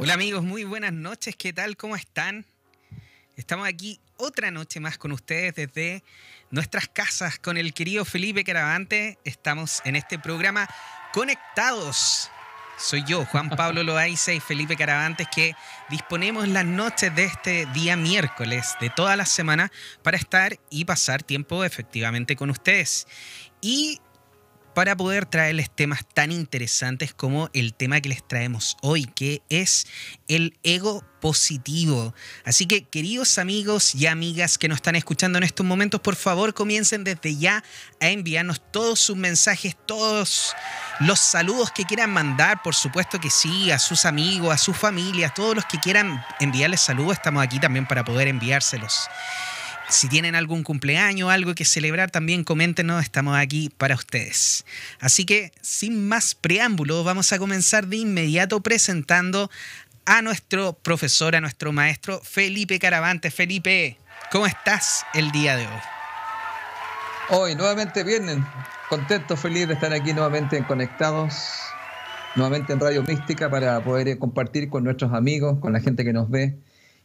Hola amigos, muy buenas noches, ¿qué tal? ¿Cómo están? Estamos aquí otra noche más con ustedes desde nuestras casas con el querido Felipe Caravante. Estamos en este programa conectados. Soy yo, Juan Pablo Loaiza y Felipe Caravantes, que disponemos las noches de este día miércoles de toda la semana para estar y pasar tiempo efectivamente con ustedes. Y para poder traerles temas tan interesantes como el tema que les traemos hoy, que es el ego positivo. Así que, queridos amigos y amigas que nos están escuchando en estos momentos, por favor comiencen desde ya a enviarnos todos sus mensajes, todos los saludos que quieran mandar, por supuesto que sí, a sus amigos, a sus familias, todos los que quieran enviarles saludos, estamos aquí también para poder enviárselos. Si tienen algún cumpleaños, algo que celebrar, también coméntenos, estamos aquí para ustedes. Así que, sin más preámbulos, vamos a comenzar de inmediato presentando a nuestro profesor, a nuestro maestro Felipe Caravante. Felipe, ¿cómo estás el día de hoy? Hoy, nuevamente bien, contento, feliz de estar aquí nuevamente conectados, nuevamente en Radio Mística para poder compartir con nuestros amigos, con la gente que nos ve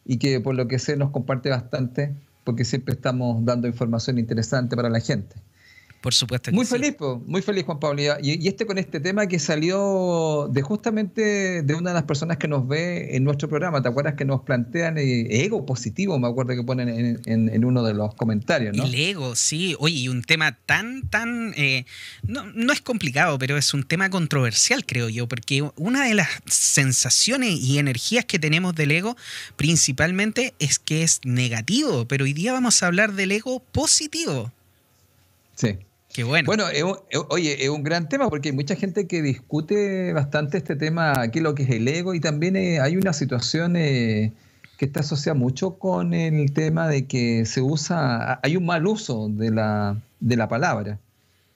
y que por lo que sé nos comparte bastante porque siempre estamos dando información interesante para la gente. Por supuesto. muy feliz, muy feliz Juan Pablo. Y, este con este tema que salió de justamente de una de las personas que nos ve en nuestro programa. ¿Te acuerdas que nos plantean eh, ego positivo? Me acuerdo que ponen en, uno de los comentarios, ¿no? El ego, sí. Oye, y un tema tan, tan... Eh, no, no es complicado, pero es un tema controversial, creo yo, porque una de las sensaciones y energías que tenemos del ego principalmente es que es negativo, pero hoy día vamos a hablar del ego positivo. Sí. Qué bueno. Bueno, oye, es un gran tema porque hay mucha gente que discute bastante este tema, aquí lo que es el ego, y también eh, hay una situación eh, que está asociada mucho con el tema de que se usa, hay un mal uso de la, de la palabra,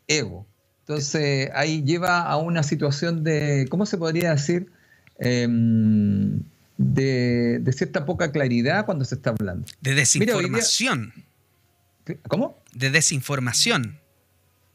ego. Entonces ahí lleva a una situación de, ¿cómo se podría decir? Em, de, cierta poca claridad cuando se está hablando. De desinformación. ¿Cómo? De desinformación.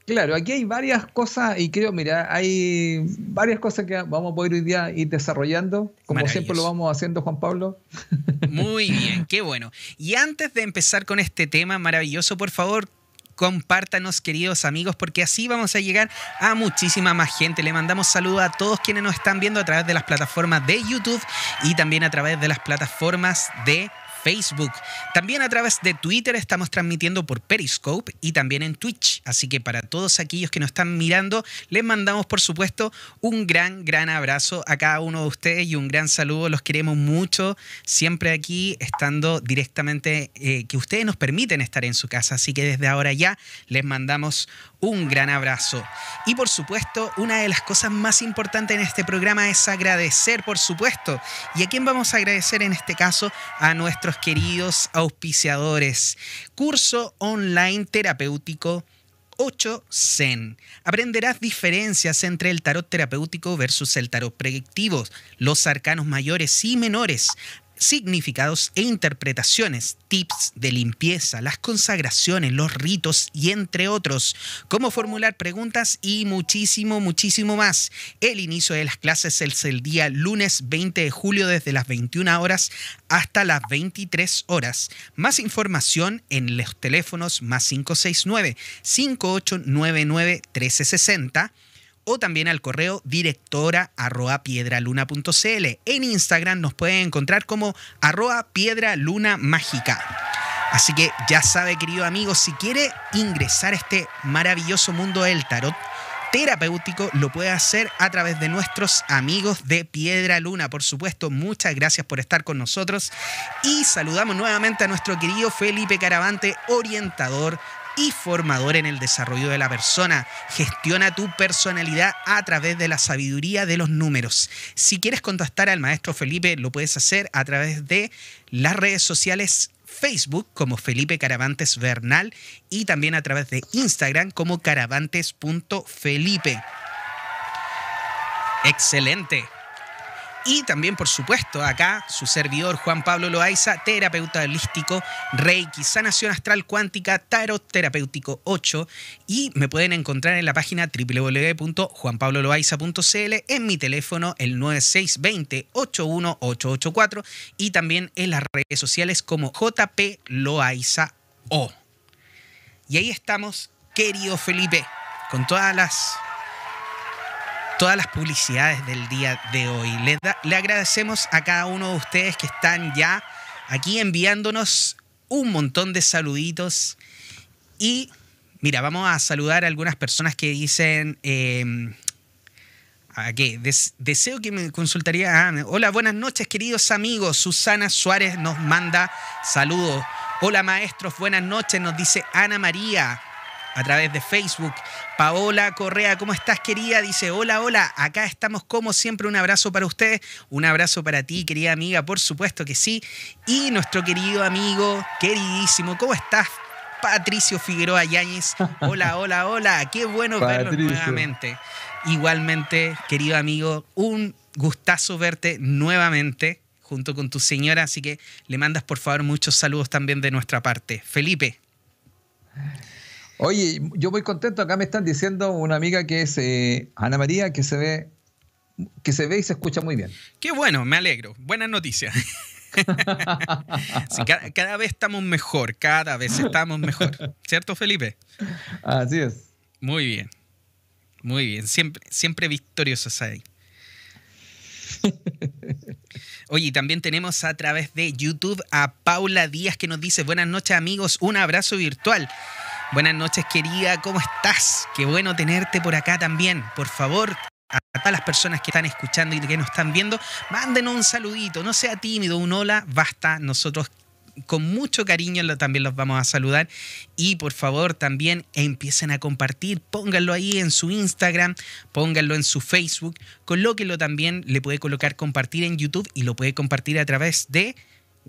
Claro, aquí hay varias cosas y creo, mira, hay varias cosas que vamos a poder hoy día ir desarrollando, como siempre lo vamos haciendo, Juan Pablo. Muy bien, qué bueno. Y antes de empezar con este tema maravilloso, por favor, compártanos, queridos amigos, porque así vamos a llegar a muchísima más gente. Le mandamos saludos a todos quienes nos están viendo a través de las plataformas de YouTube y también a través de las plataformas de Facebook. También a través de Twitter estamos transmitiendo por Periscope y también en Twitch. Así que para todos aquellos que nos están mirando, les mandamos por supuesto un gran, gran abrazo a cada uno de ustedes y un gran saludo. Los queremos mucho, siempre aquí estando directamente, eh, que ustedes nos permiten estar en su casa. Así que desde ahora ya les mandamos un gran abrazo. Y por supuesto, una de las cosas más importantes en este programa es agradecer, por supuesto. ¿Y a quién vamos a agradecer en este caso? A nuestros queridos auspiciadores. Curso online terapéutico 8 Zen. Aprenderás diferencias entre el tarot terapéutico versus el tarot predictivo, los arcanos mayores y menores, significados e interpretaciones, tips de limpieza, las consagraciones, los ritos y entre otros, cómo formular preguntas y muchísimo, muchísimo más. El inicio de las clases es el día lunes 20 de julio desde las 21 horas hasta las 23 horas. Más información en los teléfonos más 569 5899 1360 o también al correo directora arroba piedraluna.cl. En Instagram nos pueden encontrar como arroba piedraluna mágica. Así que ya sabe, querido amigo, si quiere ingresar a este maravilloso mundo del tarot terapéutico, lo puede hacer a través de nuestros amigos de Piedra Luna. Por supuesto, muchas gracias por estar con nosotros y saludamos nuevamente a nuestro querido Felipe Caravante, orientador y formador en el desarrollo de la persona. Gestiona tu personalidad a través de la sabiduría de los números. Si quieres contactar al maestro Felipe, lo puedes hacer a través de las redes sociales Facebook como Felipe Caravantes Bernal y también a través de Instagram como caravantes.felipe. Excelente. Y también, por supuesto, acá su servidor Juan Pablo Loaiza, terapeuta holístico, Reiki, sanación astral cuántica, tarot terapéutico 8. Y me pueden encontrar en la página www.juanpabloloaiza.cl, en mi teléfono el 9620-81884 y también en las redes sociales como JP Loaiza O. Y ahí estamos, querido Felipe, con todas las todas las publicidades del día de hoy. Le, le, agradecemos a cada uno de ustedes que están ya aquí enviándonos un montón de saluditos. Y mira, vamos a saludar a algunas personas que dicen... Eh, ¿A qué? deseo que me consultaría. Ah, hola, buenas noches, queridos amigos. Susana Suárez nos manda saludos. Hola, maestros, buenas noches, nos dice Ana María a través de Facebook. Paola Correa, ¿cómo estás querida? Dice, hola, hola, acá estamos como siempre, un abrazo para ustedes, un abrazo para ti, querida amiga, por supuesto que sí. Y nuestro querido amigo, queridísimo, ¿cómo estás? Patricio Figueroa Yáñez. Hola, hola, hola, qué bueno verlos nuevamente. Igualmente, querido amigo, un gustazo verte nuevamente junto con tu señora, así que le mandas por favor muchos saludos también de nuestra parte. Felipe. Oye, yo muy contento. Acá me están diciendo una amiga que es eh, Ana María, que se ve que se ve y se escucha muy bien. Qué bueno, me alegro. Buenas noticias. cada, vez estamos mejor, cada vez estamos mejor. ¿Cierto, Felipe? Así es. Muy bien. Muy bien. Siempre, siempre victoriosos ahí. Oye, también tenemos a través de YouTube a Paula Díaz que nos dice, buenas noches amigos, un abrazo virtual. Buenas noches, querida, ¿cómo estás? Qué bueno tenerte por acá también. Por favor, a todas las personas que están escuchando y que nos están viendo, mándenos un saludito, no sea tímido, un hola, basta. Nosotros con mucho cariño también los vamos a saludar y por favor también empiecen a compartir, pónganlo ahí en su Instagram, pónganlo en su Facebook, colóquenlo también, le puede colocar compartir en YouTube y lo puede compartir a través de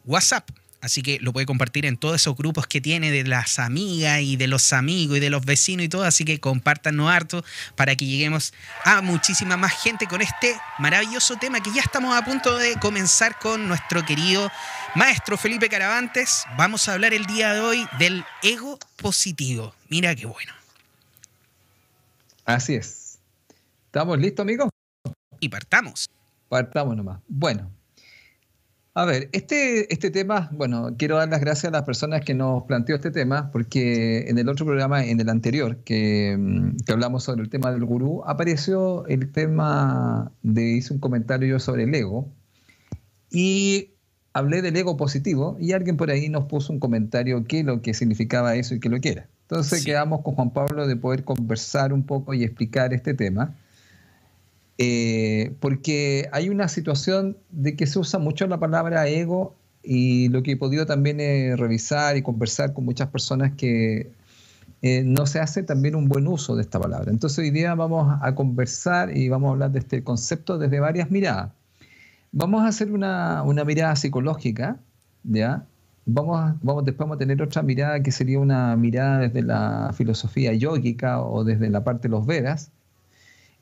WhatsApp. Así que lo puede compartir en todos esos grupos que tiene de las amigas y de los amigos y de los vecinos y todo. Así que compártanos harto para que lleguemos a muchísima más gente con este maravilloso tema que ya estamos a punto de comenzar con nuestro querido maestro Felipe Caravantes. Vamos a hablar el día de hoy del ego positivo. Mira qué bueno. Así es. ¿Estamos listos, amigos? Y partamos. Partamos nomás. Bueno, a ver, este, este tema, bueno, quiero dar las gracias a las personas que nos planteó este tema, porque en el otro programa, en el anterior, que, mm, que hablamos sobre el tema del gurú, apareció el tema de, hice un comentario sobre el ego, y hablé del ego positivo, y alguien por ahí nos puso un comentario qué lo que significaba eso y qué lo que era. Entonces quedamos con Juan Pablo de poder conversar un poco y explicar este tema. Eh, porque hay una situación de que se usa mucho la palabra ego y lo que he podido también es revisar y conversar con muchas personas que eh, no se hace también un buen uso de esta palabra. Entonces hoy día vamos a conversar y vamos a hablar de este concepto desde varias miradas. Vamos a hacer una, una mirada psicológica, ¿ya? Vamos, vamos, después vamos a tener otra mirada que sería una mirada desde la filosofía yógica o desde la parte de los Vedas,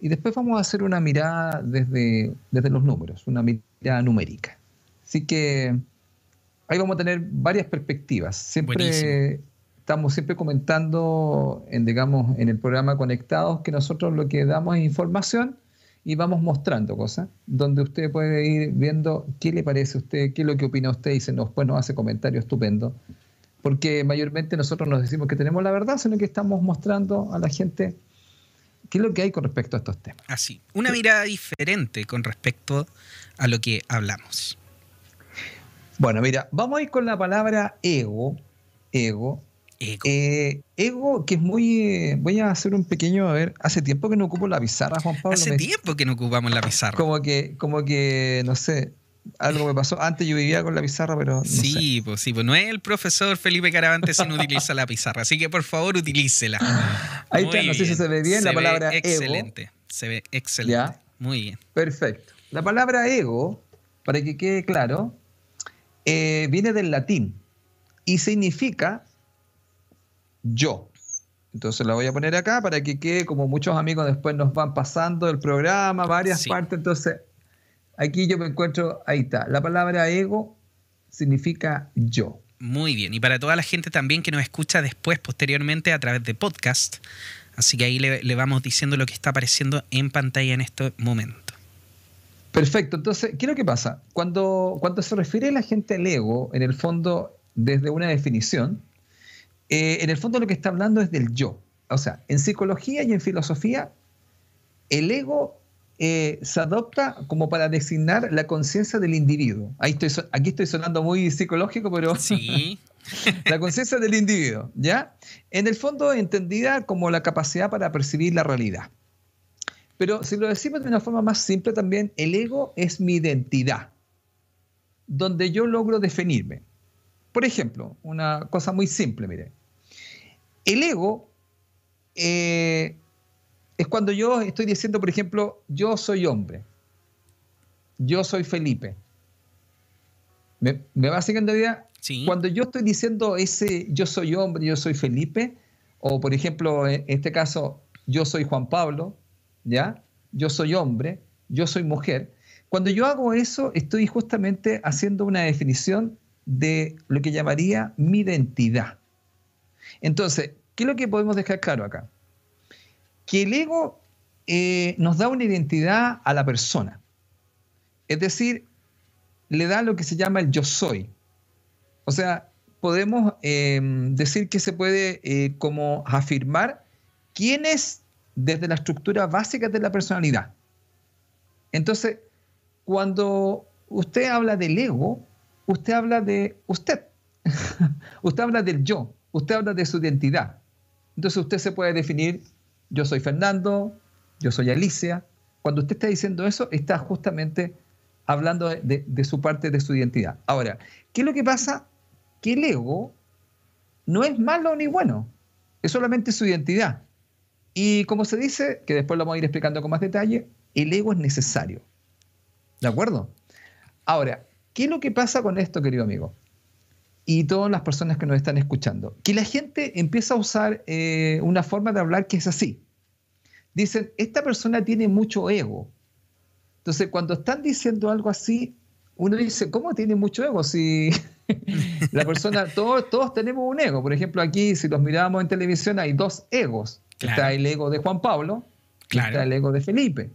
y después vamos a hacer una mirada desde, desde los números, una mirada numérica. Así que ahí vamos a tener varias perspectivas. Siempre estamos siempre comentando en, digamos, en el programa Conectados que nosotros lo que damos es información y vamos mostrando cosas, donde usted puede ir viendo qué le parece a usted, qué es lo que opina usted y se nos, pues nos hace comentarios estupendo. Porque mayormente nosotros nos decimos que tenemos la verdad, sino que estamos mostrando a la gente ¿Qué es lo que hay con respecto a estos temas? Así, una mirada diferente con respecto a lo que hablamos. Bueno, mira, vamos a ir con la palabra ego. Ego. Ego. Eh, ego, que es muy. Voy a hacer un pequeño. A ver, hace tiempo que no ocupo la pizarra, Juan Pablo. Hace tiempo que no ocupamos la pizarra. Como que, como que, no sé, algo me pasó. Antes yo vivía con la pizarra, pero. No sí, pues sí, pues no es el profesor Felipe Caravante si no utiliza la pizarra. Así que por favor utilícela. Ahí está, no sé si se ve bien la palabra excelente. Se ve excelente. Muy bien. Perfecto. La palabra ego, para que quede claro, eh, viene del latín y significa yo. Entonces la voy a poner acá para que quede como muchos amigos después nos van pasando el programa, varias partes. Entonces aquí yo me encuentro, ahí está. La palabra ego significa yo. Muy bien. Y para toda la gente también que nos escucha después, posteriormente, a través de podcast. Así que ahí le, vamos diciendo lo que está apareciendo en pantalla en este momento. Perfecto. Entonces, ¿qué es lo que pasa? Cuando, cuando se refiere la gente al ego, en el fondo, desde una definición, eh, en el fondo lo que está hablando es del yo. O sea, en psicología y en filosofía, el ego eh, se adopta como para designar la conciencia del individuo. Ahí estoy, aquí estoy sonando muy psicológico, pero sí. la conciencia del individuo, ¿ya? En el fondo entendida como la capacidad para percibir la realidad. Pero si lo decimos de una forma más simple también, el ego es mi identidad, donde yo logro definirme. Por ejemplo, una cosa muy simple, mire. El ego eh, es cuando yo estoy diciendo, por ejemplo, yo soy hombre, yo soy Felipe. ¿Me, va siguiendo idea? Sí. Cuando yo estoy diciendo ese yo soy hombre, yo soy Felipe, o por ejemplo, en este caso, yo soy Juan Pablo, ¿ya? Yo soy hombre, yo soy mujer. Cuando yo hago eso, estoy justamente haciendo una definición de lo que llamaría mi identidad. Entonces, ¿qué es lo que podemos dejar claro acá? Que el ego eh, nos da una identidad a la persona. Es decir, le da lo que se llama el yo soy. O sea, podemos em, decir que se puede eh, como afirmar quién es desde la estructura básica de la personalidad. Entonces, cuando usted habla del ego, usted habla de usted. usted habla del yo, usted habla de su identidad. Entonces usted se puede definir yo soy Fernando, yo soy Alicia. Cuando usted está diciendo eso, está justamente hablando de, su parte de su identidad. Ahora, ¿qué es lo que pasa? Que el ego no es malo ni bueno, es solamente su identidad. Y como se dice, que después lo vamos a ir explicando con más detalle, el ego es necesario. ¿De acuerdo? Ahora, ¿qué es lo que pasa con esto, querido amigo? Y todas las personas que nos están escuchando, que la gente empieza a usar eh, una forma de hablar que es así. Dicen, esta persona tiene mucho ego. Entonces, cuando están diciendo algo así, uno dice, ¿cómo tiene mucho ego? Si la persona, todos, todos tenemos un ego. Por ejemplo, aquí, si los miramos en televisión, hay dos egos. Está el ego de Juan Pablo y está el ego de Felipe.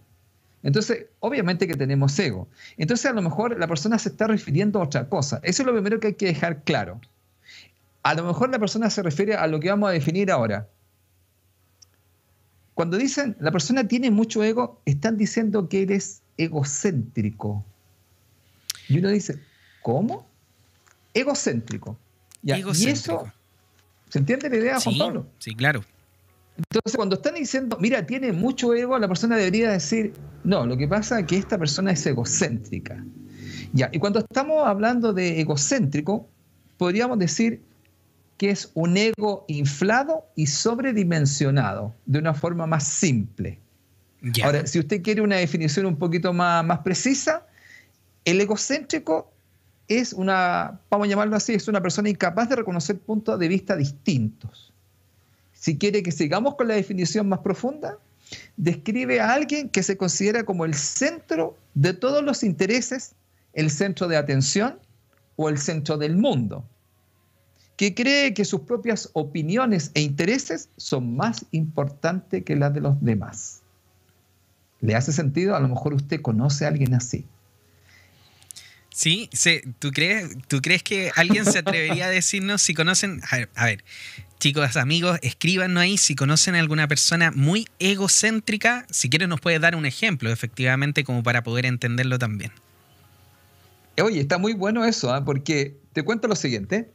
Entonces, obviamente que tenemos ego. Entonces, a lo mejor la persona se está refiriendo a otra cosa. Eso es lo primero que hay que dejar claro. A lo mejor la persona se refiere a lo que vamos a definir ahora. Cuando dicen la persona tiene mucho ego, están diciendo que eres egocéntrico. Y uno dice, ¿cómo? Egocéntrico. egocéntrico. Y eso, ¿se entiende la idea, Juan Pablo? Sí, claro. Entonces, cuando están diciendo, mira, tiene mucho ego, la persona debería decir, no, lo que pasa es que esta persona es egocéntrica. Ya, y cuando estamos hablando de egocéntrico, podríamos decir que es un ego inflado y sobredimensionado, de una forma más simple. Ahora, si usted quiere una definición un poquito más, más precisa, el egocéntrico es una, vamos a llamarlo así, es una persona incapaz de reconocer puntos de vista distintos si quiere que sigamos con la definición más profunda, describe a alguien que se considera como el centro de todos los intereses, el centro de atención o el centro del mundo, que cree que sus propias opiniones e intereses son más importantes que las de los demás. ¿Le hace sentido? A lo mejor usted conoce a alguien así. Sí, ¿tú, crees, ¿tú crees que alguien se atrevería a decirnos si conocen... a ver Chicos, amigos, escríbanos ahí si conocen a alguna persona muy egocéntrica. Si quieren nos puede dar un ejemplo, efectivamente, como para poder entenderlo también. Oye, está muy bueno eso, ¿ah? porque te cuento lo siguiente,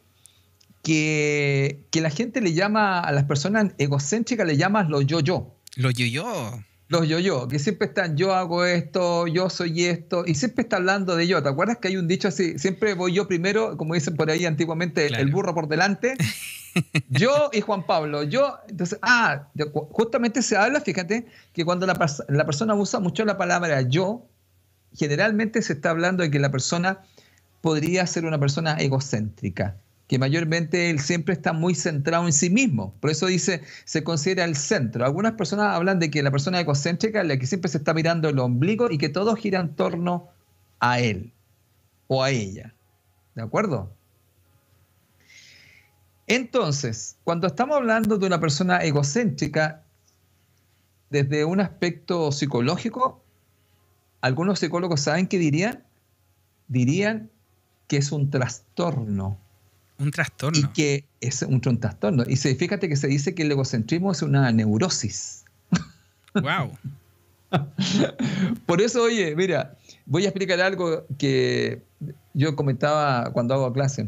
que, que, la gente le llama a las personas egocéntricas, le llaman los yo-yo. Los yo-yo los yo-yo, que siempre están yo hago esto, yo soy esto, y siempre está hablando de yo. ¿Te acuerdas que hay un dicho así? Siempre voy yo primero, como dicen por ahí antiguamente, el burro por delante. yo y Juan Pablo, yo. Entonces, ah, justamente se habla, fíjate, que cuando la, la persona usa mucho la palabra yo, generalmente se está hablando de que la persona podría ser una persona egocéntrica que mayormente él siempre está muy centrado en sí mismo. Por eso dice, se considera el centro. Algunas personas hablan de que la persona egocéntrica es la que siempre se está mirando el ombligo y que todo gira en torno a él o a ella. ¿De acuerdo? Entonces, cuando estamos hablando de una persona egocéntrica, desde un aspecto psicológico, algunos psicólogos saben qué dirían. Dirían que es un trastorno. Un trastorno. Y que es un, trastorno. Y se, fíjate que se dice que el egocentrismo es una neurosis. Wow. Por eso, oye, mira, voy a explicar algo que yo comentaba cuando hago clase.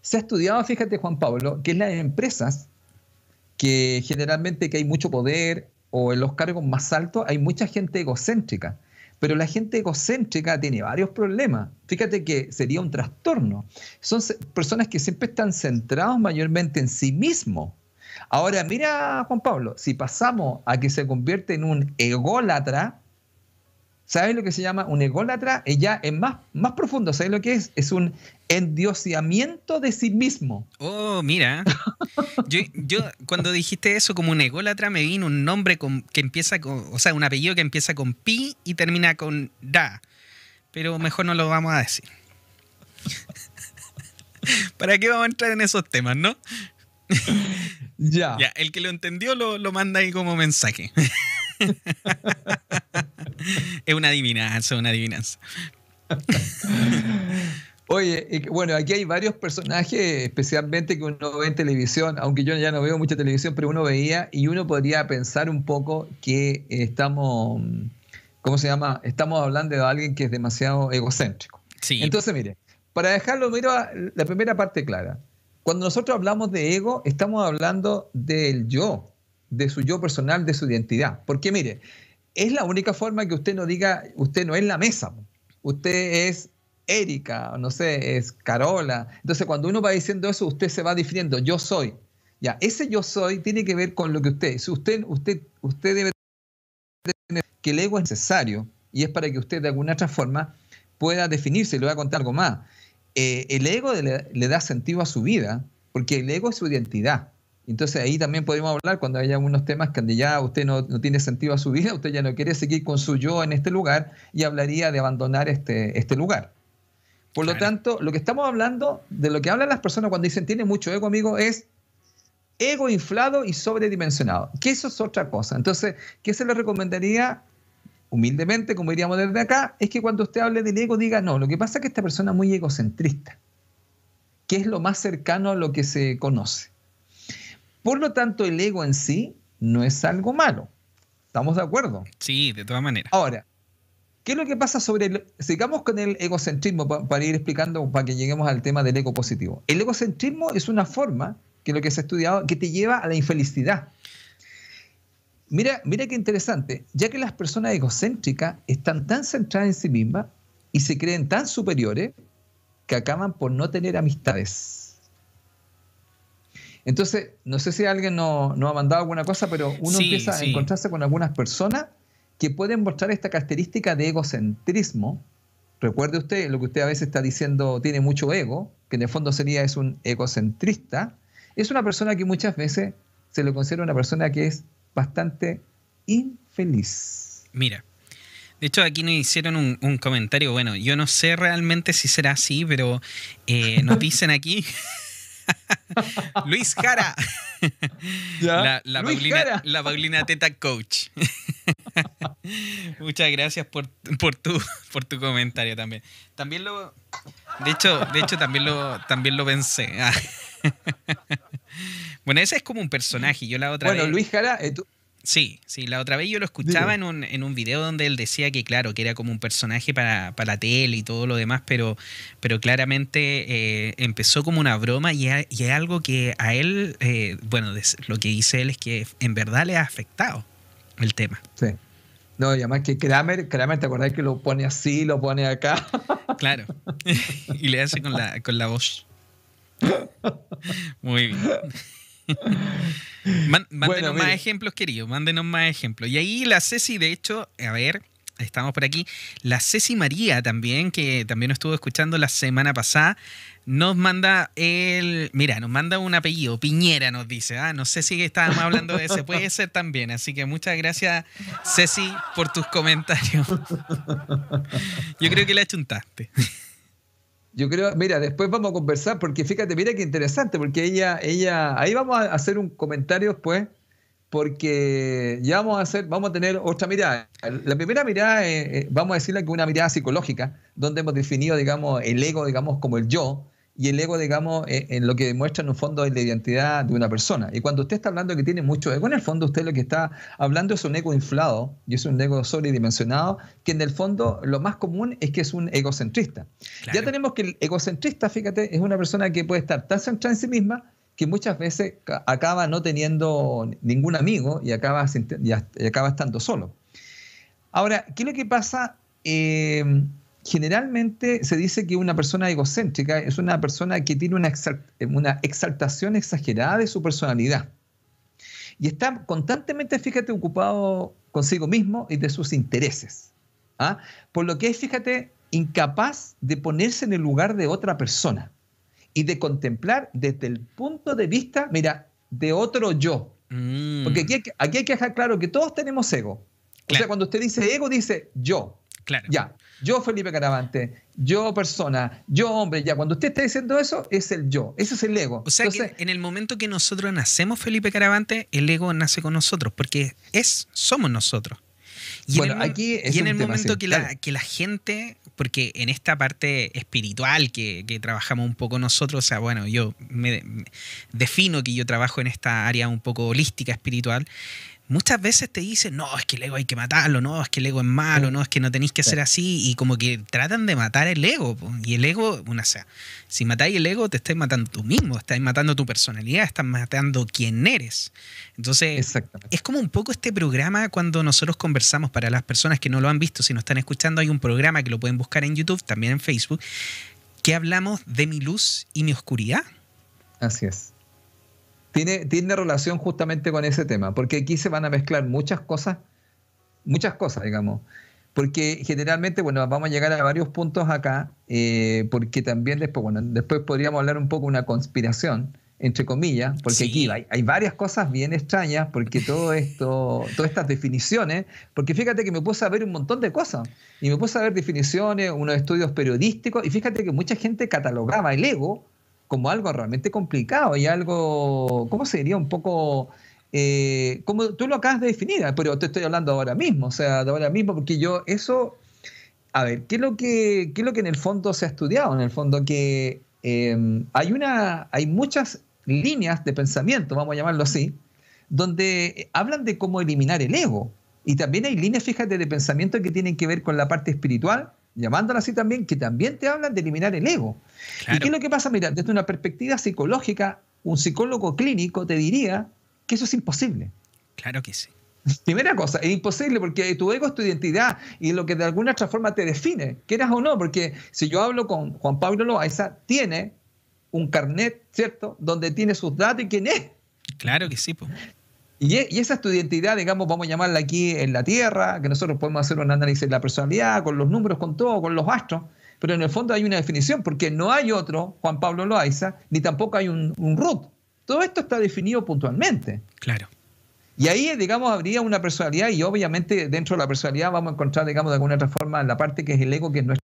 Se ha estudiado, fíjate Juan Pablo, que en las empresas que generalmente que hay mucho poder o en los cargos más altos hay mucha gente egocéntrica. Pero la gente egocéntrica tiene varios problemas. Fíjate que sería un trastorno. Son personas que siempre están centrados mayormente en sí mismos. Ahora, mira, Juan Pablo, si pasamos a que se convierte en un ególatra, ¿Sabes lo que se llama un ególatra? Ella es más, más profundo. ¿Sabes lo que es? Es un endiosamiento de sí mismo. Oh, mira. Yo, yo cuando dijiste eso como un ególatra me vino un nombre que empieza con, o sea, un apellido que empieza con pi y termina con da. Pero mejor no lo vamos a decir. ¿Para qué vamos a entrar en esos temas, no? Ya. Ya, el que lo entendió lo, lo manda ahí como mensaje. es una adivinanza, una adivinanza. Oye, bueno, aquí hay varios personajes, especialmente que uno ve en televisión, aunque yo ya no veo mucha televisión, pero uno veía y uno podría pensar un poco que estamos, ¿cómo se llama? Estamos hablando de alguien que es demasiado egocéntrico. Sí. Entonces, mire, para dejarlo, mira la primera parte clara. Cuando nosotros hablamos de ego, estamos hablando del yo, de su yo personal, de su identidad. Porque mire, es la única forma que usted no diga, usted no es la mesa, usted es Erika, no sé, es Carola. Entonces, cuando uno va diciendo eso, usted se va definiendo, yo soy. Ya, ese yo soy tiene que ver con lo que usted es. Usted, usted, usted debe tener que el ego es necesario y es para que usted de alguna otra forma pueda definirse. Le voy a contar algo más. Eh, el ego le da sentido a su vida porque el ego es su identidad. Entonces ahí también podemos hablar cuando haya unos temas que ya usted no, tiene sentido a su vida, usted ya no quiere seguir con su yo en este lugar y hablaría de abandonar este, este lugar. Por lo tanto, lo que estamos hablando, de lo que hablan las personas cuando dicen tiene mucho ego, amigo, es ego inflado y sobredimensionado. Que eso es otra cosa. Entonces, ¿qué se le recomendaría? Humildemente, como diríamos desde acá, es que cuando usted hable del ego diga, no, lo que pasa es que esta persona es muy egocentrista, que es lo más cercano a lo que se conoce. Por lo tanto, el ego en sí no es algo malo. ¿Estamos de acuerdo? Sí, de todas maneras. Ahora, ¿qué es lo que pasa sobre el... Sigamos con el egocentrismo para ir explicando, para que lleguemos al tema del ego positivo. El egocentrismo es una forma, que es lo que se ha estudiado, que te lleva a la infelicidad. Mira, mira qué interesante, ya que las personas egocéntricas están tan centradas en sí mismas y se creen tan superiores que acaban por no tener amistades. Entonces, no sé si alguien nos no ha mandado alguna cosa, pero uno empieza a encontrarse con algunas personas que pueden mostrar esta característica de egocentrismo. Recuerde usted lo que usted a veces está diciendo, tiene mucho ego, que en el fondo sería es un egocentrista. Es una persona que muchas veces se le considera una persona que es bastante infeliz. Mira, de hecho, aquí nos hicieron un, comentario. Bueno, yo no sé realmente si será así, pero eh, nos dicen aquí Luis Jara. La, Paulina, Teta Coach. Muchas gracias por, por, tu, por tu comentario también. También lo. De hecho, de hecho también lo, también lo pensé. bueno, ese es como un personaje. Yo la otra bueno, Luis Jara, eh, Sí, sí, la otra vez yo lo escuchaba en un, en un video donde él decía que, claro, que era como un personaje para, la tele y todo lo demás, pero, pero claramente eh, empezó como una broma y, es algo que a él, eh, bueno, lo que dice él es que en verdad le ha afectado el tema. Sí. No, y además que Kramer, Kramer, ¿te acordás que lo pone así, lo pone acá? Claro. y le hace con la, con la voz. Muy bien mándenos más ejemplos, queridos, mándenos más ejemplos. Y ahí la Ceci, de hecho, a ver, estamos por aquí. La Ceci María también, que también estuvo escuchando la semana pasada, nos manda el. Mira, nos manda un apellido, Piñera nos dice. Ah, no sé si estábamos hablando de ese, puede ser también. Así que muchas gracias, Ceci, por tus comentarios. Yo creo que la chuntaste. Yo creo, mira, después vamos a conversar, porque fíjate, mira qué interesante, porque ella, ella, ahí vamos a hacer un comentario después porque ya vamos a hacer, vamos a tener otra mirada. La primera mirada, eh, vamos a decirle que una mirada psicológica, donde hemos definido, digamos, el ego, digamos, como el yo, y el ego, digamos, eh, en lo que demuestra en un fondo es la identidad de una persona. Y cuando usted está hablando que tiene mucho ego, en el fondo usted lo que está hablando es un ego inflado, y es un ego sobredimensionado, que en el fondo lo más común es que es un egocentrista. Ya tenemos que el egocentrista, fíjate, es una persona que puede estar tan centrada en sí misma, que muchas veces acaba no teniendo ningún amigo y acaba, y acaba estando solo. Ahora, ¿qué es lo que pasa? Em, generalmente se dice que una persona egocéntrica es una persona que tiene una, exaltación exagerada de su personalidad. Y está constantemente, fíjate, ocupado consigo mismo y de sus intereses. ¿ah? Por lo que es, fíjate, incapaz de ponerse en el lugar de otra persona y de contemplar desde el punto de vista, mira, de otro yo. Mm. Porque aquí hay, que, aquí hay, que dejar claro que todos tenemos ego. O sea, cuando usted dice ego, dice yo. Claro. Ya, yo Felipe Caravante, yo persona, yo hombre, ya, cuando usted está diciendo eso, es el yo, ese es el ego. O sea que en el momento que nosotros nacemos Felipe Caravante, el ego nace con nosotros, porque es, somos nosotros. Y en el, aquí y en el momento que, la, que la gente porque en esta parte espiritual que, trabajamos un poco nosotros, o sea, bueno, yo me, defino que yo trabajo en esta área un poco holística espiritual, muchas veces te dicen, no, es que el ego hay que matarlo, no, es que el ego es malo, no, es que no tenéis que ser así, y como que tratan de matar el ego. Y el ego, una sea, si matáis el ego, te estáis matando tú mismo, estáis matando tu personalidad, estás matando quién eres. Entonces, es como un poco este programa cuando nosotros conversamos, para las personas que no lo han visto, si nos están escuchando, hay un programa que lo pueden buscar en YouTube, también en Facebook, que hablamos de mi luz y mi oscuridad. Así es tiene, tiene relación justamente con ese tema, porque aquí se van a mezclar muchas cosas, muchas cosas, digamos. Porque generalmente, bueno, vamos a llegar a varios puntos acá, eh, porque también después, bueno, después podríamos hablar un poco de una conspiración, entre comillas, porque aquí hay, hay, varias cosas bien extrañas, porque todo esto, todas estas definiciones, porque fíjate que me puse a ver un montón de cosas, y me puse a ver definiciones, unos estudios periodísticos, y fíjate que mucha gente catalogaba el ego como algo realmente complicado y algo, ¿cómo se diría? Un poco, eh, como tú lo acabas de definir, pero te estoy hablando ahora mismo, o sea, de ahora mismo, porque yo eso, a ver, ¿qué es lo que, qué es lo que en el fondo se ha estudiado? En el fondo que em, hay, una, hay muchas líneas de pensamiento, vamos a llamarlo así, donde hablan de cómo eliminar el ego. Y también hay líneas, fíjate, de pensamiento que tienen que ver con la parte espiritual llamándola así también, que también te hablan de eliminar el ego. ¿Y qué es lo que pasa? Mira, desde una perspectiva psicológica, un psicólogo clínico te diría que eso es imposible. Claro que sí. Primera cosa, es imposible porque tu ego es tu identidad y lo que de alguna otra forma te define, quieras o no, porque si yo hablo con Juan Pablo Loaiza, tiene un carnet, ¿cierto?, donde tiene sus datos y quién es. Claro que sí, pues. E, y, esa es tu identidad, digamos, vamos a llamarla aquí en la Tierra, que nosotros podemos hacer un análisis de la personalidad, con los números, con todo, con los astros, pero en el fondo hay una definición, porque no hay otro Juan Pablo Loaiza, ni tampoco hay un, un Ruth. Todo esto está definido puntualmente. Claro. Y ahí, digamos, habría una personalidad y obviamente dentro de la personalidad vamos a encontrar, digamos, de alguna otra forma la parte que es el ego, que es nuestro...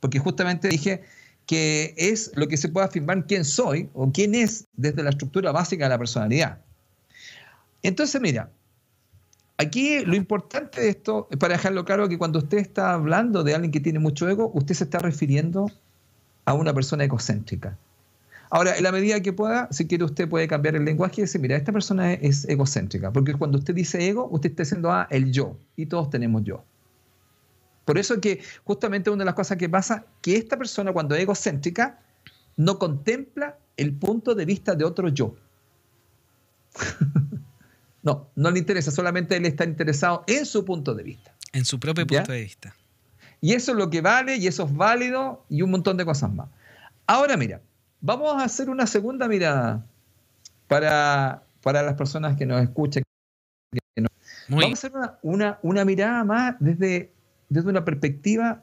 Porque justamente dije que es lo que se puede afirmar quién soy o quién es desde la estructura básica de la personalidad. Entonces, mira, aquí lo importante de esto, es para dejarlo claro, que cuando usted está hablando de alguien que tiene mucho ego, usted se está refiriendo a una persona egocéntrica. Ahora, en la medida que pueda, si quiere usted puede cambiar el lenguaje y decir, mira, esta persona es egocéntrica, porque cuando usted dice ego, usted está diciendo ah, el yo, y todos tenemos yo. Por eso que justamente una de las cosas que pasa, que esta persona cuando es egocéntrica, no contempla el punto de vista de otro yo. No, no le interesa, solamente él está interesado en su punto de vista. En su propio punto de vista. Y eso es lo que vale, y eso es válido, y un montón de cosas más. Ahora mira, vamos a hacer una segunda mirada para, para las personas que nos escuchan. Vamos a hacer una, una, mirada más desde, desde una perspectiva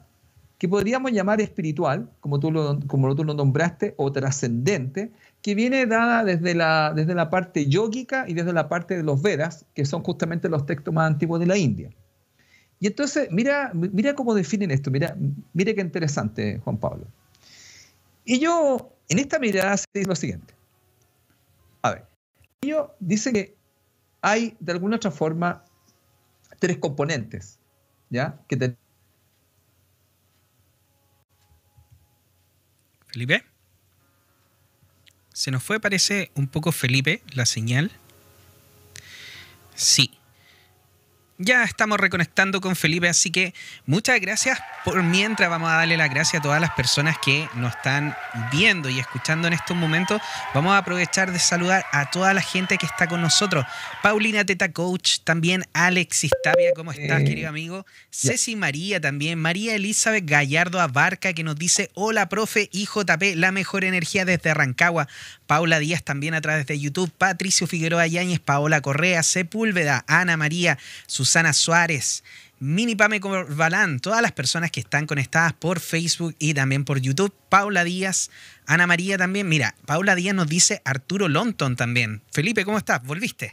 que podríamos llamar espiritual, como tú lo, como tú lo nombraste, o trascendente, que viene dada desde la, desde la parte yógica y desde la parte de los Vedas, que son justamente los textos más antiguos de la India. Y entonces, mira, mira cómo definen esto, mira, mira qué interesante, Juan Pablo. Y yo, en esta mirada, se dice lo siguiente. A ver, ellos dice que hay, de alguna otra forma, tres componentes, ¿ya? Felipe. Se nos fue, parece, un poco Felipe la señal. Sí. Ya estamos reconectando con Felipe, así que muchas gracias por mientras vamos a darle las gracias a todas las personas que nos están viendo y escuchando en estos momentos. Vamos a aprovechar de saludar a toda la gente que está con nosotros. Paulina Teta Coach, también Alex Istavia, ¿cómo estás, eh, querido amigo? Ceci María también, María Elizabeth Gallardo Abarca que nos dice, hola profe IJP, la mejor energía desde Rancagua. Paula Díaz también a través de YouTube, Patricio Figueroa Yáñez, Paola Correa, Sepúlveda, Ana María, Susana Suárez, Mini Pame Corbalán, todas las personas que están conectadas por Facebook y también por YouTube, Paula Díaz, Ana María también. Mira, Paula Díaz nos dice Arturo Lonton también. Felipe, ¿cómo estás? ¿Volviste?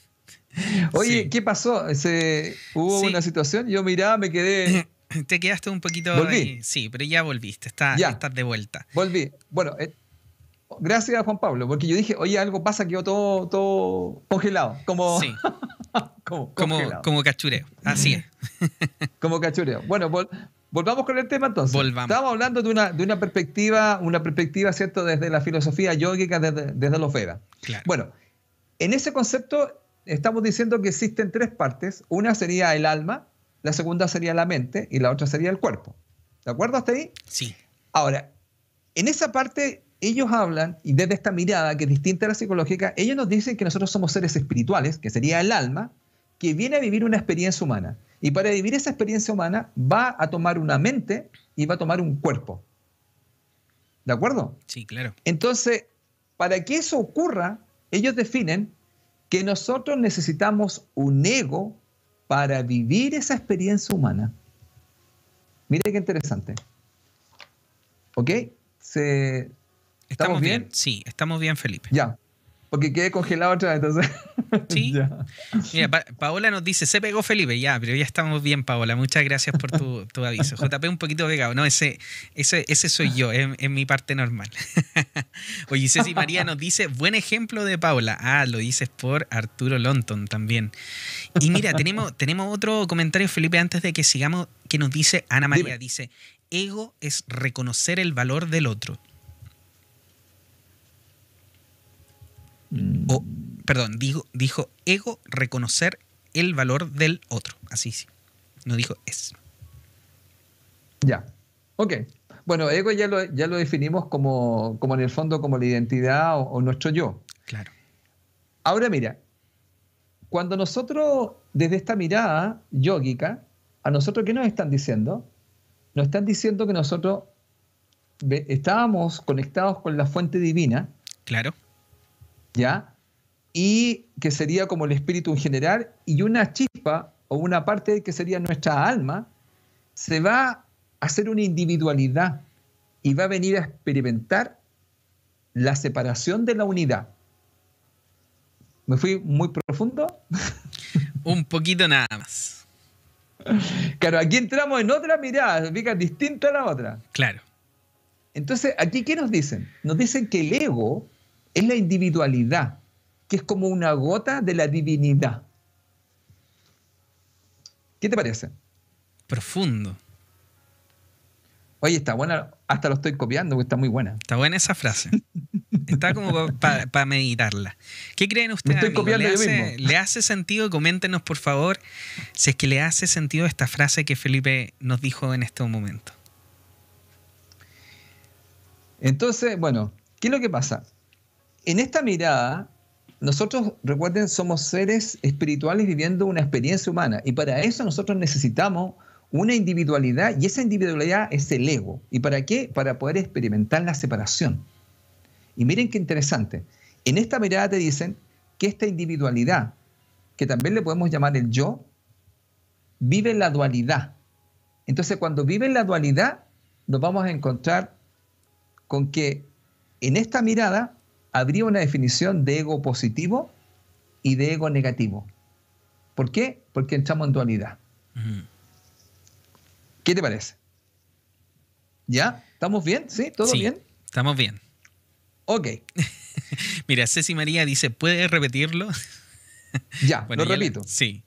Oye, ¿qué pasó? ¿Hubo una situación? Yo miraba, me quedé... Te quedaste un poquito ¿Volví? Sí, pero ya volviste, está, ya. estás de vuelta. Volví. Bueno, eh, gracias a Juan Pablo, porque yo dije, oye, algo pasa, quedó todo, todo congelado, como, como, como, cachureo, así es. como cachureo. Bueno, volvamos con el tema entonces. Volvamos. Estamos hablando de una, de una perspectiva, una perspectiva, ¿cierto?, desde la filosofía yógica, desde, desde los Vedas. Bueno, en ese concepto estamos diciendo que existen tres partes. Una sería el alma, la segunda sería la mente y la otra sería el cuerpo. ¿De acuerdo hasta ahí? Sí. Ahora, en esa parte ellos hablan, y desde esta mirada que es distinta a la psicológica, ellos nos dicen que nosotros somos seres espirituales, que sería el alma, que viene a vivir una experiencia humana. Y para vivir esa experiencia humana va a tomar una mente y va a tomar un cuerpo. ¿De acuerdo? Sí, claro. Entonces, para que eso ocurra, ellos definen que nosotros necesitamos un ego para vivir esa experiencia humana. Mire qué interesante. ¿Ok? Se, ¿Estamos, bien? Sí, estamos bien, Felipe. Ya. Porque quedé congelado otra vez, entonces. Sí. Mira, Paola nos dice, se pegó Felipe, ya, pero ya estamos bien, Paola. Muchas gracias por tu, aviso. JP un poquito pegado. No, ese, ese, ese soy yo, es, mi parte normal. Oye, Ceci María nos dice, buen ejemplo de Paola. Ah, lo dices por Arturo Lonton también. Y mira, tenemos, tenemos otro comentario, Felipe, antes de que sigamos, que nos dice Ana María. Dice, ego es reconocer el valor del otro. O, perdón, dijo, dijo ego reconocer el valor del otro. Así sí. No dijo es. Ya. Ok. Bueno, ego ya lo, ya lo definimos como, como en el fondo como la identidad o, nuestro yo. Claro. Ahora mira, cuando nosotros, desde esta mirada yógica, a nosotros, ¿qué nos están diciendo? Nos están diciendo que nosotros estábamos conectados con la fuente divina. Claro. ¿Ya? Y que sería como el espíritu en general, y una chispa o una parte que sería nuestra alma, se va a hacer una individualidad y va a venir a experimentar la separación de la unidad. ¿Me fui muy profundo? Un poquito nada más. Claro, aquí entramos en otra mirada, distinta a la otra. Claro. Entonces, aquí, ¿qué nos dicen? Nos dicen que el ego es la individualidad, que es como una gota de la divinidad. ¿Qué te parece? Profundo. Oye, está buena, hasta lo estoy copiando, porque está muy buena. Está buena esa frase. Está como para meditarla. ¿Qué creen ustedes? estoy copiando ¿Le, hace, ¿Le hace sentido? Coméntenos, por favor, si es que le hace sentido esta frase que Felipe nos dijo en este momento. Entonces, bueno, ¿qué es lo que pasa? En esta mirada, nosotros, recuerden, somos seres espirituales viviendo una experiencia humana y para eso nosotros necesitamos una individualidad y esa individualidad es el ego. ¿Y para qué? Para poder experimentar la separación. Y miren qué interesante. En esta mirada te dicen que esta individualidad que también le podemos llamar el yo, vive la dualidad. Entonces, cuando vive la dualidad, nos vamos a encontrar con que en esta mirada habría una definición de ego positivo y de ego negativo. ¿Por qué? Porque entramos en dualidad. ¿Qué te parece? ¿Ya? ¿Estamos bien? ¿Sí? ¿Todo bien? Estamos bien. Ok. Mira, Ceci María dice, ¿puede repetirlo? Ya, lo repito. sí,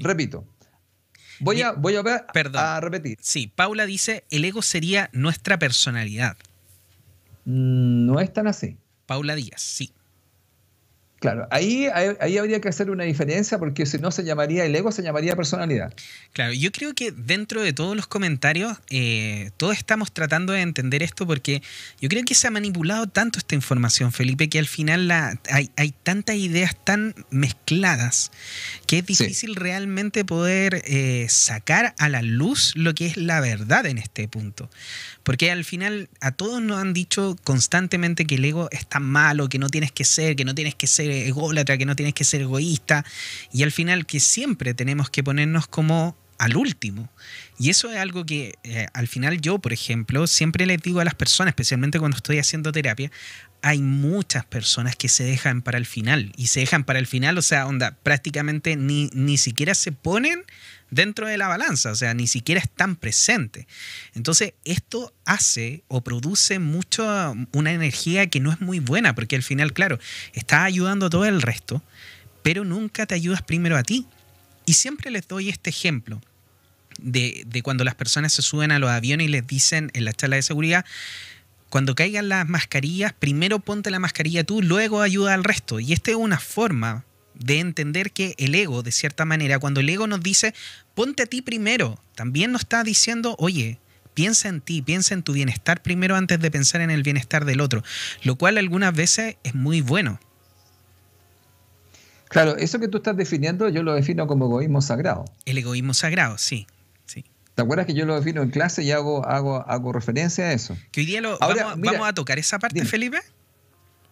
Repito. Voy, a, voy a, ver, Perdón. a repetir. Sí, Paula dice, el ego sería nuestra personalidad. Mm, no es tan así. Paula Díaz, sí. Claro, ahí, ahí, habría que hacer una diferencia porque si no se llamaría el ego, se llamaría personalidad. Claro, yo creo que dentro de todos los comentarios, eh, todos estamos tratando de entender esto porque yo creo que se ha manipulado tanto esta información, Felipe, que al final la, hay, hay tantas ideas tan mezcladas que es difícil realmente poder eh, sacar a la luz lo que es la verdad en este punto. Porque al final a todos nos han dicho constantemente que el ego es tan malo, que no tienes que ser, que no tienes que ser ególatra, que no tienes que ser egoísta. Y al final que siempre tenemos que ponernos como al último. Y eso es algo que eh, al final yo, por ejemplo, siempre les digo a las personas, especialmente cuando estoy haciendo terapia, hay muchas personas que se dejan para el final. Y se dejan para el final, o sea, onda, prácticamente ni, ni siquiera se ponen dentro de la balanza, o sea, ni siquiera están presentes. Entonces, esto hace o produce mucho una energía que no es muy buena, porque al final, claro, estás ayudando a todo el resto, pero nunca te ayudas primero a ti. Y siempre les doy este ejemplo. De, de cuando las personas se suben a los aviones y les dicen en la charla de seguridad, cuando caigan las mascarillas, primero ponte la mascarilla tú, luego ayuda al resto. Y esta es una forma de entender que el ego, de cierta manera, cuando el ego nos dice, ponte a ti primero, también nos está diciendo, oye, piensa en ti, piensa en tu bienestar primero antes de pensar en el bienestar del otro, lo cual algunas veces es muy bueno. Claro, eso que tú estás definiendo yo lo defino como egoísmo sagrado. El egoísmo sagrado, sí. sí. ¿Te acuerdas que yo lo defino en clase y hago, hago, hago referencia a eso? Que hoy día lo, vamos, a tocar esa parte, Felipe.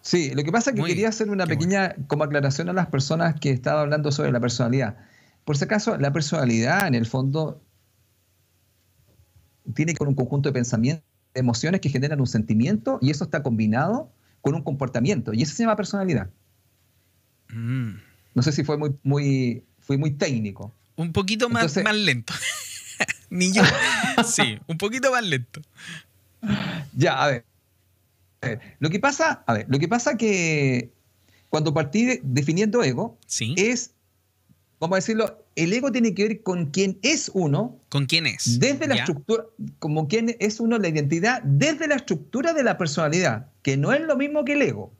Sí, lo que pasa es que quería hacer una pequeña como aclaración a las personas que estaban hablando sobre la personalidad. Por si acaso, la personalidad en el fondo tiene con un conjunto de pensamientos, emociones que generan un sentimiento y eso está combinado con un comportamiento y eso se llama personalidad. Mm. No sé si fue muy, muy, fui muy técnico. Un poquito más, más lento. Ni yo. sí, un poquito más lento. Ya, a ver. Lo que pasa, a ver, lo que pasa que cuando partí definiendo ego es, vamos a decirlo, el ego tiene que ver con quién es uno. ¿Con quién es? Desde la estructura, como quién es uno, la identidad, desde la estructura de la personalidad, que no es lo mismo que el ego.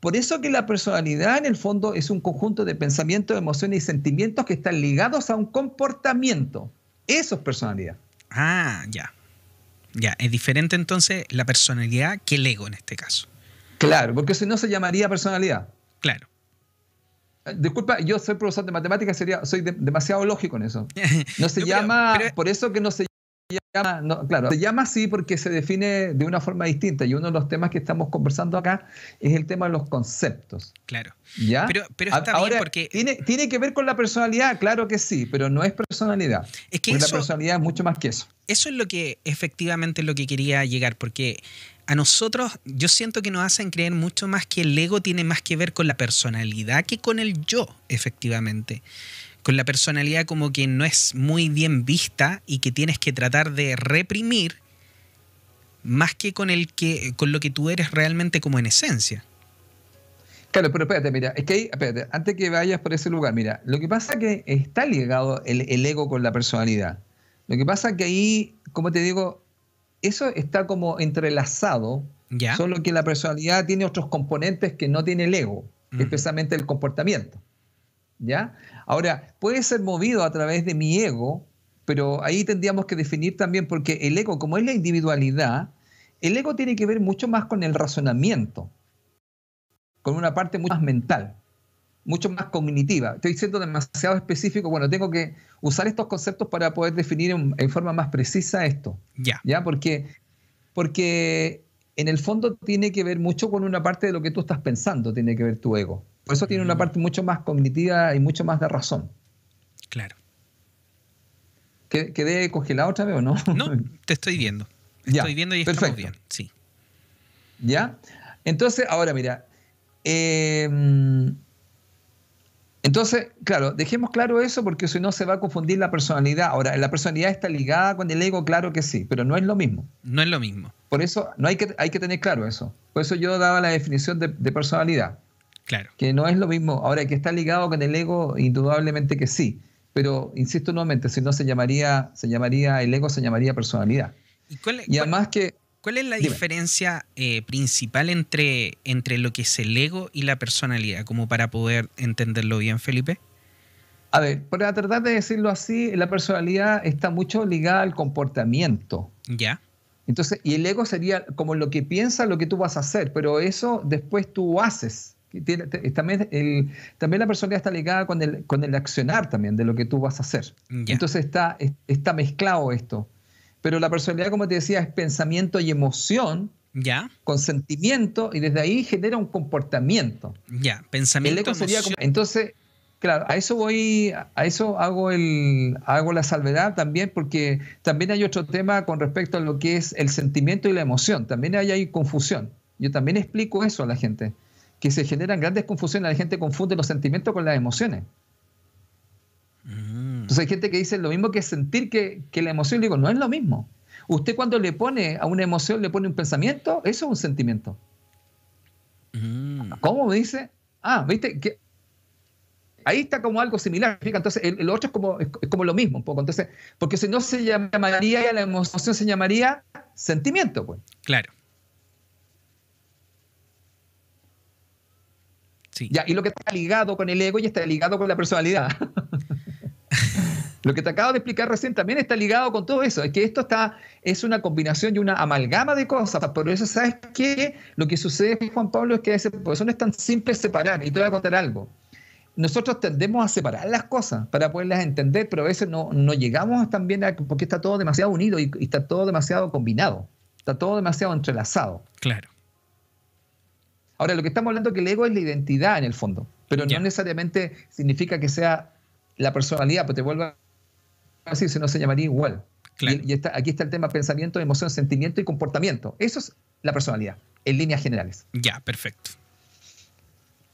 Por eso que la personalidad en el fondo es un conjunto de pensamientos, emociones y sentimientos que están ligados a un comportamiento. Eso es personalidad. Ah, ya. Ya, es diferente entonces la personalidad que el ego en este caso. Claro, porque si no se llamaría personalidad. Claro. Eh, disculpa, yo soy profesor de matemáticas, sería, soy demasiado lógico en eso. No se llama, por eso que no se llama, no, claro, se llama así porque se define de una forma distinta y uno de los temas que estamos conversando acá es el tema de los conceptos. Claro. ¿Ya? Pero, pero está bien porque... Tiene, tiene que ver con la personalidad, claro que sí, pero no es personalidad. Es que la personalidad es mucho más que eso. Eso es lo que efectivamente es lo que quería llegar, porque a nosotros yo siento que nos hacen creer mucho más que el ego tiene más que ver con la personalidad que con el yo, efectivamente con la personalidad como que no es muy bien vista y que tienes que tratar de reprimir más que con el que con lo que tú eres realmente como en esencia. Claro, pero espérate, mira, es que ahí, espérate, antes que vayas por ese lugar, mira, lo que pasa es que está ligado el, ego con la personalidad. Lo que pasa es que ahí, como te digo, eso está como entrelazado, ¿Ya? solo que la personalidad tiene otros componentes que no tiene el ego, especialmente el comportamiento. ¿Ya? Ahora, puede ser movido a través de mi ego, pero ahí tendríamos que definir también, porque el ego, como es la individualidad, el ego tiene que ver mucho más con el razonamiento, con una parte mucho más mental, mucho más cognitiva. Estoy siendo demasiado específico, bueno, tengo que usar estos conceptos para poder definir en, forma más precisa esto. Ya. ¿Ya? Porque, porque en el fondo tiene que ver mucho con una parte de lo que tú estás pensando, tiene que ver tu ego. Por eso tiene una mm. parte mucho más cognitiva y mucho más de razón. Claro. ¿Quedé congelado otra vez o no? No, te estoy viendo. Estoy viendo y estamos bien, sí. ¿Ya? Entonces, ahora mira. Em, entonces, claro, dejemos claro eso porque si no se va a confundir la personalidad. Ahora, la personalidad está ligada con el ego, claro que sí, pero no es lo mismo. No es lo mismo. Por eso no hay que, hay que tener claro eso. Por eso yo daba la definición de, de personalidad. Claro. Que no es lo mismo. Ahora, que está ligado con el ego, indudablemente que sí pero insisto nuevamente, si no se llamaría, se llamaría, el ego se llamaría personalidad. Y, cuál, además que... ¿Cuál es la diferencia eh, principal entre, entre lo que es el ego y la personalidad, como para poder entenderlo bien, Felipe? A ver, para tratar de decirlo así, la personalidad está mucho ligada al comportamiento. Ya. Entonces, y el ego sería como lo que piensa, lo que tú vas a hacer, pero eso después tú haces también, el, también la personalidad está ligada con el, con el accionar también de lo que tú vas a hacer. Entonces está, está mezclado esto. Pero la personalidad, como te decía, es pensamiento y emoción. Ya. Con sentimiento y desde ahí genera un comportamiento. Ya, pensamiento. sería entonces, claro, a eso voy, a eso hago, el, hago la salvedad también porque también hay otro tema con respecto a lo que es el sentimiento y la emoción. También hay, hay confusión. Yo también explico eso a la gente que se generan grandes confusiones, la gente confunde los sentimientos con las emociones. Mm. Entonces hay gente que dice lo mismo que sentir que, la emoción, le digo, no es lo mismo. Usted cuando le pone a una emoción, le pone un pensamiento, eso es un sentimiento. Mm. ¿Cómo me dice? Ah, viste, que ahí está como algo similar. Entonces, el, otro es como, es como lo mismo un poco. Entonces, porque si no se llamaría, la emoción se llamaría sentimiento, pues. Claro. Ya, y lo que está ligado con el ego y está ligado con la personalidad. lo que te acabo de explicar recién también está ligado con todo eso. Es que esto está, es una combinación y una amalgama de cosas. Por eso, ¿sabes qué? Lo que sucede, Juan Pablo, es que ese, por eso no es tan simple separar. Y te voy a contar algo. Nosotros tendemos a separar las cosas para poderlas entender, pero a veces no, no llegamos también a, porque está todo demasiado unido y está todo demasiado combinado. Está todo demasiado entrelazado. Claro. Ahora, lo que estamos hablando es que el ego es la identidad en el fondo, pero no necesariamente significa que sea la personalidad, pues te vuelvo a decir, si no se llamaría igual. Y, aquí está el tema pensamiento, emoción, sentimiento y comportamiento. Eso es la personalidad, en líneas generales. Ya, perfecto.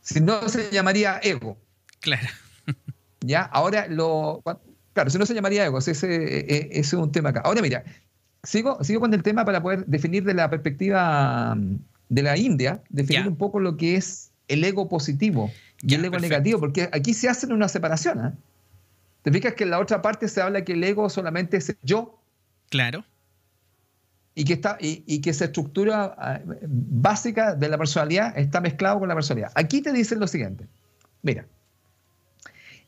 Si no se llamaría ego. Claro. ya, ahora lo. Claro, si no se llamaría ego, ese, ese, ese es un tema acá. Ahora mira, sigo, sigo con el tema para poder definir de la perspectiva de la India, definir un poco lo que es el ego positivo y el ego negativo, porque aquí se hace una separación. ¿eh? ¿Te fijas que en la otra parte se habla que el ego solamente es yo? Claro. Y que, está, y, que esa estructura ah, básica de la personalidad está mezclado con la personalidad. Aquí te dicen lo siguiente. Mira,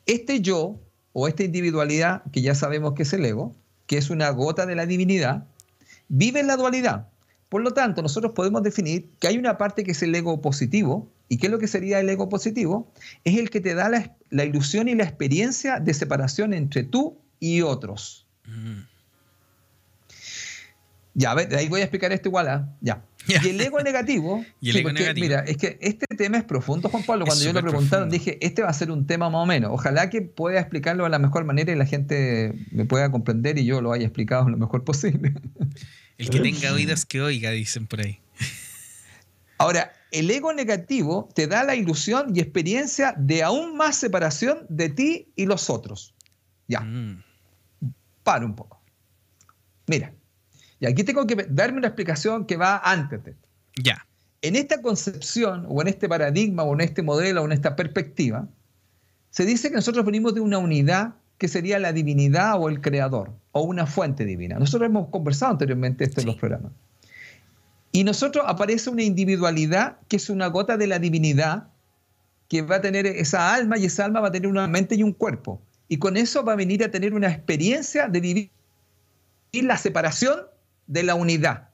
este yo o esta individualidad, que ya sabemos que es el ego, que es una gota de la divinidad, vive en la dualidad. Por lo tanto, nosotros podemos definir que hay una parte que es el ego positivo. ¿Y qué es lo que sería el ego positivo? Es el que te da la, ilusión y la experiencia de separación entre tú y otros. Mm. Ya, a ver, ahí voy a explicar esto igual. ¿ah? Ya. Y el ego negativo. ¿Y el ego negativo? Mira, es que este tema es profundo, Juan Pablo. Cuando yo lo preguntaron, dije, este va a ser un tema más o menos. Ojalá que pueda explicarlo de la mejor manera y la gente me pueda comprender y yo lo haya explicado lo mejor posible. El que tenga oídos que oiga, dicen por ahí. Ahora, el ego negativo te da la ilusión y experiencia de aún más separación de ti y los otros. Ya. Mm. Para un poco. Mira. Y aquí tengo que darme una explicación que va antes de esto. Ya. En esta concepción, o en este paradigma, o en este modelo, o en esta perspectiva, se dice que nosotros venimos de una unidad que sería la divinidad o el creador o una fuente divina. Nosotros hemos conversado anteriormente esto en los programas. Y nosotros aparece una individualidad que es una gota de la divinidad que va a tener esa alma y esa alma va a tener una mente y un cuerpo. Y con eso va a venir a tener una experiencia de vivir la separación de la unidad.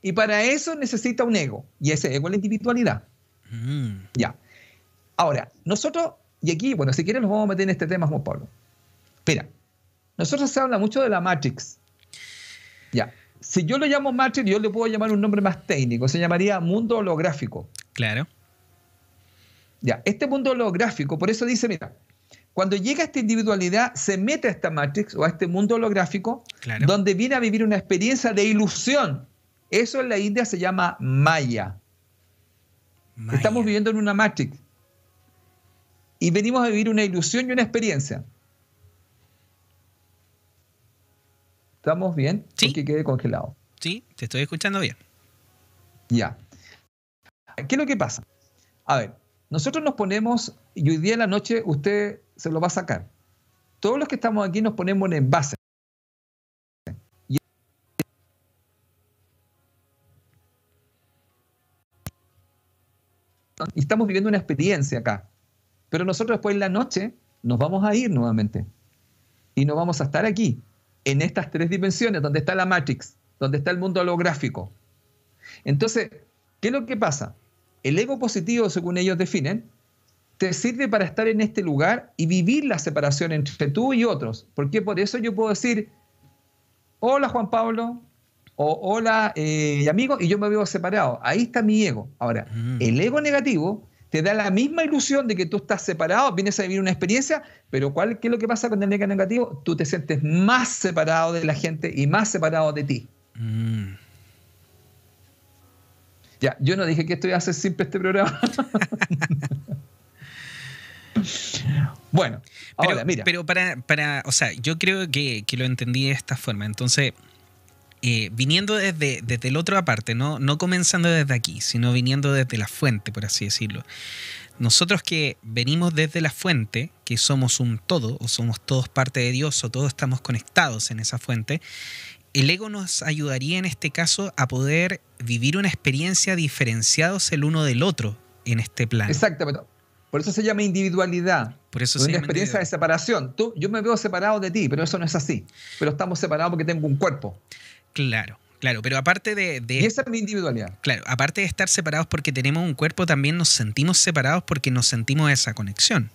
Y para eso necesita un ego. Y ese ego es la individualidad. Mm. Ya. Ahora, nosotros, y aquí, bueno, si quieren nos vamos a meter en este tema, Juan Pablo. Espera, nosotros se habla mucho de la Matrix. Ya. Si yo lo llamo Matrix, yo le puedo llamar un nombre más técnico. Se llamaría mundo holográfico. Claro. Ya, este mundo holográfico, por eso dice, mira, cuando llega esta individualidad, se mete a esta matrix o a este mundo holográfico, donde viene a vivir una experiencia de ilusión. Eso en la India se llama Maya. Estamos viviendo en una matrix. Y venimos a vivir una ilusión y una experiencia. ¿Estamos bien? Sí. Porque quede congelado. Sí, te estoy escuchando bien. Ya. ¿Qué es lo que pasa? A ver, nosotros nos ponemos, y hoy día en la noche usted se lo va a sacar. Todos los que estamos aquí nos ponemos en base. Y estamos viviendo una experiencia acá. Pero nosotros después en la noche nos vamos a ir nuevamente. Y nos vamos a estar aquí en estas tres dimensiones, donde está la Matrix, donde está el mundo holográfico. Entonces, ¿qué es lo que pasa? El ego positivo, según ellos definen, te sirve para estar en este lugar y vivir la separación entre tú y otros. Porque por eso yo puedo decir, hola Juan Pablo, o hola eh, amigo, y yo me veo separado. Ahí está mi ego. Ahora, mm. el ego negativo te da la misma ilusión de que tú estás separado, vienes a vivir una experiencia, pero ¿cuál, ¿qué es lo que pasa con el ego negativo? Tú te sientes más separado de la gente y más separado de ti. Mm. Ya, yo no dije que esto iba a hacer siempre este programa. bueno, ahora, mira. Pero para, para, o sea, yo creo que, que lo entendí de esta forma. Entonces, eh, viniendo desde, desde el otro aparte, ¿no? no comenzando desde aquí, sino viniendo desde la fuente, por así decirlo. Nosotros que venimos desde la fuente, que somos un todo, o somos todos parte de Dios, o todos estamos conectados en esa fuente, el ego nos ayudaría en este caso a poder vivir una experiencia diferenciados el uno del otro en este plano. Exactamente. Por eso se llama individualidad. Por eso es una experiencia de separación. Tú, yo me veo separado de ti, pero eso no es así. Pero estamos separados porque tengo un cuerpo. Claro, claro, pero aparte de, Y esa es mi individualidad. Claro, aparte de estar separados porque tenemos un cuerpo, también nos sentimos separados porque nos sentimos esa conexión.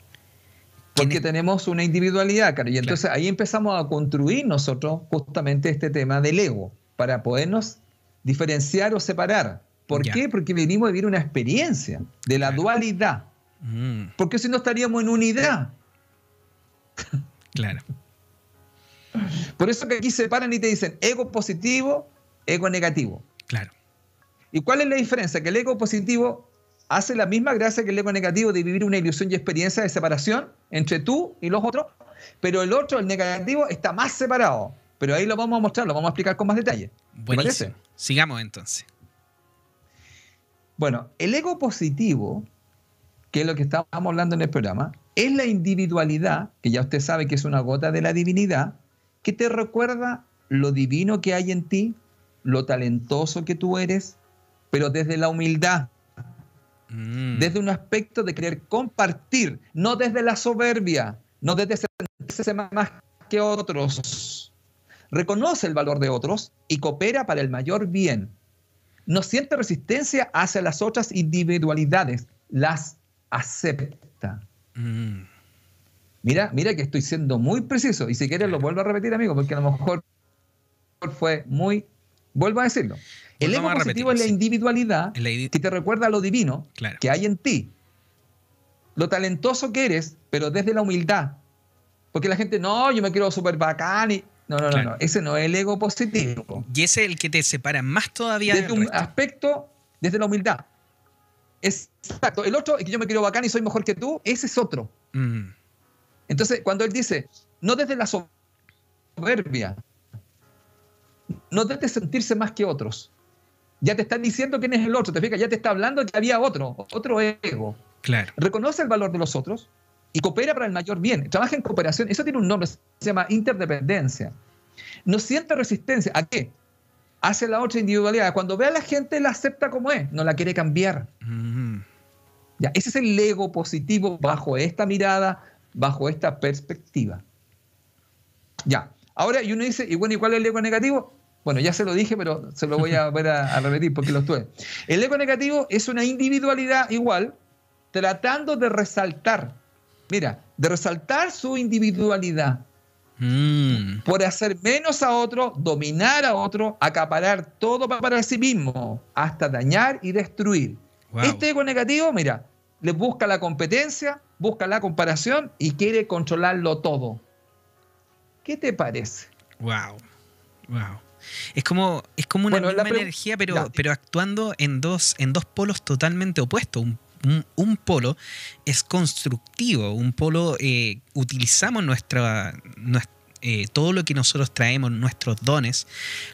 Porque tenemos una individualidad, claro. Y entonces ahí empezamos a construir nosotros justamente este tema del ego, para podernos diferenciar o separar. ¿Por qué? Porque venimos a vivir una experiencia de la dualidad. Mm. Porque si no estaríamos en unidad. Claro. Por eso que aquí se paran y te dicen ego positivo, ego negativo. Claro. ¿Y cuál es la diferencia? Que el ego positivo hace la misma gracia que el ego negativo de vivir una ilusión y experiencia de separación entre tú y los otros, pero el otro, el negativo, está más separado. Pero ahí lo vamos a mostrar, lo vamos a explicar con más detalle. Buenísimo. Sigamos entonces. Bueno, el ego positivo, que es lo que estábamos hablando en el programa, es la individualidad, que ya usted sabe que es una gota de la divinidad, que te recuerda lo divino que hay en ti, lo talentoso que tú eres, pero desde la humildad, mm. desde un aspecto de querer compartir, no desde la soberbia, no desde ser más que otros. Reconoce el valor de otros y coopera para el mayor bien. No siente resistencia hacia las otras individualidades, las acepta. Mm. Mira, mira que estoy siendo muy preciso. Y si quieres lo vuelvo a repetir, amigo, porque a lo mejor fue muy. Vuelvo a decirlo. El ego positivo es la individualidad que te recuerda lo divino que hay en ti. Lo talentoso que eres, pero desde la humildad. Porque la gente, no, yo me quiero súper bacán y. No, no, no, no. Ese no es el ego positivo. Y ese es el que te separa más todavía. Desde un aspecto, desde la humildad. Exacto. El otro es que yo me quiero bacán y soy mejor que tú, ese es otro. Mm. Entonces, cuando él dice, no desde la soberbia, no desde sentirse más que otros, ya te están diciendo quién es el otro, te fijas, ya te está hablando que había otro, otro ego. Claro. Reconoce el valor de los otros y coopera para el mayor bien. Trabaja en cooperación, eso tiene un nombre, se llama interdependencia. No siente resistencia. ¿A qué? Hace la otra individualidad. Cuando ve a la gente, la acepta como es, no la quiere cambiar. Ya, ese es el ego positivo bajo esta mirada, bajo esta perspectiva. Ya, ahora y uno dice, ¿y bueno, ¿y cuál es el ego negativo? Bueno, ya se lo dije, pero se lo voy a ver a, repetir porque lo estuve. El ego negativo es una individualidad igual, tratando de resaltar, mira, de resaltar su individualidad. Mm. Por hacer menos a otro, dominar a otro, acaparar todo para sí mismo, hasta dañar y destruir. Este ego negativo, mira, le busca la competencia, busca la comparación y quiere controlarlo todo. ¿Qué te parece? Wow. Wow. Es como, es como una misma energía, pero, pero actuando en dos, en dos polos totalmente opuestos. Un, polo es constructivo, un polo eh, utilizamos nuestra, eh, todo lo que nosotros traemos, nuestros dones,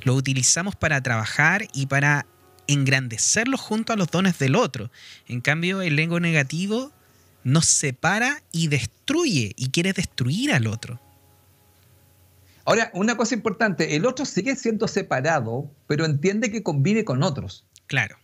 lo utilizamos para trabajar y para engrandecerlos junto a los dones del otro. En cambio, el ego negativo nos separa y destruye y quiere destruir al otro. Ahora, una cosa importante, el otro sigue siendo separado, pero entiende que convive con otros. Claro.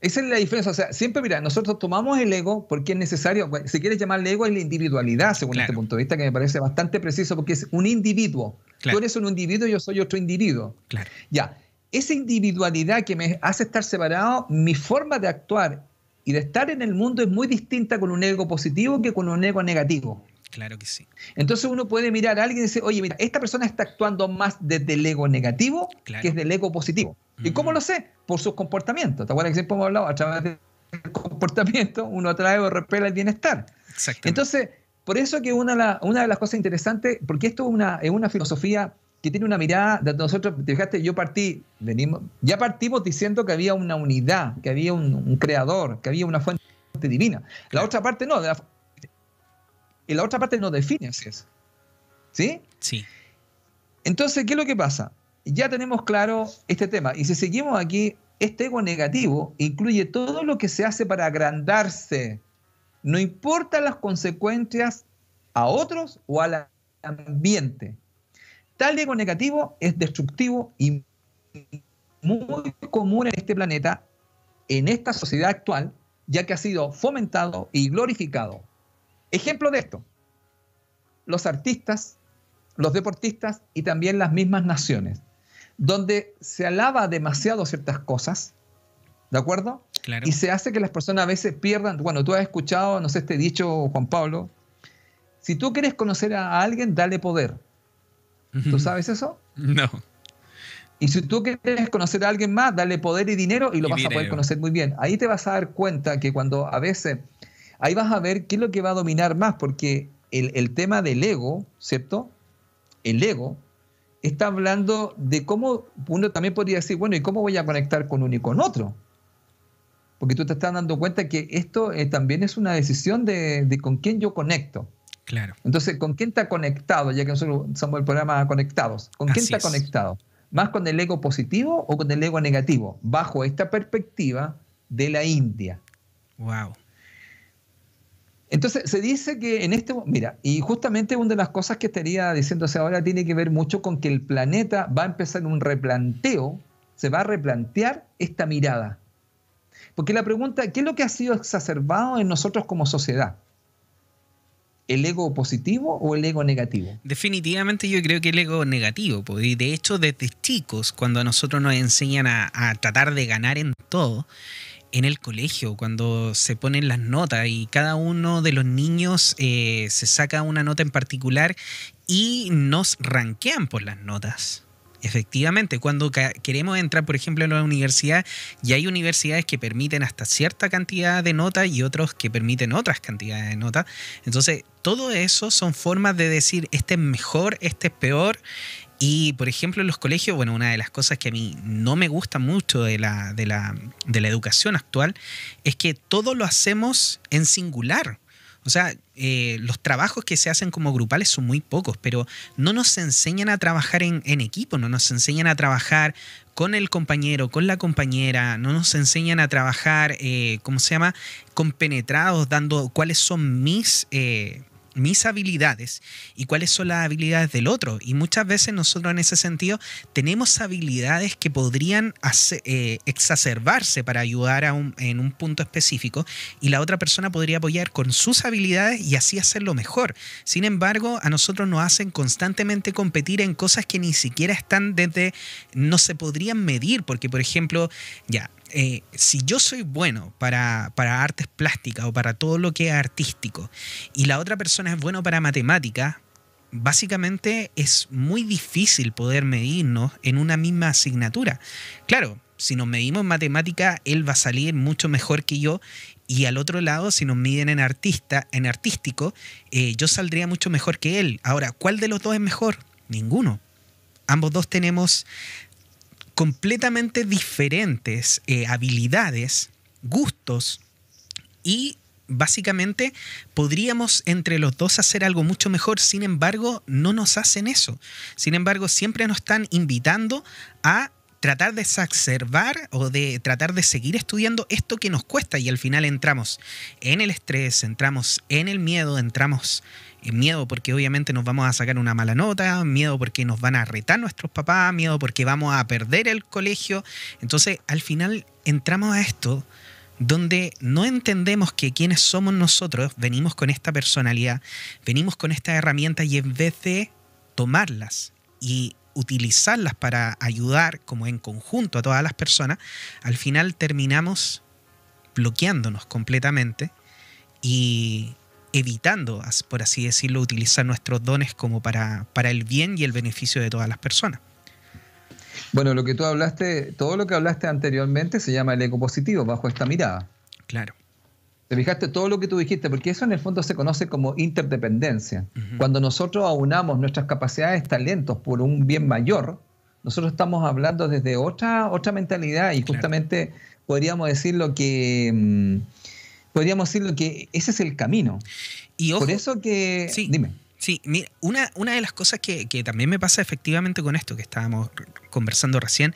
Esa es la diferencia. O sea, siempre, mira, nosotros tomamos el ego porque es necesario. Si quieres llamarle ego, es la individualidad, según este punto de vista, que me parece bastante preciso, porque es un individuo. Tú eres un individuo, yo soy otro individuo. Claro. Ya. Esa individualidad que me hace estar separado, mi forma de actuar y de estar en el mundo es muy distinta con un ego positivo que con un ego negativo. Claro que sí. Entonces uno puede mirar a alguien y decir, oye, mira, esta persona está actuando más desde el ego negativo que es del ego positivo. ¿Y cómo lo sé? Por sus comportamientos. ¿Te acuerdas que siempre hemos hablado? A través del comportamiento uno atrae o repela el bienestar. Entonces, por eso que una, una de las cosas interesantes, porque esto es una, es una filosofía que tiene una mirada de nosotros, te fijaste, yo partí, venimos, ya partimos diciendo que había una unidad, que había un, creador, que había una fuente divina. La otra parte no, de la, y la otra parte no define así es. ¿Sí? Sí. Entonces, ¿qué es lo que pasa? Ya tenemos claro este tema. Y si seguimos aquí, este ego negativo incluye todo lo que se hace para agrandarse. No importa las consecuencias a otros o al ambiente. Tal ego negativo es destructivo y muy común en este planeta, en esta sociedad actual, ya que ha sido fomentado y glorificado Ejemplo de esto, los artistas, los deportistas y también las mismas naciones, donde se alaba demasiado ciertas cosas, ¿de acuerdo? Claro. Y se hace que las personas a veces pierdan, bueno, tú has escuchado, no sé, este dicho, Juan Pablo, si tú quieres conocer a alguien, dale poder. ¿Tú sabes eso? No. Y si tú quieres conocer a alguien más, dale poder y dinero y lo vas a poder conocer muy bien. Ahí te vas a dar cuenta que cuando a veces ahí vas a ver qué es lo que va a dominar más, porque el, tema del ego, ¿cierto? El ego está hablando de cómo uno también podría decir, bueno, ¿y cómo voy a conectar con uno y con otro? Porque tú te estás dando cuenta que esto eh, también es una decisión de, con quién yo conecto. Claro. Entonces, ¿con quién está conectado? Ya que nosotros somos el programa Conectados. ¿Con quién está conectado? ¿Más con el ego positivo o con el ego negativo? Bajo esta perspectiva de la India. Wow. Entonces, se dice que en este, mira, y justamente una de las cosas que estaría diciéndose ahora tiene que ver mucho con que el planeta va a empezar un replanteo, se va a replantear esta mirada. Porque la pregunta, ¿qué es lo que ha sido exacerbado en nosotros como sociedad? ¿El ego positivo o el ego negativo? Definitivamente yo creo que el ego negativo. Y de hecho, desde chicos, cuando a nosotros nos enseñan a, tratar de ganar en todo, en el colegio, cuando se ponen las notas y cada uno de los niños eh, se saca una nota en particular y nos ranquean por las notas. Efectivamente, cuando queremos entrar, por ejemplo, en la universidad, ya hay universidades que permiten hasta cierta cantidad de notas y otros que permiten otras cantidades de notas. Entonces, todo eso son formas de decir, este es mejor, este es peor, y, por ejemplo, en los colegios, bueno, una de las cosas que a mí no me gusta mucho de la, de la, de la educación actual es que todo lo hacemos en singular. O sea, eh, los trabajos que se hacen como grupales son muy pocos, pero no nos enseñan a trabajar en, equipo, no nos enseñan a trabajar con el compañero, con la compañera, no nos enseñan a trabajar, eh, ¿cómo se llama?, compenetrados, dando cuáles son mis... Eh, mis habilidades y cuáles son las habilidades del otro. Y muchas veces nosotros en ese sentido tenemos habilidades que podrían eh, exacerbarse para ayudar a en un punto específico y la otra persona podría apoyar con sus habilidades y así hacerlo mejor. Sin embargo, a nosotros nos hacen constantemente competir en cosas que ni siquiera están desde, no se podrían medir, porque por ejemplo, ya, eh, si yo soy bueno para, para, artes plásticas o para todo lo que es artístico y la otra persona es bueno para matemática, básicamente es muy difícil poder medirnos en una misma asignatura. Claro, si nos medimos en matemática, él va a salir mucho mejor que yo Y al otro lado, si nos miden en artista, en artístico, eh, yo saldría mucho mejor que él. Ahora, ¿cuál de los dos es mejor? Ninguno. Ambos dos tenemos completamente diferentes eh, habilidades, gustos y básicamente podríamos entre los dos hacer algo mucho mejor, sin embargo no nos hacen eso. Sin embargo siempre nos están invitando a tratar de exacerbar o de tratar de seguir estudiando esto que nos cuesta y al final entramos en el estrés, entramos en el miedo, entramos en miedo porque obviamente nos vamos a sacar una mala nota, miedo porque nos van a retar nuestros papás, miedo porque vamos a perder el colegio. Entonces al final entramos a esto donde no entendemos que quienes somos nosotros venimos con esta personalidad, venimos con estas herramientas y en vez de tomarlas y utilizarlas para ayudar como en conjunto a todas las personas, al final terminamos bloqueándonos completamente y evitando, por así decirlo, utilizar nuestros dones como para, para el bien y el beneficio de todas las personas. Bueno, lo que tú hablaste, todo lo que hablaste anteriormente se llama el eco positivo, bajo esta mirada. Claro. Te fijaste todo lo que tú dijiste, porque eso en el fondo se conoce como interdependencia. Cuando nosotros aunamos nuestras capacidades, talentos por un bien mayor, nosotros estamos hablando desde otra, otra mentalidad y justamente podríamos decirlo que mm, podríamos decirlo que ese es el camino. Y por eso que sí. dime. Sí, mira, una, una de las cosas que, también me pasa efectivamente con esto que estábamos conversando recién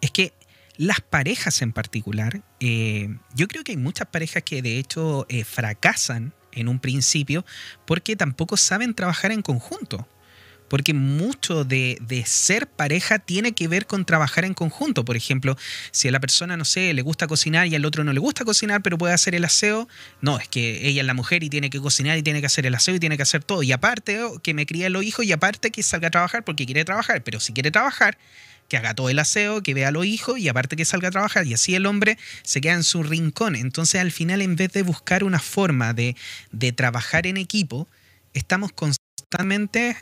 es que las parejas en particular, eh, yo creo que hay muchas parejas que de hecho eh, fracasan en un principio porque tampoco saben trabajar en conjunto porque mucho de, ser pareja tiene que ver con trabajar en conjunto. Por ejemplo, si a la persona, no sé, le gusta cocinar y al otro no le gusta cocinar, pero puede hacer el aseo, no, es que ella es la mujer y tiene que cocinar y tiene que hacer el aseo y tiene que hacer todo. Y aparte, oh, que me cría los hijos y aparte que salga a trabajar porque quiere trabajar, pero si quiere trabajar, que haga todo el aseo, que vea a los hijos y aparte que salga a trabajar. Y así el hombre se queda en su rincón. Entonces al final en vez de buscar una forma de, de trabajar en equipo, estamos constantemente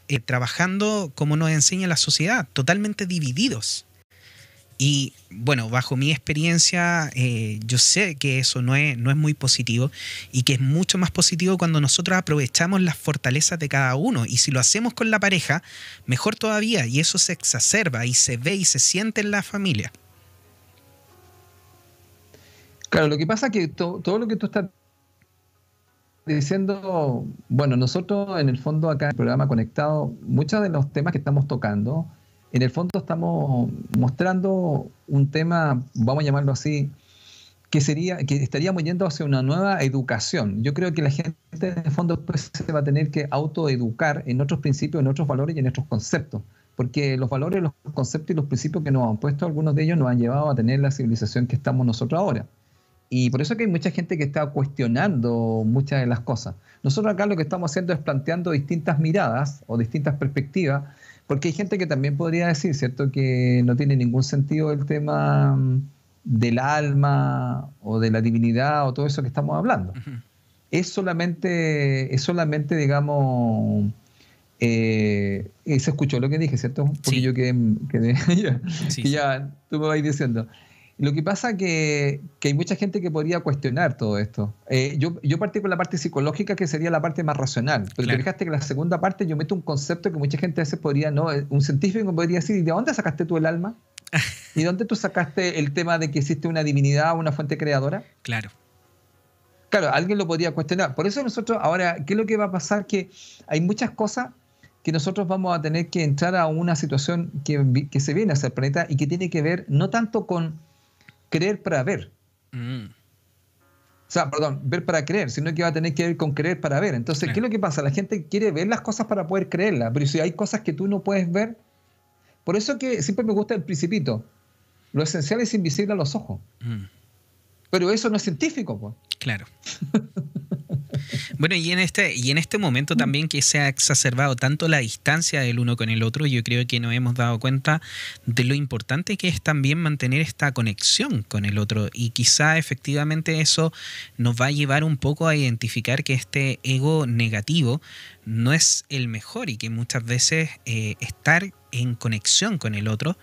eh, trabajando como nos enseña la sociedad, totalmente divididos. Y bueno, bajo mi experiencia, eh, yo sé que eso no es, no es muy positivo y que es mucho más positivo cuando nosotros aprovechamos las fortalezas de cada uno. Y si lo hacemos con la pareja, mejor todavía. Y eso se exacerba y se ve y se siente en la familia. Claro, lo que pasa es que todo lo que tú estás diciendo, bueno, nosotros en el fondo acá en el programa Conectado, muchos de los temas que estamos tocando, en el fondo estamos mostrando un tema, vamos a llamarlo así, que sería, que estaríamos yendo hacia una nueva educación. Yo creo que la gente en el fondo después se va a tener que autoeducar en otros principios, en otros valores y en otros conceptos. Porque los valores, los conceptos y los principios que nos han puesto, algunos de ellos nos han llevado a tener la civilización que estamos nosotros ahora. Y por eso que hay mucha gente que está cuestionando muchas de las cosas. Nosotros acá lo que estamos haciendo es planteando distintas miradas o distintas perspectivas, porque hay gente que también podría decir, ¿cierto?, que no tiene ningún sentido el tema mm, del alma o de la divinidad o todo eso que estamos hablando. Es solamente, es solamente, digamos, eh, se escuchó lo que dije, ¿cierto? Porque yo quedé, ya, que ya tú me vas diciendo. Lo que pasa que, que hay mucha gente que podría cuestionar todo esto. Eh, yo, yo partí con la parte psicológica, que sería la parte más racional. Pero te fijaste que la segunda parte yo meto un concepto que mucha gente a veces podría, ¿no? Eh, un científico podría decir, ¿de dónde sacaste tú el alma? ¿Y dónde tú sacaste el tema de que existe una divinidad, una fuente creadora? Claro. Claro, alguien lo podría cuestionar. Por eso nosotros, ahora, ¿qué es lo que va a pasar? Que hay muchas cosas que nosotros vamos a tener que entrar a una situación que, que se viene hacia el planeta y que tiene que ver no tanto con creer para ver. Mm. O sea, perdón, ver para creer, sino que va a tener que ver con creer para ver. Entonces, ¿qué es lo que pasa? La gente quiere ver las cosas para poder creerlas, pero si hay cosas que tú no puedes ver, por eso que siempre me gusta el principito. Lo esencial es invisible a los ojos. Mm. Pero eso no es científico, pues. Claro. Bueno, y en este, y en este momento también que se ha exacerbado tanto la distancia del uno con el otro, yo creo que nos hemos dado cuenta de lo importante que es también mantener esta conexión con el otro. Y quizá efectivamente eso nos va a llevar un poco a identificar que este ego negativo no es el mejor y que muchas veces eh, estar en conexión con el otro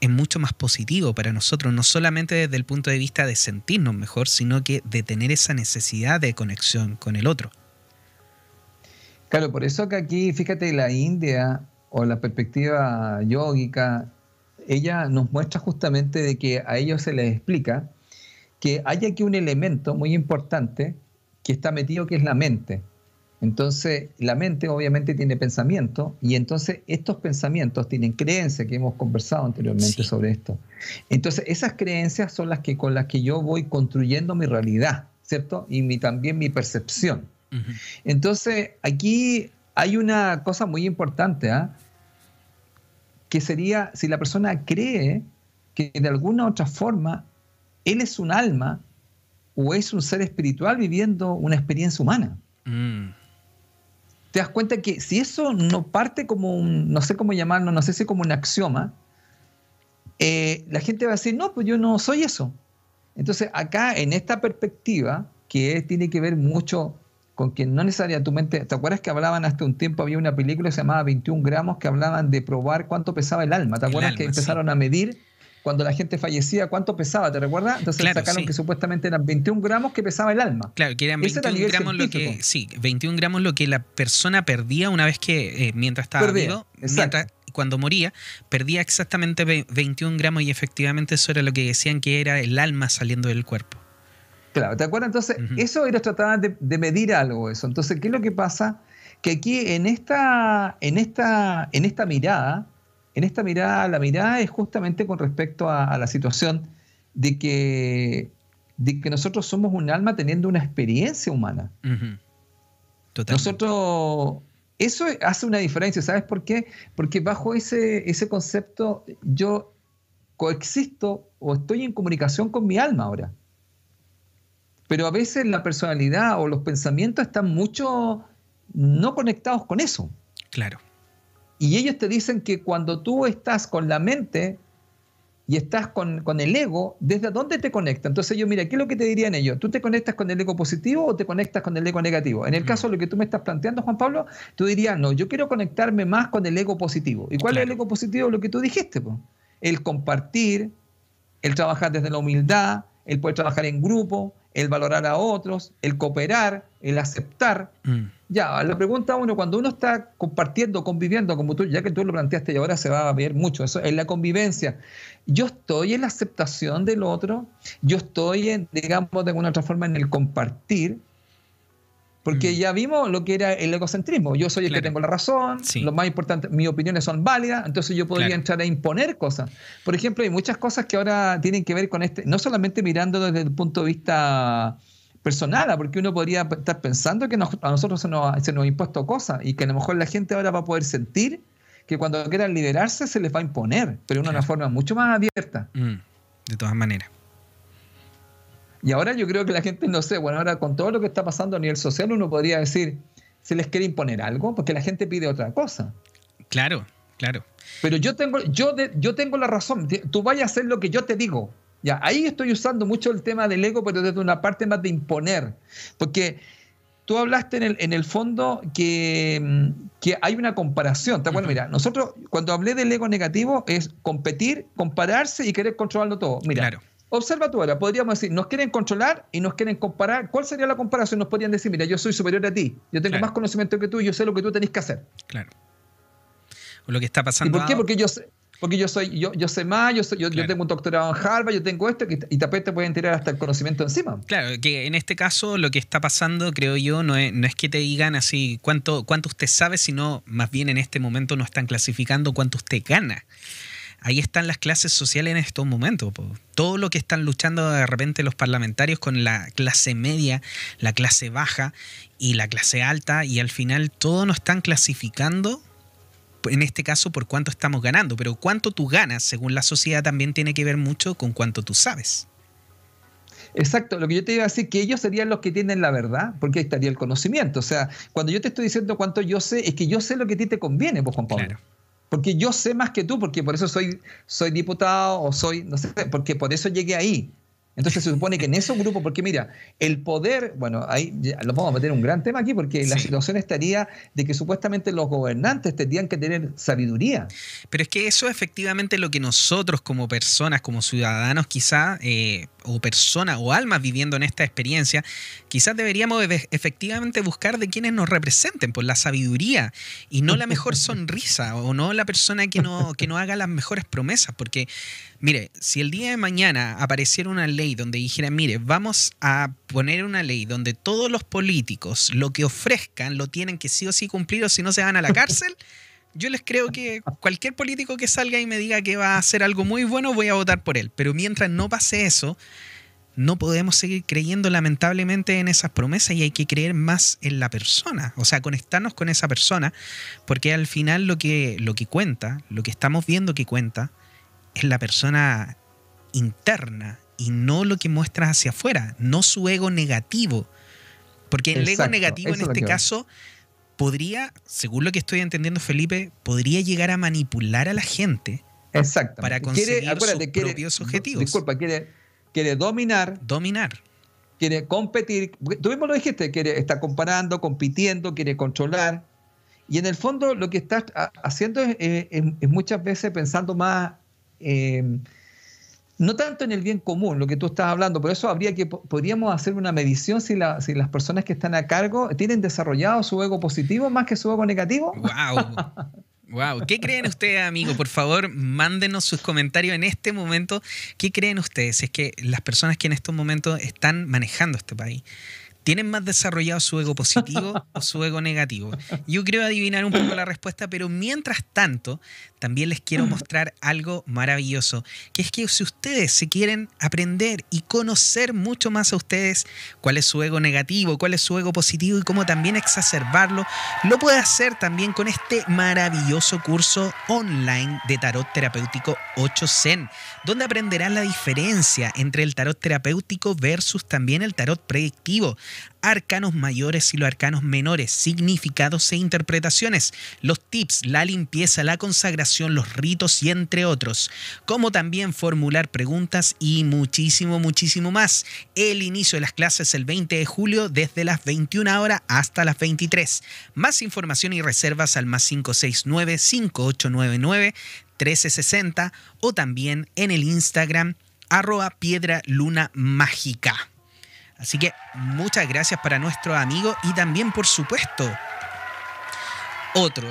es mucho más positivo para nosotros, no solamente desde el punto de vista de sentirnos mejor, sino que de tener esa necesidad de conexión con el otro. Claro, por eso que aquí, fíjate, la India o la perspectiva yógica, ella nos muestra justamente de que a ellos se les explica que hay aquí un elemento muy importante que está metido, que es la mente. Entonces, la mente obviamente tiene pensamiento y entonces estos pensamientos tienen creencias que hemos conversado anteriormente sobre esto. Entonces, esas creencias son las que con las que yo voy construyendo mi realidad, ¿cierto? Y mi, también mi percepción. Entonces, aquí hay una cosa muy importante, ¿ah? que sería si la persona cree que de alguna u otra forma él es un alma o es un ser espiritual viviendo una experiencia humana. Mm te das cuenta que si eso no parte como un, no sé cómo llamarlo, no sé si como un axioma, eh, la gente va a decir, no, pues yo no soy eso. Entonces, acá en esta perspectiva, que tiene que ver mucho con que no necesariamente, ¿te acuerdas que hablaban hasta un tiempo, había una película que se llamaba 21 gramos, que hablaban de probar cuánto pesaba el alma? ¿Te acuerdas que empezaron a medir cuando la gente fallecía, ¿cuánto pesaba? ¿Te recuerdas? Entonces sacaron que supuestamente eran 21 gramos que pesaba el alma. Claro, que eran 21 gramos lo que. Sí, 21 gramos lo que la persona perdía una vez que, eh, mientras estaba vivo, cuando moría, perdía exactamente 21 gramos y efectivamente eso era lo que decían que era el alma saliendo del cuerpo. Claro, ¿te acuerdas? Entonces, eso ellos trataban de, de, medir algo, eso. Entonces, ¿qué es lo que pasa? Que aquí en esta, en esta, en esta mirada, en esta mirada, la mirada es justamente con respecto a, la situación de que, de que nosotros somos un alma teniendo una experiencia humana. Nosotros, eso hace una diferencia, ¿sabes por qué? Porque bajo ese, ese concepto yo coexisto o estoy en comunicación con mi alma ahora. Pero a veces la personalidad o los pensamientos están mucho no conectados con eso. Claro. Y ellos te dicen que cuando tú estás con la mente y estás con, el ego, ¿desde dónde te conecta? Entonces yo, mira, ¿qué es lo que te dirían ellos? ¿Tú te conectas con el ego positivo o te conectas con el ego negativo? En el mm. caso de lo que tú me estás planteando, Juan Pablo, tú dirías, no, yo quiero conectarme más con el ego positivo. ¿Y cuál es el ego positivo? Lo que tú dijiste, el compartir, el trabajar desde la humildad, el poder trabajar en grupo, el valorar a otros, el cooperar, el aceptar. Mm. Ya, la pregunta uno, cuando uno está compartiendo, conviviendo, como tú, ya que tú lo planteaste y ahora se va a ver mucho, eso es la convivencia. Yo estoy en la aceptación del otro, yo estoy, en, digamos, de alguna otra forma en el compartir, porque mm. ya vimos lo que era el egocentrismo. Yo soy el que tengo la razón, lo más importante, mis opiniones son válidas, entonces yo podría entrar a imponer cosas. Por ejemplo, hay muchas cosas que ahora tienen que ver con este, no solamente mirando desde el punto de vista personal, porque uno podría estar pensando que a nosotros se nos, se nos ha impuesto cosas y que a lo mejor la gente ahora va a poder sentir que cuando quieran liberarse se les va a imponer, pero de una forma mucho más abierta. Mm, de todas maneras. Y ahora yo creo que la gente, no sé, bueno, ahora con todo lo que está pasando a nivel social, uno podría decir, se les quiere imponer algo, porque la gente pide otra cosa. Claro, claro. Pero yo tengo, yo, yo tengo la razón, tú vayas a hacer lo que yo te digo. Ya, ahí estoy usando mucho el tema del ego, pero desde una parte más de imponer. Porque tú hablaste en el, en el fondo que, mm, que, hay una comparación. Bueno, mira, nosotros cuando hablé del ego negativo es competir, compararse y querer controlarlo todo. Mira, observa tú ahora, podríamos decir, nos quieren controlar y nos quieren comparar. ¿Cuál sería la comparación? Nos podrían decir, mira, yo soy superior a ti, yo tengo más conocimiento que tú y yo sé lo que tú tenés que hacer. Claro. O lo que está pasando. ¿Y por qué? Porque yo sé porque yo soy, yo, yo sé más, yo, yo, tengo un doctorado en Harvard, yo tengo esto, y te, te pueden tirar hasta el conocimiento encima. Claro, que en este caso lo que está pasando, creo yo, no es, no es que te digan así cuánto, cuánto usted sabe, sino más bien en este momento no están clasificando cuánto usted gana. Ahí están las clases sociales en estos momentos. Todo lo que están luchando de repente los parlamentarios con la clase media, la clase baja y la clase alta, y al final todo nos están clasificando en este caso por cuánto estamos ganando, pero cuánto tú ganas según la sociedad también tiene que ver mucho con cuánto tú sabes. Exacto, lo que yo te iba a decir, que ellos serían los que tienen la verdad, porque ahí estaría el conocimiento. O sea, cuando yo te estoy diciendo cuánto yo sé, es que yo sé lo que a ti te conviene, pues Juan Pablo. Porque yo sé más que tú, porque por eso soy, soy diputado o soy, no sé, porque por eso llegué ahí. Entonces se supone que en esos grupos, porque mira, el poder, bueno, ahí lo vamos a meter un gran tema aquí, porque la situación estaría de que supuestamente los gobernantes tendrían que tener sabiduría. Pero es que eso es efectivamente lo que nosotros como personas, como ciudadanos quizá, eh, o personas o almas viviendo en esta experiencia, quizás deberíamos efectivamente buscar de quienes nos representen, por la sabiduría y no la mejor sonrisa o no la persona que no, que no haga las mejores promesas, porque Mire, si el día de mañana apareciera una ley donde dijera, mire, vamos a poner una ley donde todos los políticos lo que ofrezcan lo tienen que sí o sí cumplir o si no se van a la cárcel, yo les creo que cualquier político que salga y me diga que va a hacer algo muy bueno, voy a votar por él. Pero mientras no pase eso, no podemos seguir creyendo lamentablemente en esas promesas y hay que creer más en la persona, o sea, conectarnos con esa persona, porque al final lo que, lo que cuenta, lo que estamos viendo que cuenta, es la persona interna y no lo que muestra hacia afuera, no su ego negativo. Porque el ego negativo en este caso podría, según lo que estoy entendiendo Felipe, podría llegar a manipular a la gente para conseguir sus propios objetivos. Disculpa, quiere, quiere dominar. Dominar. Quiere competir. Tú mismo lo dijiste, quiere estar comparando, compitiendo, quiere controlar. Y en el fondo lo que estás haciendo es muchas veces pensando más eh, no tanto en el bien común, lo que tú estás hablando, por eso habría que, podríamos hacer una medición si, las personas que están a cargo tienen desarrollado su ego positivo más que su ego negativo. ¡Wow! Wow, ¿qué creen ustedes, amigo? Por favor, mándenos sus comentarios en este momento. ¿Qué creen ustedes? Es que las personas que en estos momentos están manejando este país ¿Tienen más desarrollado su ego positivo o su ego negativo? Yo creo adivinar un poco la respuesta, pero mientras tanto, también les quiero mostrar algo maravilloso, que es que si ustedes se quieren aprender y conocer mucho más a ustedes, cuál es su ego negativo, cuál es su ego positivo y cómo también exacerbarlo, lo puede hacer también con este maravilloso curso online de tarot terapéutico 8 Zen, donde aprenderán la diferencia entre el tarot terapéutico versus también el tarot predictivo arcanos mayores y los arcanos menores, significados e interpretaciones, los tips, la limpieza, la consagración, los ritos y entre otros, como también formular preguntas y muchísimo, muchísimo más. El inicio de las clases el 20 de julio desde las 21 horas hasta las 23. Más información y reservas al más 569 5899 1360 o también en el Instagram arroba piedra luna mágica. Así que muchas gracias para nuestro amigo y también, por supuesto, otro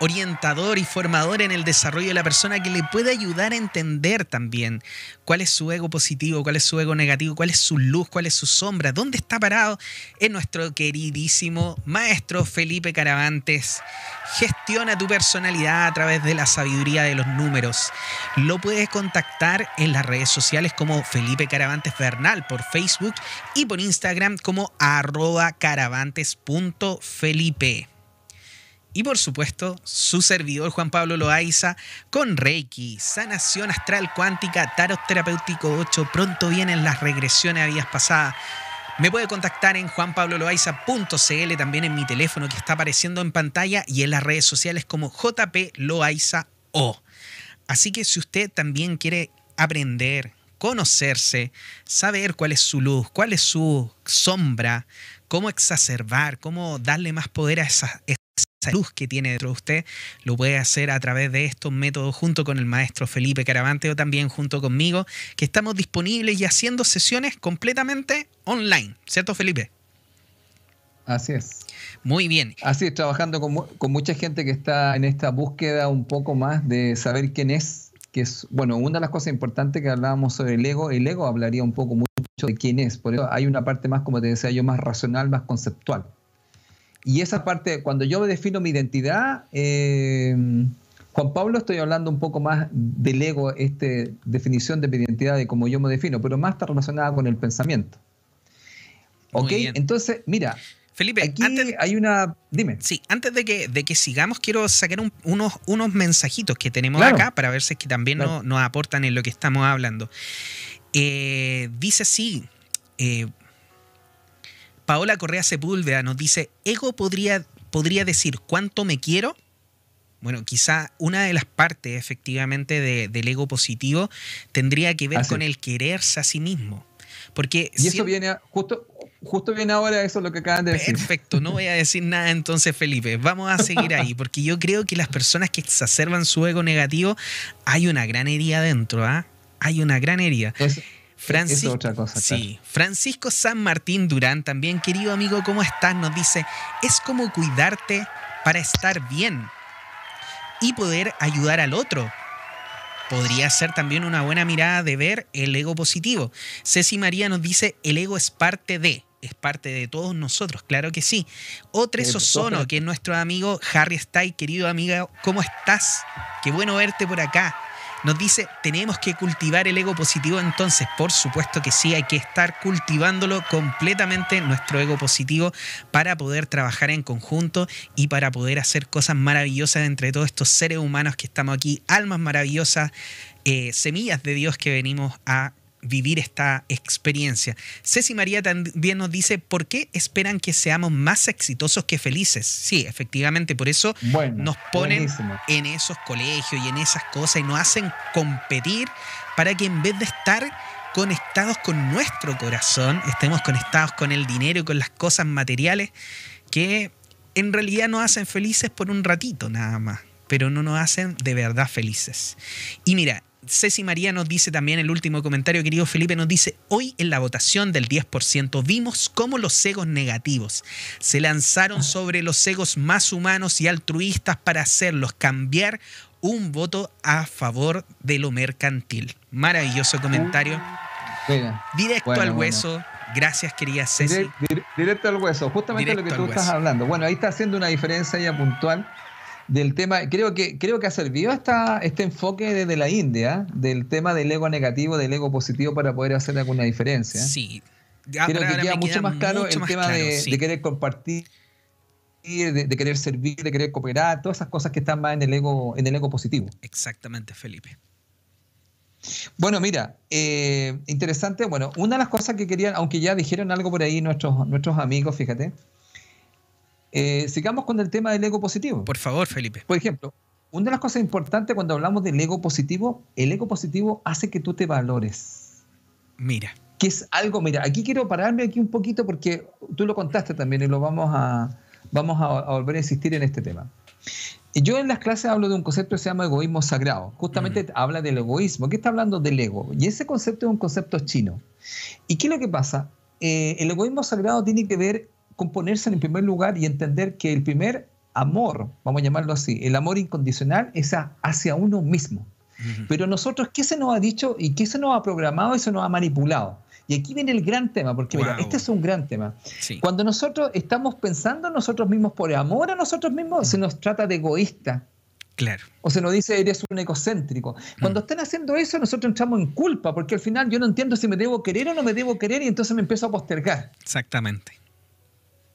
orientador y formador en el desarrollo de la persona que le puede ayudar a entender también cuál es su ego positivo, cuál es su ego negativo, cuál es su luz, cuál es su sombra, dónde está parado, es nuestro queridísimo maestro Felipe Caravantes. Gestiona tu personalidad a través de la sabiduría de los números. Lo puedes contactar en las redes sociales como Felipe Caravantes Bernal por Facebook y por Instagram como arroba caravantes.felipe. Y por supuesto, su servidor Juan Pablo Loaiza con Reiki, sanación astral cuántica, tarot terapéutico 8. Pronto vienen las regresiones a vías pasadas. Me puede contactar en juanpabloloaiza.cl, también en mi teléfono que está apareciendo en pantalla y en las redes sociales como JP Loaiza O. Así que si usted también quiere aprender, conocerse, saber cuál es su luz, cuál es su sombra, cómo exacerbar, cómo darle más poder a esa, esa luz que tiene dentro de usted, lo puede hacer a través de estos métodos junto con el maestro Felipe Caravante o también junto conmigo, que estamos disponibles y haciendo sesiones completamente online, ¿cierto Felipe? Así es. Muy bien. Así es, trabajando con, con, mucha gente que está en esta búsqueda un poco más de saber quién es, que es, bueno, una de las cosas importantes que hablábamos sobre el ego, el ego hablaría un poco mucho de quién es, por eso hay una parte más, como te decía yo, más racional, más conceptual. Y esa parte, cuando yo defino mi identidad, eh, Juan Pablo, estoy hablando un poco más del ego, esta definición de mi identidad, de cómo yo me defino, pero más está relacionada con el pensamiento. ¿Ok? Entonces, mira. Felipe, aquí hay una. Dime. Sí, antes de que, de que sigamos, quiero sacar unos, unos mensajitos que tenemos acá para ver si es que también nos, aportan en lo que estamos hablando. Eh, dice así. Eh, Paola Correa Sepúlveda nos dice, ego podría, podría decir cuánto me quiero. Bueno, quizá una de las partes efectivamente del ego positivo tendría que ver con el quererse a sí mismo. Porque y eso viene justo, justo viene ahora eso es lo que acaban de decir. Perfecto, no voy a decir nada entonces, Felipe. Vamos a seguir ahí, porque yo creo que las personas que exacerban su ego negativo, hay una gran herida dentro, ¿ah? Hay una gran herida. Otra cosa, sí, Francisco San Martín Durán, también querido amigo, ¿cómo estás? Nos dice, es como cuidarte para estar bien y poder ayudar al otro. Podría ser también una buena mirada de ver el ego positivo. Ceci María nos dice, el ego es parte de, es parte de todos nosotros, claro que sí. Otres Osono, que es nuestro amigo Harry Stay, querido amigo, ¿cómo estás? Qué bueno verte por acá. Nos dice, tenemos que cultivar el ego positivo entonces. Por supuesto que sí, hay que estar cultivándolo completamente, nuestro ego positivo, para poder trabajar en conjunto y para poder hacer cosas maravillosas entre todos estos seres humanos que estamos aquí, almas maravillosas, eh, semillas de Dios que venimos a vivir esta experiencia. Ceci María también nos dice, ¿por qué esperan que seamos más exitosos que felices? Sí, efectivamente, por eso nos ponen en esos colegios y en esas cosas y nos hacen competir para que en vez de estar conectados con nuestro corazón, estemos conectados con el dinero y con las cosas materiales que en realidad nos hacen felices por un ratito nada más, pero no nos hacen de verdad felices. Y mira, Ceci María nos dice también el último comentario, querido Felipe, nos dice, hoy en la votación del 10% vimos cómo los egos negativos se lanzaron sobre los egos más humanos y altruistas para hacerlos cambiar un voto a favor de lo mercantil. Maravilloso comentario. Directo al hueso. Gracias, querida Ceci. Directo al hueso, justamente lo que tú estás hablando. Bueno, ahí está haciendo una diferencia ya puntual del tema, creo que, creo que ha servido esta, este enfoque desde la India, del tema del ego negativo, del ego positivo para poder hacer alguna diferencia. Sí. Creo que queda mucho más claro el tema de, querer compartir, de, querer servir, de querer cooperar, todas esas cosas que están más en el ego, en el ego positivo. Exactamente, Felipe. Bueno, mira, eh, interesante. Bueno, una de las cosas que querían, aunque ya dijeron algo por ahí nuestros, nuestros amigos, fíjate, eh, sigamos con el tema del ego positivo. Por favor, Felipe. Por ejemplo, una de las cosas importantes cuando hablamos del ego positivo, el ego positivo hace que tú te valores. Mira. Que es algo, mira, aquí quiero pararme aquí un poquito porque tú lo contaste también y lo vamos a, vamos a, volver a insistir en este tema. Yo en las clases hablo de un concepto que se llama egoísmo sagrado. Justamente habla del egoísmo. ¿Qué está hablando del ego? Y ese concepto es un concepto chino. ¿Y qué es lo que pasa? Eh, el egoísmo sagrado tiene que ver componerse en primer lugar y entender que el primer amor, vamos a llamarlo así, el amor incondicional es hacia uno mismo. Pero nosotros, ¿qué se nos ha dicho y qué se nos ha programado y se nos ha manipulado? Y aquí viene el gran tema, porque mira, este es un gran tema. Cuando nosotros estamos pensando en nosotros mismos por amor a nosotros mismos, se nos trata de egoísta. Claro. O se nos dice eres un egocéntrico. Cuando están haciendo eso, nosotros entramos en culpa, porque al final yo no entiendo si me debo querer o no me debo querer y entonces me empiezo a postergar. Exactamente.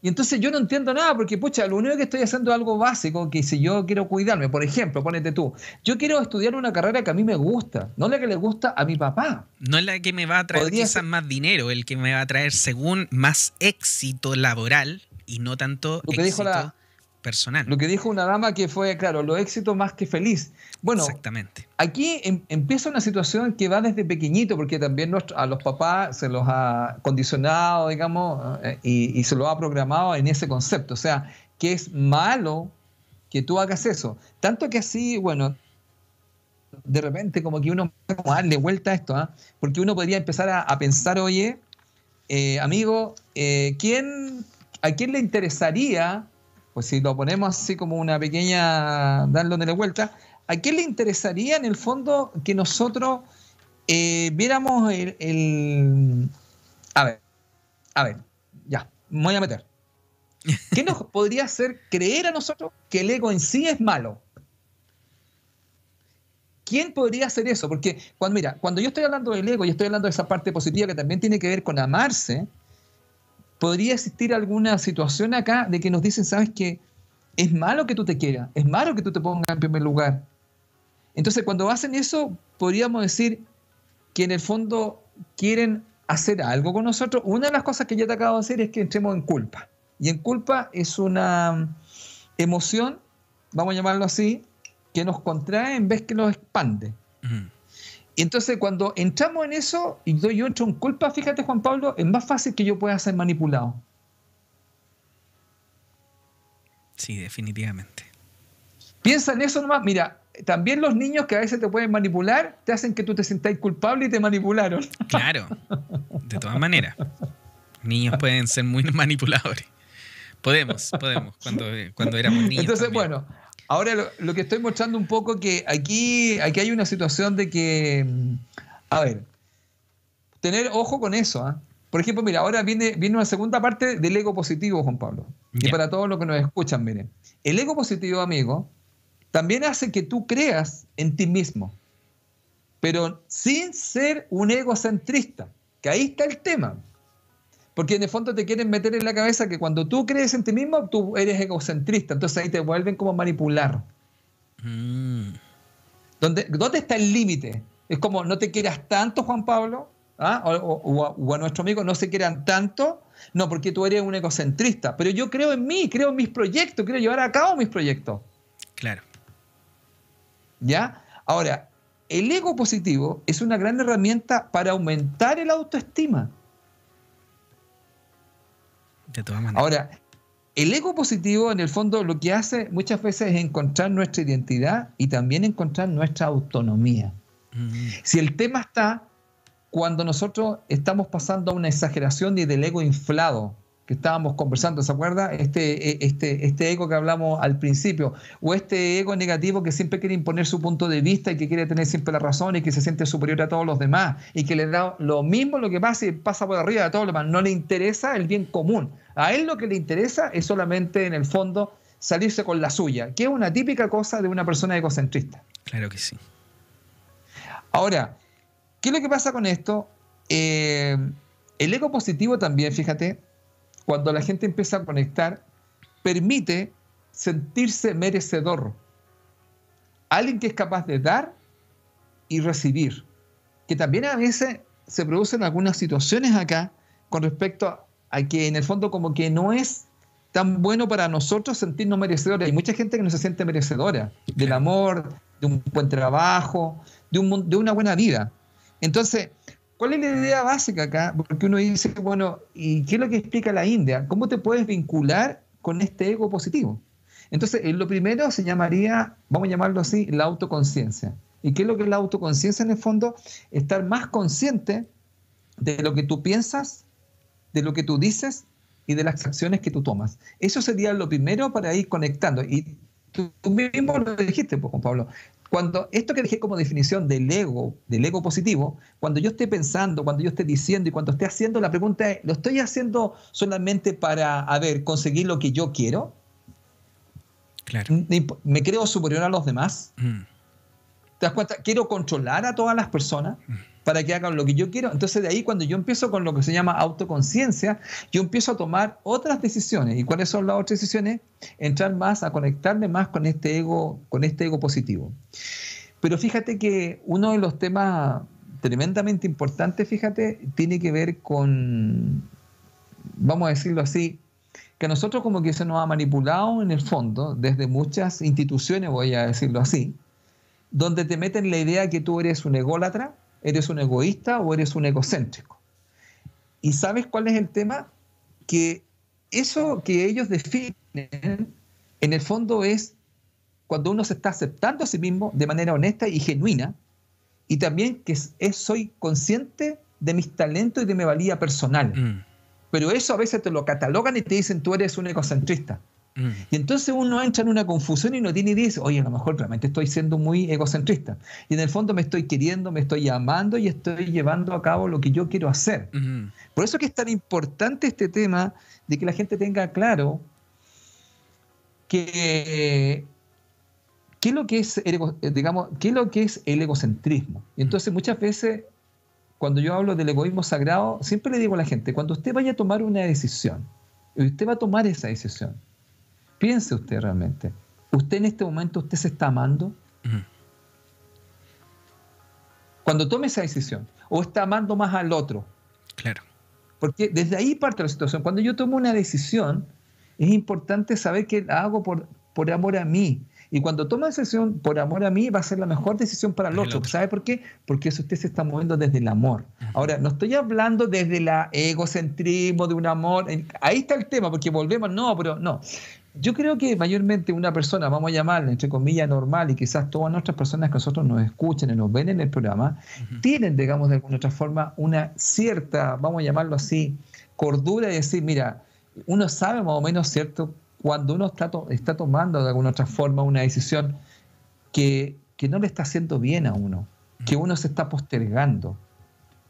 Y entonces yo no entiendo nada porque, pucha, lo único que estoy haciendo es algo básico, que si yo quiero cuidarme, por ejemplo, ponete tú, yo quiero estudiar una carrera que a mí me gusta, no la que le gusta a mi papá. No es la que me va a traer quizás más dinero, el que me va a traer según más éxito laboral y no tanto lo que éxito dijo la, personal. Lo que dijo una dama que fue, claro, lo éxito más que feliz. Bueno, Exactamente. aquí em, empieza una situación que va desde pequeñito, porque también a los papás se los ha condicionado, digamos, eh, y, se lo ha programado en ese concepto. O sea, que es malo que tú hagas eso. Tanto que así, bueno, de repente como que uno a darle vuelta a esto, ¿ah? porque uno podría empezar a, pensar, oye, eh, amigo, eh, ¿quién, ¿a quién le interesaría pues si lo ponemos así como una pequeña, dándole la vuelta, ¿a quién le interesaría en el fondo que nosotros eh, viéramos el, A ver, a ver, ya, me voy a meter. ¿Qué nos podría hacer creer a nosotros que el ego en sí es malo? ¿Quién podría hacer eso? Porque cuando, mira, cuando yo estoy hablando del ego y estoy hablando de esa parte positiva que también tiene que ver con amarse, podría existir alguna situación acá de que nos dicen, sabes que es malo que tú te quieras, es malo que tú te pongas en primer lugar. Entonces, cuando hacen eso, podríamos decir que en el fondo quieren hacer algo con nosotros. Una de las cosas que ya te acabo de decir es que entremos en culpa. Y en culpa es una emoción, vamos a llamarlo así, que nos contrae en vez que nos expande. Y entonces cuando entramos en eso y yo entro en culpa, fíjate Juan Pablo, es más fácil que yo pueda ser manipulado. Sí, definitivamente. Piensa en eso nomás. Mira, también los niños que a veces te pueden manipular, te hacen que tú te sientas culpable y te manipularon. Claro, de todas maneras. Niños pueden ser muy manipuladores. Podemos, podemos, cuando, cuando éramos niños. Entonces, bueno, ahora lo, que estoy mostrando un poco que aquí, aquí hay una situación de que, a ver, tener ojo con eso. ¿ah? Por ejemplo, mira, ahora viene, viene una segunda parte del ego positivo, Juan Pablo. Y para todos los que nos escuchan, miren, el ego positivo, amigo, también hace que tú creas en ti mismo, pero sin ser un egocentrista, que ahí está el tema. Porque en el fondo te quieren meter en la cabeza que cuando tú crees en ti mismo, tú eres egocentrista. Entonces ahí te vuelven como manipular. Mm. ¿Dónde, ¿Dónde, está el límite? Es como, no te quieras tanto, Juan Pablo, ¿ah? o, a, nuestro amigo, no se quieran tanto. No, porque tú eres un egocentrista. Pero yo creo en mí, creo en mis proyectos, quiero llevar a cabo mis proyectos. Claro. ¿Ya? Ahora, el ego positivo es una gran herramienta para aumentar el autoestima. De todas maneras. Ahora, el ego positivo en el fondo lo que hace muchas veces es encontrar nuestra identidad y también encontrar nuestra autonomía. Mm. Si el tema está cuando nosotros estamos pasando a una exageración y del ego inflado, que estábamos conversando, ¿se acuerda? Este, e, este, este ego que hablamos al principio, o este ego negativo que siempre quiere imponer su punto de vista y que quiere tener siempre la razón y que se siente superior a todos los demás y que le da lo mismo lo que pasa y pasa por arriba de todos los demás, no le interesa el bien común. A él lo que le interesa es solamente, en el fondo, salirse con la suya, que es una típica cosa de una persona egocentrista. Claro que sí. Ahora, ¿qué es lo que pasa con esto? Eh, el ego positivo también, fíjate, cuando la gente empieza a conectar, permite sentirse merecedor. Alguien que es capaz de dar y recibir. Que también a veces se producen algunas situaciones acá con respecto a, que en el fondo como que no es tan bueno para nosotros sentirnos merecedores. Hay mucha gente que no se siente merecedora del amor, de un buen trabajo, de, un, de una buena vida. Entonces, ¿Cuál es la idea básica acá? Porque uno dice, bueno, ¿y qué es lo que explica la India? ¿Cómo te puedes vincular con este ego positivo? Entonces, lo primero se llamaría, vamos a llamarlo así, la autoconciencia. ¿Y qué es lo que es la autoconciencia en el fondo? Estar más consciente de lo que tú piensas, de lo que tú dices y de las acciones que tú tomas. Eso sería lo primero para ir conectando. Y tú, mismo lo dijiste, pues, Pablo. Cuando esto que dejé como definición del ego, del ego positivo, cuando yo esté pensando, cuando yo esté diciendo y cuando esté haciendo, la pregunta es, ¿lo estoy haciendo solamente para, a ver, conseguir lo que yo quiero? Claro. ¿Me creo superior a los demás? Mm. ¿Te das cuenta? ¿Quiero controlar a todas las personas? Mm para que hagan lo que yo quiero. Entonces de ahí cuando yo empiezo con lo que se llama autoconciencia, yo empiezo a tomar otras decisiones. ¿Y cuáles son las otras decisiones? Entrar más, a conectarme más con este ego, con este ego positivo. Pero fíjate que uno de los temas tremendamente importantes, fíjate, tiene que ver con, vamos a decirlo así, que a nosotros como que se nos ha manipulado en el fondo desde muchas instituciones, voy a decirlo así, donde te meten la idea que tú eres un ególatra, ¿Eres un egoísta o eres un egocéntrico? ¿Y sabes cuál es el tema? Que eso que ellos definen, en el fondo es cuando uno se está aceptando a sí mismo de manera honesta y genuina, y también que es, soy consciente de mis talentos y de mi valía personal. Mm. Pero eso a veces te lo catalogan y te dicen tú eres un egocentrista. Mm. Y entonces uno entra en una confusión y no tiene idea y dice, oye, a lo mejor realmente estoy siendo muy egocentrista. Y en el fondo me estoy queriendo, me estoy amando y estoy llevando a cabo lo que yo quiero hacer. Por eso es que es tan importante este tema de que la gente tenga claro que qué es lo que es el, digamos, qué es lo que es el egocentrismo. Y entonces muchas veces cuando yo hablo del egoísmo sagrado, siempre le digo a la gente, cuando usted vaya a tomar una decisión, usted va a tomar esa decisión Piense usted realmente. ¿Usted en este momento usted se está amando? Cuando tome esa decisión, o está amando más al otro. Claro. Porque desde ahí parte la situación. Cuando yo tomo una decisión, es importante saber que la hago por, por amor a mí. Y cuando toma decisión por amor a mí, va a ser la mejor decisión para el otro. ¿Sabe por qué? Porque eso usted se está moviendo desde el amor. Ahora, no estoy hablando desde el egocentrismo, de un amor. Ahí está el tema, porque volvemos, no, pero no. Yo creo que mayormente una persona, vamos a llamarla entre comillas normal, y quizás todas nuestras personas que nosotros nos escuchen y nos ven en el programa, tienen, digamos, de alguna otra forma, una cierta, vamos a llamarlo así, cordura y decir, mira, uno sabe más o menos, ¿cierto? Cuando uno está, está tomando de alguna otra forma una decisión que, que no le está haciendo bien a uno, que uno se está postergando,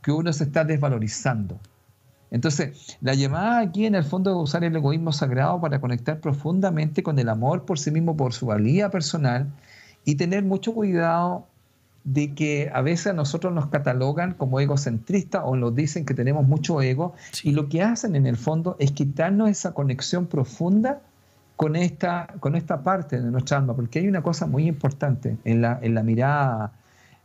que uno se está desvalorizando. Entonces, la llamada aquí en el fondo es usar el egoísmo sagrado para conectar profundamente con el amor por sí mismo, por su valía personal y tener mucho cuidado de que a veces a nosotros nos catalogan como egocentristas o nos dicen que tenemos mucho ego y lo que hacen en el fondo es quitarnos esa conexión profunda con esta, con esta parte de nuestra alma, porque hay una cosa muy importante en la, en la mirada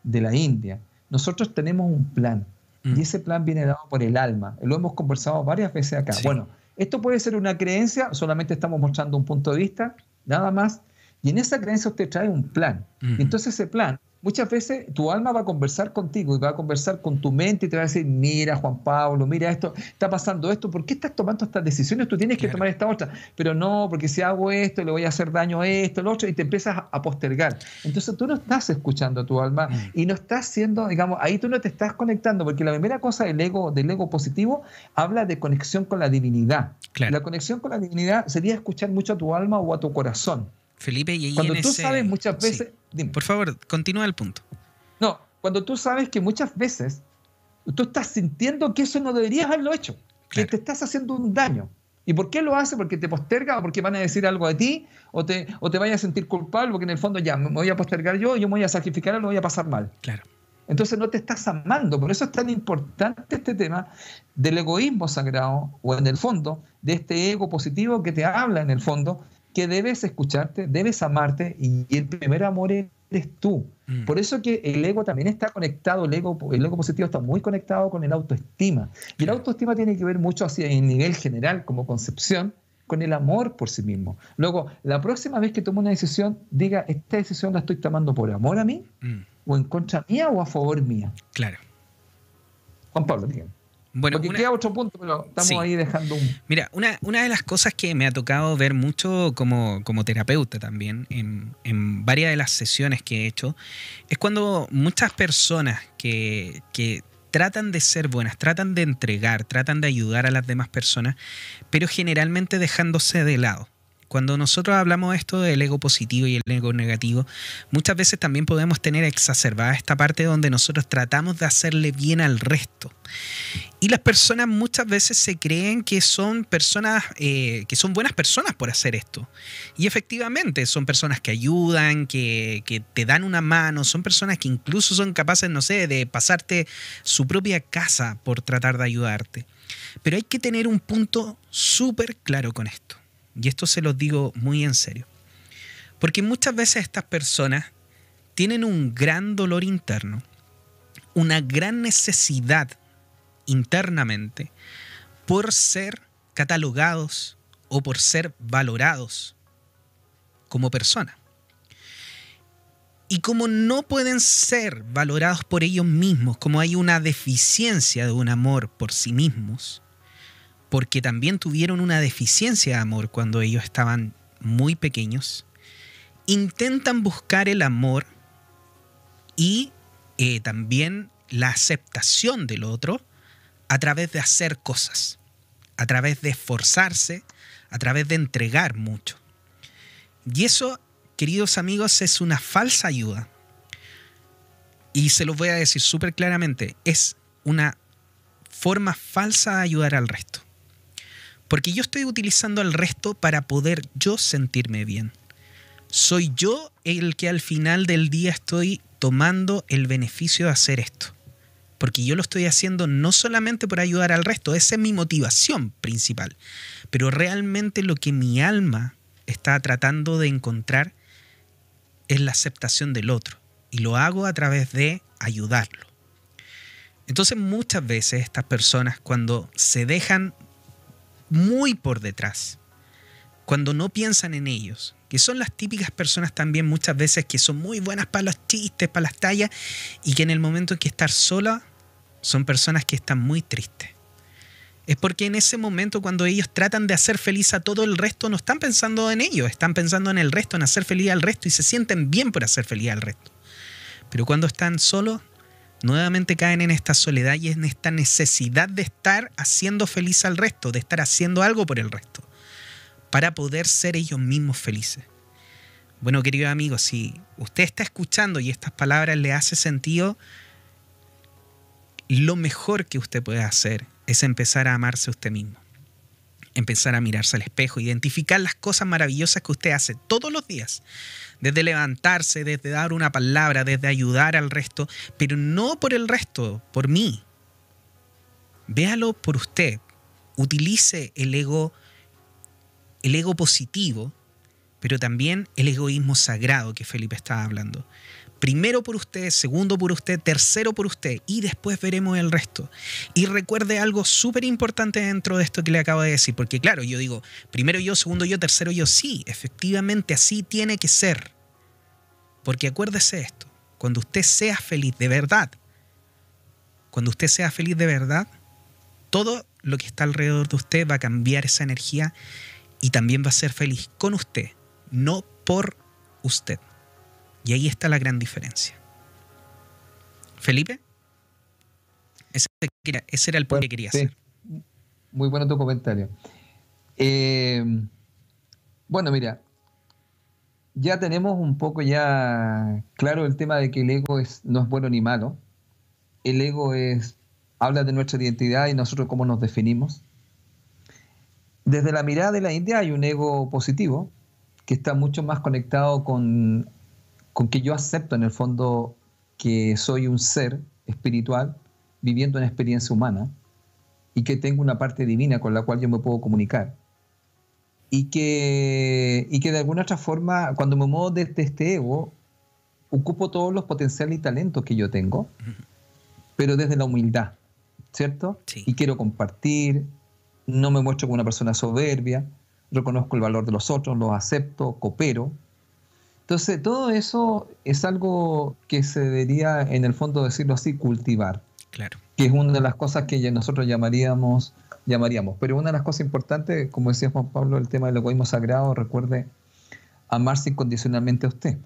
de la India. Nosotros tenemos un plan, y ese plan viene dado por el alma. Lo hemos conversado varias veces acá. Bueno, esto puede ser una creencia, solamente estamos mostrando un punto de vista, nada más. Y en esa creencia usted trae un plan. Entonces ese plan muchas veces tu alma va a conversar contigo y va a conversar con tu mente y te va a decir, mira Juan Pablo, mira esto, está pasando esto, ¿por qué estás tomando estas decisiones? Tú tienes que tomar esta otra, pero no, porque si hago esto le voy a hacer daño a esto, lo otro, y te empiezas a postergar. Entonces tú no estás escuchando a tu alma mm. y no estás siendo, digamos, ahí tú no te estás conectando, porque la primera cosa del ego, del ego positivo habla de conexión con la divinidad. La conexión con la divinidad sería escuchar mucho a tu alma o a tu corazón. Felipe, y Cuando tú sabes muchas veces... Por favor, continúa el punto. No, cuando tú sabes que muchas veces tú estás sintiendo que eso no deberías haberlo hecho, que te estás haciendo un daño. ¿Y por qué lo hace? Porque te posterga o porque van a decir algo de ti o te, o te vayas a sentir culpable porque en el fondo ya me voy a postergar yo, yo me voy a sacrificar, lo voy a pasar mal. Claro. Entonces no te estás amando. Por eso es tan importante este tema del egoísmo sagrado o en el fondo de este ego positivo que te habla en el fondo que debes escucharte, debes amarte y, el primer amor eres tú. Mm. Por eso que el ego también está conectado, el ego, el ego positivo está muy conectado con el autoestima. Y el autoestima tiene que ver mucho así en nivel general, como concepción, con el amor por sí mismo. Luego, la próxima vez que tome una decisión, diga, esta decisión la estoy tomando por amor a mí, mm. o en contra mía o a favor mía. Claro. Juan Pablo, dígame. Bueno, Porque queda otro punto, pero estamos ahí dejando un... Mira, una, una, de las cosas que me ha tocado ver mucho como, como terapeuta también, en, en, varias de las sesiones que he hecho, es cuando muchas personas que, que tratan de ser buenas, tratan de entregar, tratan de ayudar a las demás personas, pero generalmente dejándose de lado. Cuando nosotros hablamos esto del ego positivo y el ego negativo, muchas veces también podemos tener exacerbada esta parte donde nosotros tratamos de hacerle bien al resto. Y las personas muchas veces se creen que son personas, eh, que son buenas personas por hacer esto. Y efectivamente son personas que ayudan, que, que te dan una mano, son personas que incluso son capaces, no sé, de pasarte su propia casa por tratar de ayudarte. Pero hay que tener un punto súper claro con esto. Y esto se los digo muy en serio. Porque muchas veces estas personas tienen un gran dolor interno, una gran necesidad internamente por ser catalogados o por ser valorados como persona. Y como no pueden ser valorados por ellos mismos, como hay una deficiencia de un amor por sí mismos, porque también tuvieron una deficiencia de amor cuando ellos estaban muy pequeños, intentan buscar el amor y eh, también la aceptación del otro a través de hacer cosas, a través de esforzarse, a través de entregar mucho. Y eso, queridos amigos, es una falsa ayuda. Y se los voy a decir súper claramente, es una forma falsa de ayudar al resto. Porque yo estoy utilizando al resto para poder yo sentirme bien. Soy yo el que al final del día estoy tomando el beneficio de hacer esto. Porque yo lo estoy haciendo no solamente por ayudar al resto, esa es mi motivación principal. Pero realmente lo que mi alma está tratando de encontrar es la aceptación del otro. Y lo hago a través de ayudarlo. Entonces muchas veces estas personas cuando se dejan muy por detrás, cuando no piensan en ellos, que son las típicas personas también muchas veces que son muy buenas para los chistes, para las tallas, y que en el momento en que estar sola son personas que están muy tristes. Es porque en ese momento cuando ellos tratan de hacer feliz a todo el resto, no están pensando en ellos, están pensando en el resto, en hacer feliz al resto y se sienten bien por hacer feliz al resto. Pero cuando están solos, nuevamente caen en esta soledad y en esta necesidad de estar haciendo feliz al resto, de estar haciendo algo por el resto para poder ser ellos mismos felices. Bueno, querido amigo, si usted está escuchando y estas palabras le hace sentido, lo mejor que usted puede hacer es empezar a amarse a usted mismo. Empezar a mirarse al espejo, identificar las cosas maravillosas que usted hace todos los días. Desde levantarse, desde dar una palabra, desde ayudar al resto, pero no por el resto, por mí. Véalo por usted. Utilice el ego el ego positivo, pero también el egoísmo sagrado que Felipe estaba hablando. Primero por usted, segundo por usted, tercero por usted y después veremos el resto. Y recuerde algo súper importante dentro de esto que le acabo de decir, porque claro, yo digo, primero yo, segundo yo, tercero yo, sí, efectivamente así tiene que ser. Porque acuérdese esto, cuando usted sea feliz de verdad, cuando usted sea feliz de verdad, todo lo que está alrededor de usted va a cambiar esa energía y también va a ser feliz con usted, no por usted. Y ahí está la gran diferencia. Felipe, ese, era el punto que quería hacer. Muy bueno tu comentario. Eh, bueno, mira, ya tenemos un poco ya claro el tema de que el ego es, no es bueno ni malo. El ego es habla de nuestra identidad y nosotros cómo nos definimos. Desde la mirada de la India hay un ego positivo que está mucho más conectado con, con que yo acepto en el fondo que soy un ser espiritual viviendo una experiencia humana y que tengo una parte divina con la cual yo me puedo comunicar. Y que, y que de alguna otra forma, cuando me muevo desde este ego, ocupo todos los potenciales y talentos que yo tengo, pero desde la humildad, ¿cierto? Y quiero compartir, no me muestro como una persona soberbia, reconozco el valor de los otros, los acepto, coopero. Entonces, todo eso es algo que se debería, en el fondo, decirlo así, cultivar. Claro. Que es una de las cosas que nosotros llamaríamos, llamaríamos. Pero una de las cosas importantes, como decía Juan Pablo, el tema del egoísmo sagrado, recuerde amarse incondicionalmente a usted.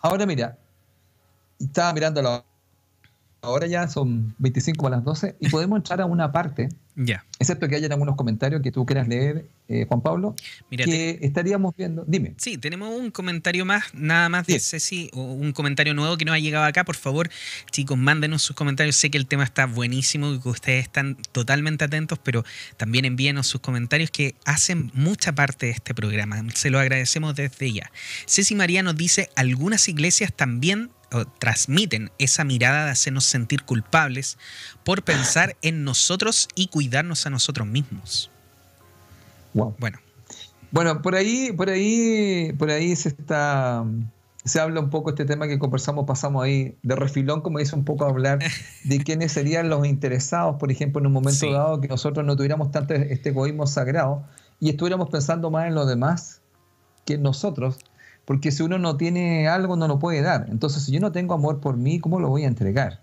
Ahora mira, estaba mirando la ahora ya son 25 a las 12 y podemos entrar a una parte, ya. excepto que hayan algunos comentarios que tú quieras leer, eh, Juan Pablo, que estaríamos viendo. Dime. Sí, tenemos un comentario más, nada más de Ceci, o un comentario nuevo que nos ha llegado acá. Por favor, chicos, mándenos sus comentarios. Sé que el tema está buenísimo y que ustedes están totalmente atentos, pero también envíenos sus comentarios que hacen mucha parte de este programa. Se lo agradecemos desde ya. Ceci María nos dice: algunas iglesias también transmiten esa mirada de hacernos sentir culpables por pensar en nosotros y cuidarnos a nosotros mismos. Bueno. Bueno, por ahí, por ahí, por ahí se está, se habla un poco este tema que conversamos, pasamos ahí de refilón, como dice un poco hablar de quiénes serían los interesados, por ejemplo, en un momento dado que nosotros no tuviéramos tanto este egoísmo sagrado y estuviéramos pensando más en los demás que en nosotros porque si uno no tiene algo, no lo puede dar. Entonces, si yo no tengo amor por mí, ¿cómo lo voy a entregar?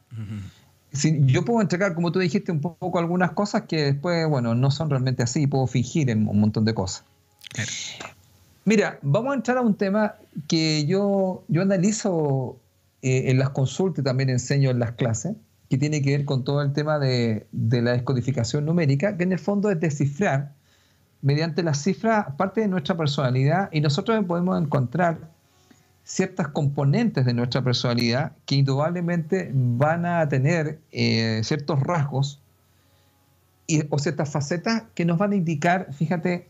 si yo puedo entregar, como tú dijiste, un poco algunas cosas que después, bueno, no son realmente así, puedo fingir en un montón de cosas. Mira, vamos a entrar a un tema que yo, yo analizo eh, en las consultas y también enseño en las clases, que tiene que ver con todo el tema de, de la descodificación numérica, que en el fondo es descifrar mediante las cifras parte de nuestra personalidad y nosotros podemos encontrar ciertas componentes de nuestra personalidad que indudablemente van a tener eh, ciertos rasgos y, o ciertas facetas que nos van a indicar, fíjate,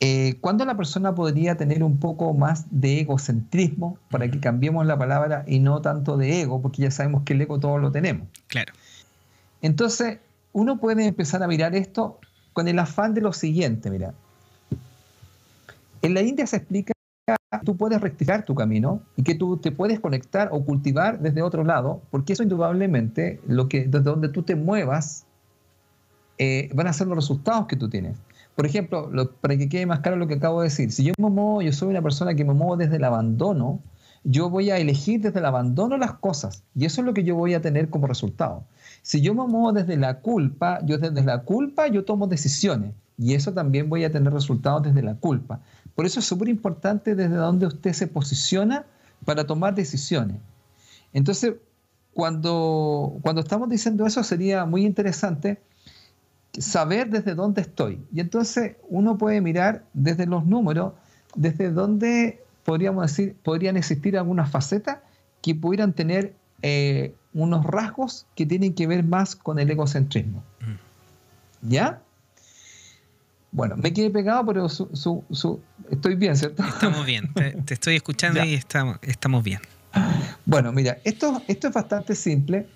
eh, cuándo la persona podría tener un poco más de egocentrismo, para que cambiemos la palabra y no tanto de ego, porque ya sabemos que el ego todo lo tenemos. Claro. Entonces, uno puede empezar a mirar esto con el afán de lo siguiente, mira. En la India se explica que tú puedes rectificar tu camino y que tú te puedes conectar o cultivar desde otro lado, porque eso indudablemente, lo que, desde donde tú te muevas, eh, van a ser los resultados que tú tienes. por ejemplo, para que quede más claro lo que acabo de decir, si yo me muevo, yo soy una persona que me muevo desde el abandono, yo voy a elegir desde el abandono las cosas y eso es lo que yo voy a tener como resultado. Si yo me muevo desde la culpa, yo desde la culpa yo tomo decisiones y eso también voy a tener resultados desde la culpa. Por eso es súper importante desde donde usted se posiciona para tomar decisiones. Entonces, cuando, cuando estamos diciendo eso, sería muy interesante saber desde dónde estoy. Y entonces uno puede mirar desde los números, desde dónde podríamos decir, podrían existir algunas facetas que pudieran tener eh, unos rasgos que tienen que ver más con el egocentrismo. Mm. ¿Ya? Bueno, me quedé pegado, pero estoy bien, ¿cierto? Estamos bien, te, estoy escuchando y estamos, estamos bien. Bueno, mira, esto, esto es bastante simple.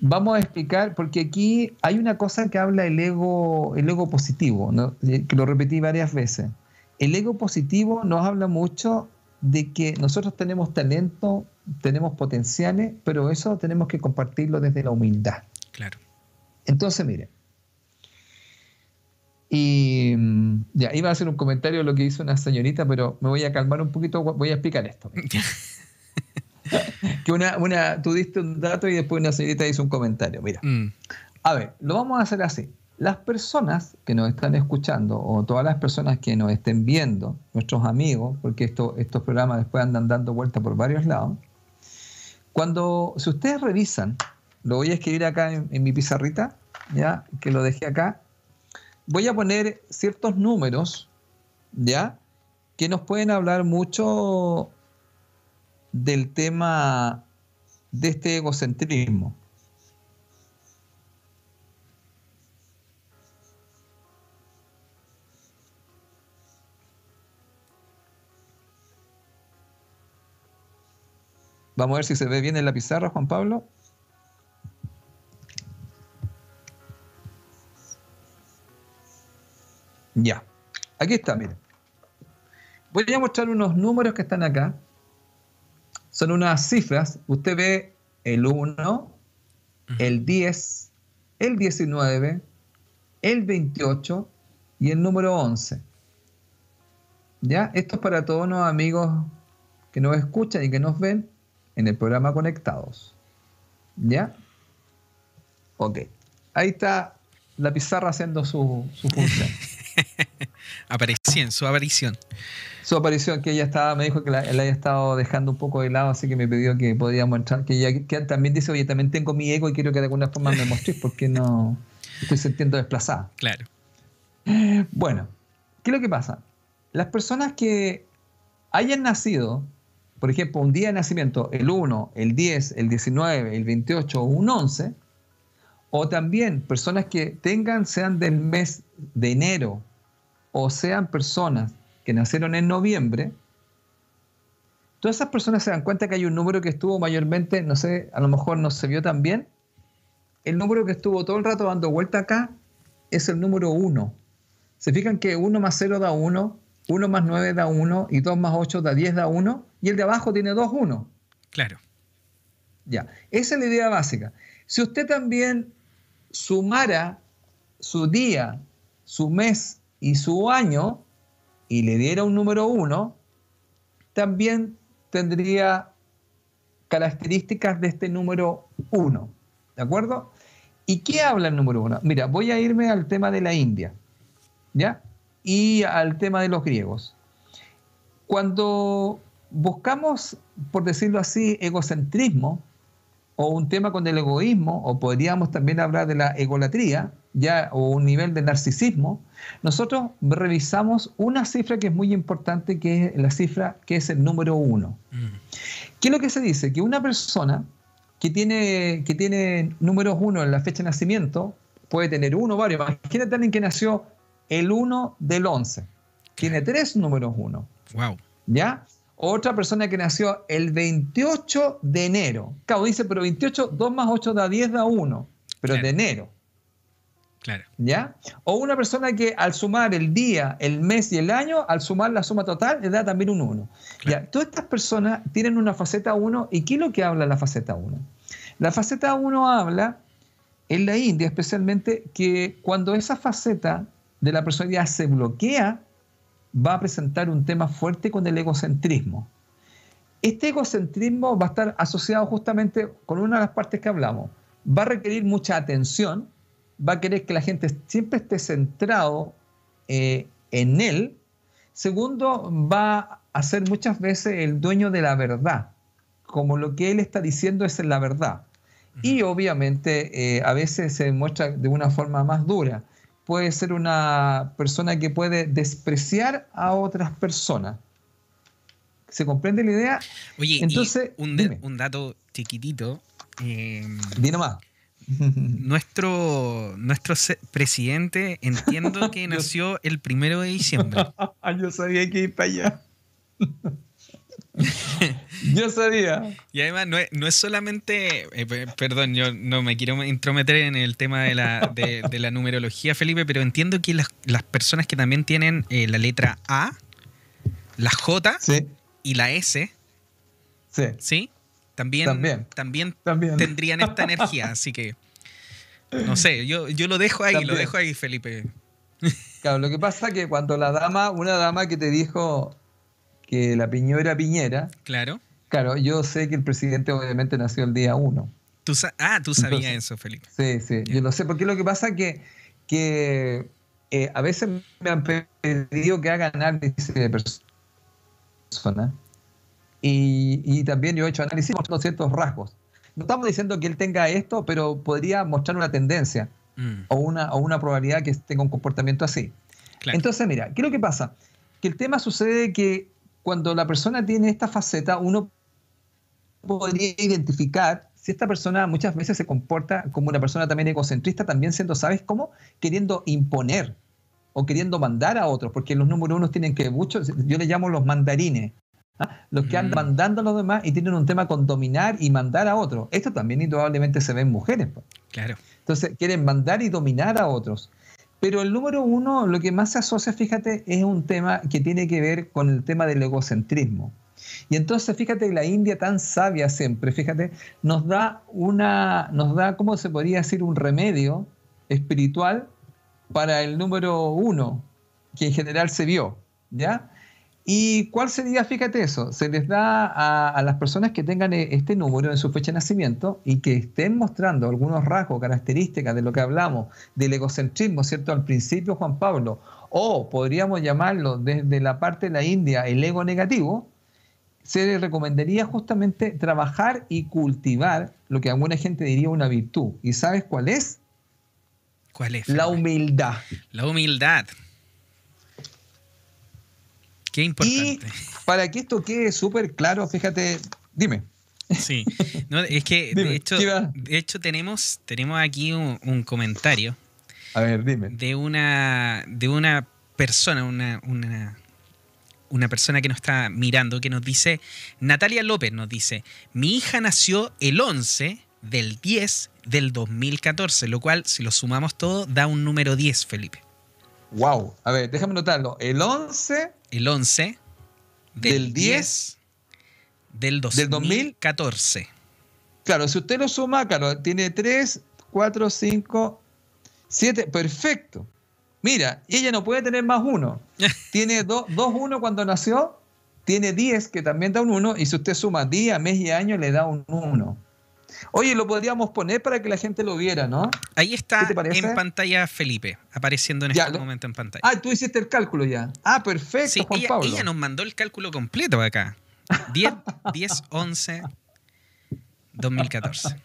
Vamos a explicar, porque aquí hay una cosa que habla el ego, el ego positivo, eh, que lo repetí varias veces. El ego positivo nos habla mucho de que nosotros tenemos talento, tenemos potenciales, pero eso tenemos que compartirlo desde la humildad. Claro. Entonces, mire, y mm, ya, iba a hacer un comentario de lo que hizo una señorita, pero me voy a calmar un poquito, voy a explicar esto. que una, una, tú diste un dato y después una señorita hizo un comentario. Mira, mm. a ver, lo vamos a hacer así. Las personas que nos están escuchando o todas las personas que nos estén viendo, nuestros amigos, porque esto, estos programas después andan dando vuelta por varios lados, cuando, si ustedes revisan, lo voy a escribir acá en, mi pizarrita, ya que lo dejé acá, voy a poner ciertos números, ¿ya? Que nos pueden hablar mucho del tema de este egocentrismo. Vamos a ver si se ve bien en la pizarra, Juan Pablo. Ya. Aquí está, miren. Voy a mostrar unos números que están acá. Son unas cifras. Usted ve el 1, el 10, el 19, el 28 y el número 11. ¿Ya? Esto es para todos los amigos que nos escuchan y que nos ven en el programa Conectados. ¿Ya? Ok. Ahí está la pizarra haciendo su, su función. Aparición, su aparición. Su aparición, que ella estaba, me dijo que la, él haya estado dejando un poco de lado, así que me pidió que podíamos entrar. Que ella también dice, oye, también tengo mi ego y quiero que de alguna forma me mostréis porque no estoy sintiendo desplazada. Claro. Bueno, ¿qué es lo que pasa? Las personas que hayan nacido, por ejemplo, un día de nacimiento, el 1, el 10, el 19, el 28 o un 11, o también personas que tengan, sean del mes de enero, o sean personas que nacieron en noviembre, todas esas personas se dan cuenta que hay un número que estuvo mayormente, no sé, a lo mejor no se vio tan bien. El número que estuvo todo el rato dando vuelta acá es el número 1. Se fijan que 1 más 0 da 1, 1 más 9 da 1 y 2 más 8 da 10 da 1 y el de abajo tiene 2, 1. Claro. Ya, esa es la idea básica. Si usted también sumara su día, su mes y su año y le diera un número 1, también tendría características de este número 1. ¿De acuerdo? ¿Y qué habla el número 1? Mira, voy a irme al tema de la India, ¿ya? Y al tema de los griegos. Cuando buscamos, por decirlo así, egocentrismo, o un tema con el egoísmo, o podríamos también hablar de la egolatría, ya, o un nivel de narcisismo, nosotros revisamos una cifra que es muy importante, que es la cifra que es el número uno. Mm. ¿Qué es lo que se dice? Que una persona que tiene, que tiene números uno en la fecha de nacimiento, puede tener uno, varios. Imagínate alguien que nació el 1 del 11. Tiene tres números uno. Wow. ¿Ya? Otra persona que nació el 28 de enero. Claro, dice, pero 28, 2 más 8 da 10, da 1. Pero de enero. Claro. ¿Ya? O una persona que al sumar el día, el mes y el año, al sumar la suma total, le da también un 1. ¿Ya? Todas estas personas tienen una faceta 1. ¿Y qué es lo que habla la faceta 1? La faceta 1 habla, en la India especialmente, que cuando esa faceta de la personalidad se bloquea, va a presentar un tema fuerte con el egocentrismo. Este egocentrismo va a estar asociado justamente con una de las partes que hablamos. Va a requerir mucha atención, va a querer que la gente siempre esté centrado eh, en él. Segundo, va a ser muchas veces el dueño de la verdad, como lo que él está diciendo es la verdad. Y obviamente eh, a veces se muestra de una forma más dura. Puede ser una persona que puede despreciar a otras personas. ¿Se comprende la idea? Oye, Entonces, un, dato chiquitito. Eh, Di nomás. Nuestro, nuestro presidente entiendo que nació el primero de diciembre. Yo sabía que iba para allá. yo sabía. Y además no es, solamente, eh, perdón, yo no me quiero intrometer en el tema de la, de, la numerología, Felipe, pero entiendo que las, personas que también tienen eh, la letra A, la J y la S, sí. También, también, tendrían esta energía, así que no sé, yo, yo lo dejo ahí, lo dejo ahí, Felipe. Claro, lo que pasa es que cuando la dama, una dama que te dijo que la Piñera Piñera. Claro. Claro, yo sé que el presidente obviamente nació el día 1. ah, tú sabías eso, Felipe. Sí, sí, yo lo sé, porque lo que pasa es que, que eh, a veces me han pedido que haga análisis de personas y, y, también yo he hecho análisis mostrando ciertos rasgos. No estamos diciendo que él tenga esto, pero podría mostrar una tendencia mm. o, una, o una probabilidad que tenga un comportamiento así. Entonces, mira, ¿qué es lo que pasa? Que el tema sucede que cuando la persona tiene esta faceta, uno podría identificar si esta persona muchas veces se comporta como una persona también egocentrista, también siendo, ¿sabes cómo? Queriendo imponer o queriendo mandar a otros, porque los números uno tienen que muchos, yo le llamo los mandarines, ¿ah? los que andan mm. mandando a los demás y tienen un tema con dominar y mandar a otros. Esto también indudablemente se ve en mujeres. Claro. Entonces quieren mandar y dominar a otros. Pero el número uno, lo que más se asocia, fíjate, es un tema que tiene que ver con el tema del egocentrismo. Y entonces, fíjate, la India tan sabia siempre, fíjate, nos da una, nos da, ¿cómo se podría decir? Un remedio espiritual para el número uno, que en general se vio, ¿ya? ¿Y cuál sería, fíjate eso? Se les da a, las personas que tengan e, este número en su fecha de nacimiento y que estén mostrando algunos rasgos, características de lo que hablamos, del egocentrismo, ¿cierto? Al principio, Juan Pablo, o podríamos llamarlo desde la parte de la India el ego negativo, se les recomendaría justamente trabajar y cultivar lo que alguna gente diría una virtud. ¿Y sabes cuál es? ¿Cuál es? La humildad. La humildad. Qué importante. Y para que esto quede súper claro, fíjate, dime. Sí, es que de, hecho, de hecho tenemos, tenemos aquí un, comentario. A ver, dime. De una, de una persona, una, una, una persona que nos está mirando, que nos dice, Natalia López nos dice, mi hija nació el 11 del 10 del 2014, lo cual, si lo sumamos todo, da un número 10, Felipe. Wow, a ver, déjame notarlo. El 11 el 11 del, 10, del 2014. Claro, si usted lo suma, claro, tiene 3, 4, 5, 7, perfecto. Mira, ella no puede tener más uno. tiene 2, 1 cuando nació, tiene 10 que también da un 1, y si usted suma día, mes y año, le da un 1. Oye, lo podríamos poner para que la gente lo viera, ¿no? Ahí está en pantalla Felipe, apareciendo en este momento en pantalla. Ah, tú hiciste el cálculo ya. Ah, perfecto, sí, Juan ella, ella nos mandó el cálculo completo acá. 10, 10 11, 2014.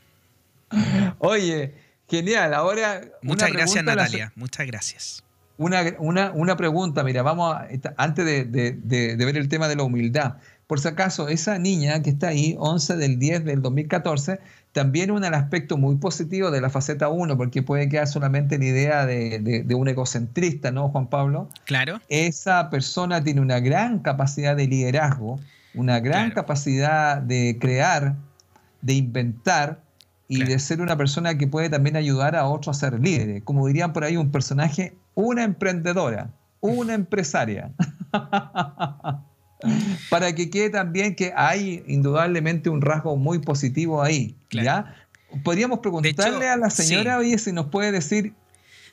Oye, genial. Ahora. Muchas gracias, Natalia. Muchas gracias. Una, una, una, pregunta, mira, vamos a, antes de, de, de, ver el tema de la humildad. Por si acaso, esa niña que está ahí, 11 del 10 del 2014, también un aspecto muy positivo de la faceta 1, porque puede quedar solamente la idea de, un egocentrista, ¿no, Juan Pablo? Claro. Esa persona tiene una gran capacidad de liderazgo, una gran capacidad de crear, de inventar y de ser una persona que puede también ayudar a otros a ser líderes. Como dirían por ahí, un personaje, una emprendedora, una empresaria. para que quede también que hay indudablemente un rasgo muy positivo ahí. ¿ya? Podríamos preguntarle a la señora, oye, si nos puede decir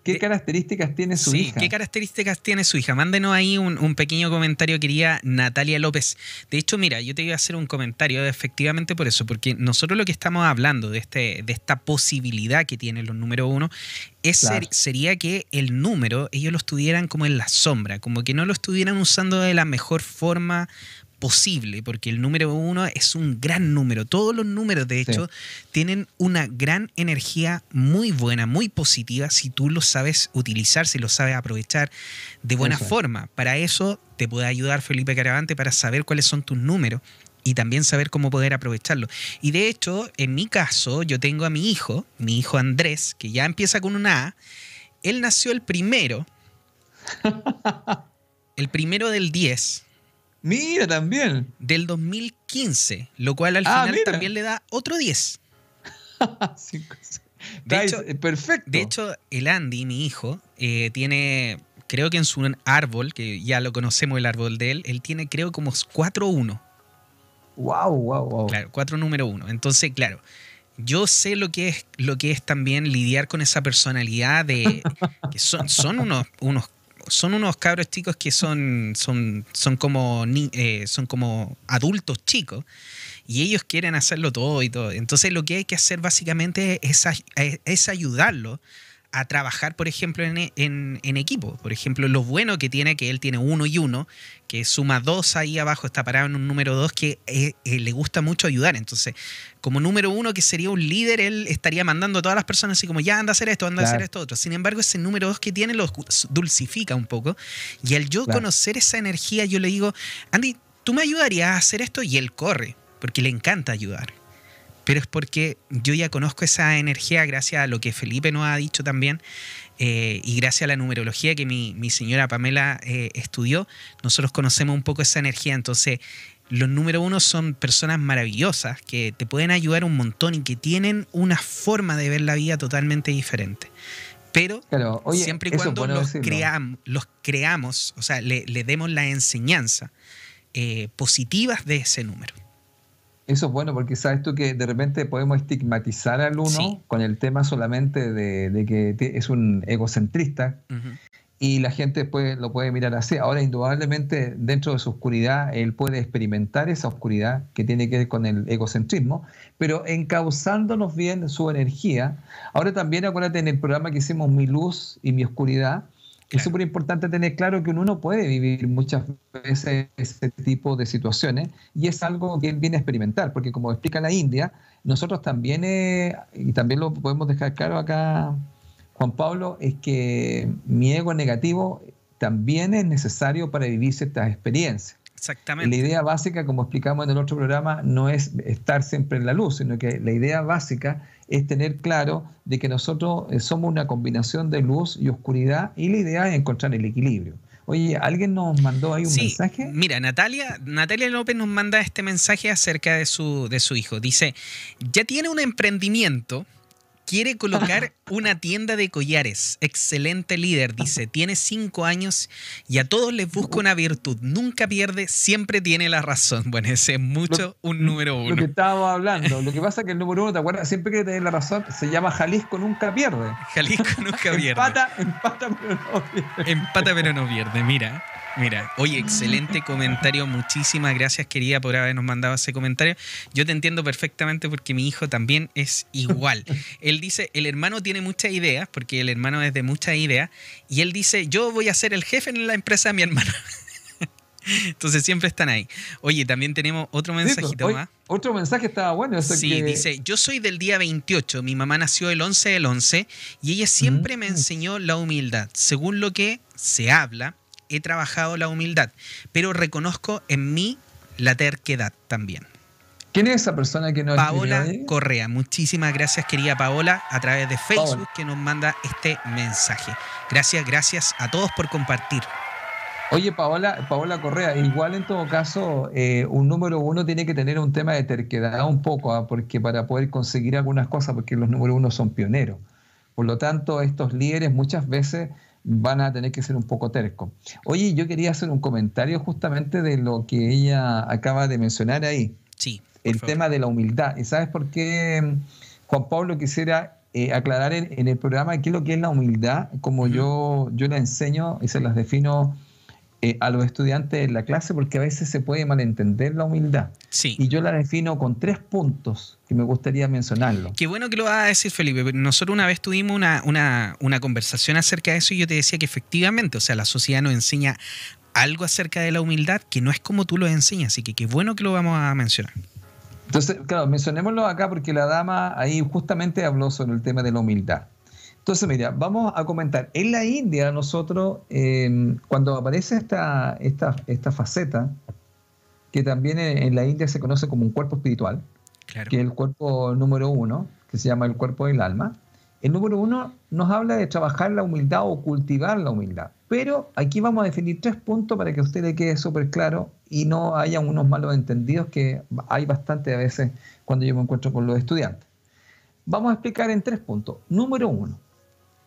¿Qué características tiene su hija? ¿Qué características tiene su hija? Mándenos ahí un, pequeño comentario, quería Natalia López. De hecho, mira, yo te iba a hacer un comentario efectivamente por eso, porque nosotros lo que estamos hablando de, este, de esta posibilidad que tienen los número uno es sería que el número ellos lo estuvieran como en la sombra, como que no lo estuvieran usando de la mejor forma posible, porque el número uno es un gran número. Todos los números, de hecho, tienen una gran energía muy buena, muy positiva, si tú lo sabes utilizar, si lo sabes aprovechar de buena forma. Para eso te puede ayudar Felipe Caravante para saber cuáles son tus números y también saber cómo poder aprovecharlo. Y de hecho, en mi caso, yo tengo a mi hijo, mi hijo Andrés, que ya empieza con una A. Él nació el primero, el primero del 10 Mira, también. Del 2015, lo cual al ah, final también le da otro 10. de hecho, perfecto. De hecho, el Andy, mi hijo, eh, tiene, creo que en su árbol, que ya lo conocemos el árbol de él, él tiene creo como 4-1. Wow, wow, wow. Claro, 4 número 1. Entonces, claro, yo sé lo que es lo que es también lidiar con esa personalidad de que son, son unos, unos son unos cabros chicos que son, son, son, como, eh, son como adultos chicos y ellos quieren hacerlo todo y todo. Entonces lo que hay que hacer básicamente es, es ayudarlo a trabajar, por ejemplo, en, equipo. Por ejemplo, lo bueno que tiene que él tiene uno y uno, que suma dos ahí abajo, está parado en un número dos, que eh, eh, le gusta mucho ayudar. Entonces, como número uno, que sería un líder, él estaría mandando a todas las personas así como, ya anda a hacer esto, anda a hacer esto otro. Sin embargo, ese número dos que tiene lo dulcifica un poco. Y al yo conocer esa energía, yo le digo, Andy, ¿tú me ayudarías a hacer esto? Y él corre, porque le encanta ayudar pero es porque yo ya conozco esa energía gracias a lo que Felipe nos ha dicho también eh, y gracias a la numerología que mi, señora Pamela eh, estudió, nosotros conocemos un poco esa energía. Entonces, los número uno son personas maravillosas que te pueden ayudar un montón y que tienen una forma de ver la vida totalmente diferente. Pero siempre y cuando los, los, creamos, o sea, le, demos la enseñanza eh, positivas de ese número. Eso es bueno porque sabes tú que de repente podemos estigmatizar al uno con el tema solamente de, que es un egocentrista y la gente puede, lo puede mirar así. Ahora, indudablemente, dentro de su oscuridad, él puede experimentar esa oscuridad que tiene que ver con el egocentrismo, pero encauzándonos bien su energía. Ahora también acuérdate en el programa que hicimos Mi Luz y Mi Oscuridad, es súper importante tener claro que uno puede vivir muchas veces ese tipo de situaciones y es algo que él viene a experimentar, porque como explica la India, nosotros también, eh, y también lo podemos dejar claro acá, Juan Pablo, es que mi ego negativo también es necesario para vivir ciertas experiencias. Exactamente. La idea básica, como explicamos en el otro programa, no es estar siempre en la luz, sino que la idea básica es tener claro de que nosotros eh, somos una combinación de luz y oscuridad y la idea es encontrar el equilibrio. Oye, ¿alguien nos mandó ahí un sí, mensaje? Mira, Natalia, Natalia López nos manda este mensaje acerca de su, de su hijo. Dice, ya tiene un emprendimiento Quiere colocar una tienda de collares. Excelente líder, dice. Tiene cinco años y a todos les busca una virtud. Nunca pierde, siempre tiene la razón. Bueno, ese es mucho un número uno. Lo que estábamos hablando. Lo que pasa es que el número uno, ¿te acuerdas? Siempre que tiene la razón, se llama Jalisco nunca pierde. Jalisco nunca pierde. empata, empata, pero no pierde. Empata, pero no pierde. Mira. Mira, oye, excelente comentario. Muchísimas gracias, querida, por habernos mandado ese comentario. Yo te entiendo perfectamente porque mi hijo también es igual. Él dice, el hermano tiene muchas ideas, porque el hermano es de muchas ideas, y él dice, yo voy a ser el jefe en la empresa de mi hermano. Entonces siempre están ahí. Oye, también tenemos otro pues, mensajito más. Otro mensaje estaba bueno. sí, dice, yo soy del día 28, mi mamá nació el 11 del 11 y ella siempre me mm. enseñó la humildad. Según lo que se habla, he trabajado la humildad, pero reconozco en mí la terquedad también. ¿Quién es esa persona que nos Paola Correa. Muchísimas gracias, querida Paola, a través de Facebook que nos manda este mensaje. Gracias, gracias a todos por compartir. Oye, Paola, Paola Correa, igual en todo caso, eh, un número uno tiene que tener un tema de terquedad un poco, ¿ah? porque para poder conseguir algunas cosas, porque los números uno son pioneros. Por lo tanto, estos líderes muchas veces van a tener que ser un poco tercos. Oye, yo quería hacer un comentario justamente de lo que ella acaba de mencionar ahí. Sí. El tema de la humildad. ¿Y sabes por qué, Juan Pablo, quisiera eh, aclarar en, el programa qué es lo que es la humildad, como yo, yo la enseño y se las defino eh, a los estudiantes en la clase, porque a veces se puede malentender la humildad. Sí. Y yo la defino con tres puntos que me gustaría mencionarlo. Qué bueno que lo vas a decir, Felipe. Nosotros una vez tuvimos una, una, una conversación acerca de eso y yo te decía que efectivamente, o sea, la sociedad nos enseña algo acerca de la humildad que no es como tú lo enseñas, así que qué bueno que lo vamos a mencionar. Entonces, claro, mencionémoslo acá porque la dama ahí justamente habló sobre el tema de la humildad. Entonces, mira, vamos a comentar. En la India, nosotros, em, cuando aparece esta, esta, esta faceta, que también en, la India se conoce como un cuerpo espiritual, que es el cuerpo número uno, que se llama el cuerpo del alma, el número uno nos habla de trabajar la humildad o cultivar la humildad. Pero aquí vamos a definir tres puntos para que a usted le quede súper claro y no haya unos malos entendidos que hay bastante a veces cuando yo me encuentro con los estudiantes. Vamos a explicar en tres puntos. Número uno,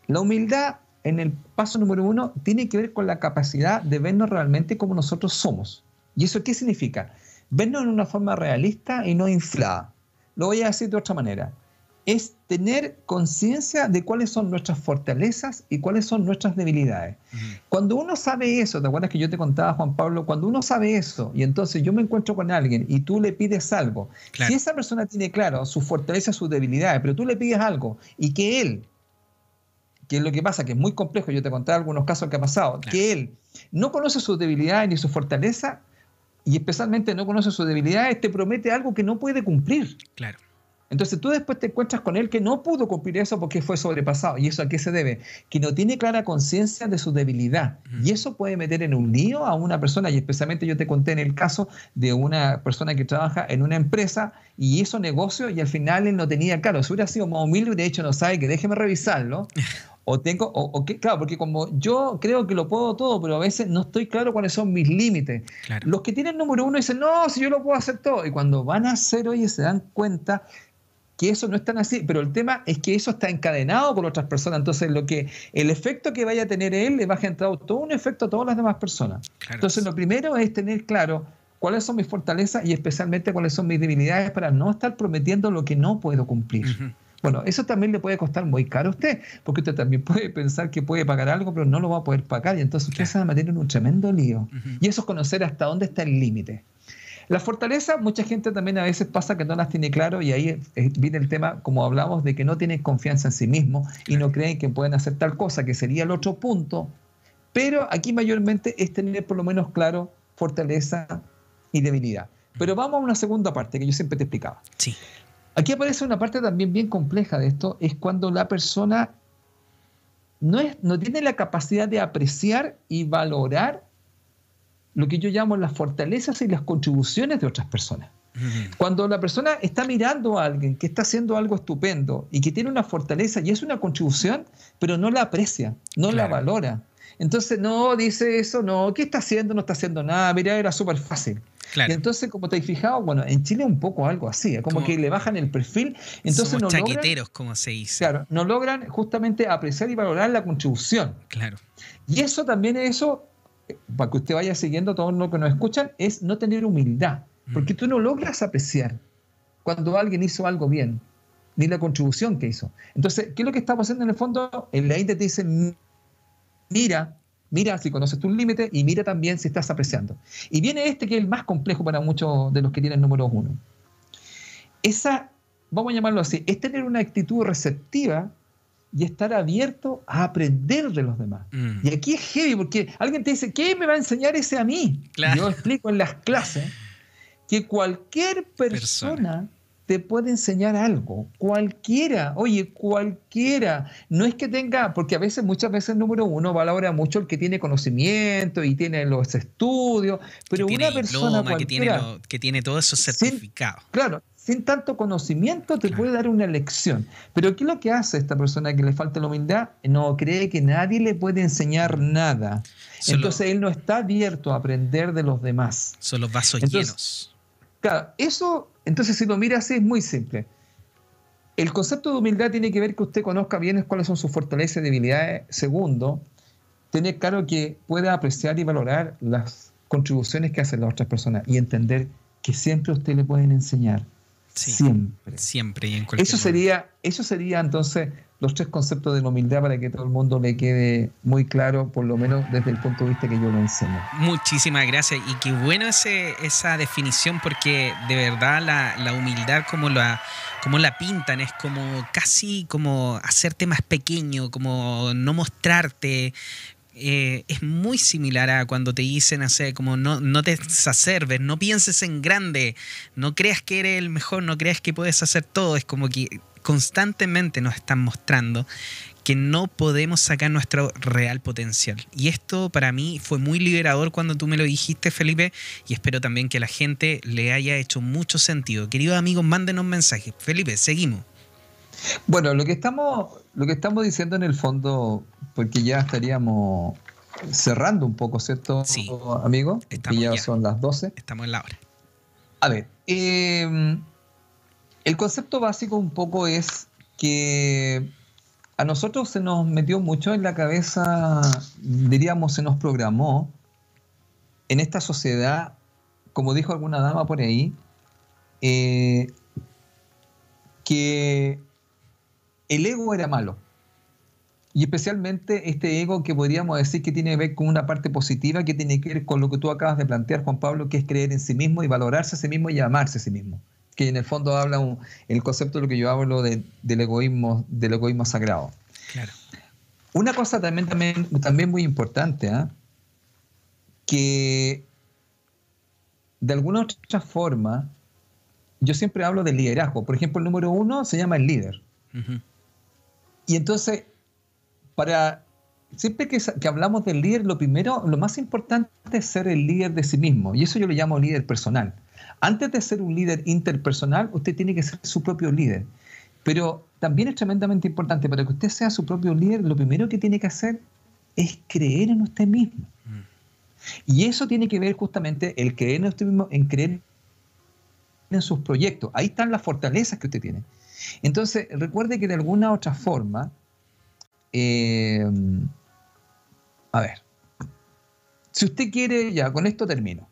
la humildad en el paso número uno tiene que ver con la capacidad de vernos realmente como nosotros somos. ¿Y eso qué significa? Vernos en una forma realista y no inflada. Lo voy a decir de otra manera es tener conciencia de cuáles son nuestras fortalezas y cuáles son nuestras debilidades. Cuando uno sabe eso, ¿te acuerdas que yo te contaba, Juan Pablo? Cuando uno sabe eso y entonces yo me encuentro con alguien y tú le pides algo, si esa persona tiene claro sus fortalezas, sus debilidades, pero tú le pides algo y que él, que es lo que pasa, que es muy complejo, yo te contaba algunos casos que ha pasado, que él no conoce sus debilidades ni sus fortalezas y especialmente no conoce sus debilidades, te promete algo que no puede cumplir. Claro. Entonces tú después te encuentras con él que no pudo cumplir eso porque fue sobrepasado. ¿Y eso a qué se debe? Que no tiene clara conciencia de su debilidad. Y eso puede meter en un lío a una persona, y especialmente yo te conté en el caso de una persona que trabaja en una empresa y hizo negocio y al final él no tenía claro. Si hubiera sido más humilde, de hecho no sabe que déjeme revisarlo. O tengo, o, claro, porque como yo creo que lo puedo todo, pero a veces no estoy claro cuáles son mis límites. Los que tienen número uno dicen, no, si yo lo puedo hacer todo. Y cuando van a hacer, oye, se dan cuenta que eso no es tan así, pero el tema es que eso está encadenado con otras personas, entonces lo que el efecto que vaya a tener él le va a generar todo un efecto a todas las demás personas. Entonces lo primero es tener claro cuáles son mis fortalezas y especialmente cuáles son mis debilidades para no estar prometiendo lo que no puedo cumplir. Bueno, eso también le puede costar muy caro a usted, porque usted también puede pensar que puede pagar algo, pero no lo va a poder pagar, y entonces usted se va a meter en un tremendo lío. Y eso es conocer hasta dónde está el límite. La fortaleza, mucha gente también a veces pasa que no las tiene claro y ahí viene el tema, como hablamos, de que no tienen confianza en sí mismo y no creen que pueden hacer tal cosa, que sería el otro punto. Pero aquí mayormente es tener por lo menos claro fortaleza y debilidad. Pero vamos a una segunda parte que yo siempre te explicaba. Sí. Aquí aparece una parte también bien compleja de esto, es cuando la persona no, es, no tiene la capacidad de apreciar y valorar lo que yo llamo las fortalezas y las contribuciones de otras personas. Cuando la persona está mirando a alguien que está haciendo algo estupendo y que tiene una fortaleza y es una contribución, pero no la aprecia, no la valora. Entonces, no, dice eso, no, ¿qué está haciendo? No está haciendo nada, mira, era súper fácil. Y entonces, como te has fijado, bueno, en Chile un poco algo así, como, que le bajan el perfil, entonces no chaqueteros, como se dice. Claro, no logran justamente apreciar y valorar la contribución. Claro. Y eso también, eso para que usted vaya siguiendo todo lo que nos escuchan, es no tener humildad, porque mm. tú no logras apreciar cuando alguien hizo algo bien, ni la contribución que hizo. Entonces, ¿qué es lo que estamos haciendo en el fondo? El ley te dice, mira, mira si conoces tus límites y mira también si estás apreciando. Y viene este que es el más complejo para muchos de los que tienen número uno. Esa, vamos a llamarlo así, es tener una actitud receptiva y estar abierto a aprender de los demás. Mm. Y aquí es heavy porque alguien te dice, ¿qué me va a enseñar ese a mí? Yo explico en las clases que cualquier persona, te puede enseñar algo, cualquiera, oye, cualquiera. No es que tenga, porque a veces, muchas veces, número uno valora mucho el que tiene conocimiento y tiene los estudios, pero una persona que tiene, que tiene todos esos certificados. claro, sin tanto conocimiento te puede dar una lección. Pero ¿qué es lo que hace esta persona que le falta la humildad? No cree que nadie le puede enseñar nada. entonces él no está abierto a aprender de los demás. Son los vasos llenos. Claro, eso, entonces si lo mira así es muy simple. El concepto de humildad tiene que ver que usted conozca bien cuáles son sus fortalezas y debilidades. Segundo, tener claro que pueda apreciar y valorar las contribuciones que hacen las otras personas y entender que siempre a usted le pueden enseñar siempre. Siempre y en cualquier eso sería, eso sería entonces los tres conceptos de la humildad para que todo el mundo le quede muy claro, por lo menos desde el punto de vista que yo lo enseño. Muchísimas gracias y qué bueno ese, esa definición porque de verdad la, la humildad como la, como la pintan es como casi como hacerte más pequeño, como no mostrarte, eh, es muy similar a cuando te dicen hacer como no, no te exacerbes, no pienses en grande, no creas que eres el mejor, no creas que puedes hacer todo. Es como que constantemente nos están mostrando que no podemos sacar nuestro real potencial. Y esto para mí fue muy liberador cuando tú me lo dijiste, Felipe, y espero también que a la gente le haya hecho mucho sentido. Queridos amigos, mándenos mensajes. Felipe, seguimos. Bueno, lo que estamos, lo que estamos diciendo en el fondo, porque ya estaríamos cerrando un poco, ¿cierto, sí, amigo? Estamos ya, son las 12. Estamos en la hora. A ver, em, el concepto básico un poco es que a nosotros se nos metió mucho en la cabeza, diríamos, se nos programó en esta sociedad, como dijo alguna dama por ahí, eh, que el ego era malo. Y especialmente este ego que podríamos decir que tiene que ver con una parte positiva, que tiene que ver con lo que tú acabas de plantear, Juan Pablo, que es creer en sí mismo y valorarse a sí mismo y amarse a sí mismo. Que en el fondo habla el concepto de lo que yo hablo del, egoísmo, del egoísmo sagrado. Claro. Una cosa también, también, también muy importante, ¿ah? que de alguna otra forma, yo siempre hablo del liderazgo. Por ejemplo, el número uno se llama el líder. Y entonces, para siempre que, hablamos del líder, lo primero, lo más importante es ser el líder de sí mismo. Y eso yo le llamo líder personal. Antes de ser un líder interpersonal, usted tiene que ser su propio líder. Pero también es tremendamente importante, para que usted sea su propio líder, lo primero que tiene que hacer es creer en usted mismo. Y eso tiene que ver justamente el creer en usted mismo, en creer en sus proyectos. Ahí están las fortalezas que usted tiene. Entonces, recuerde que de alguna otra forma, eh, a ver, si usted quiere, ya con esto termino.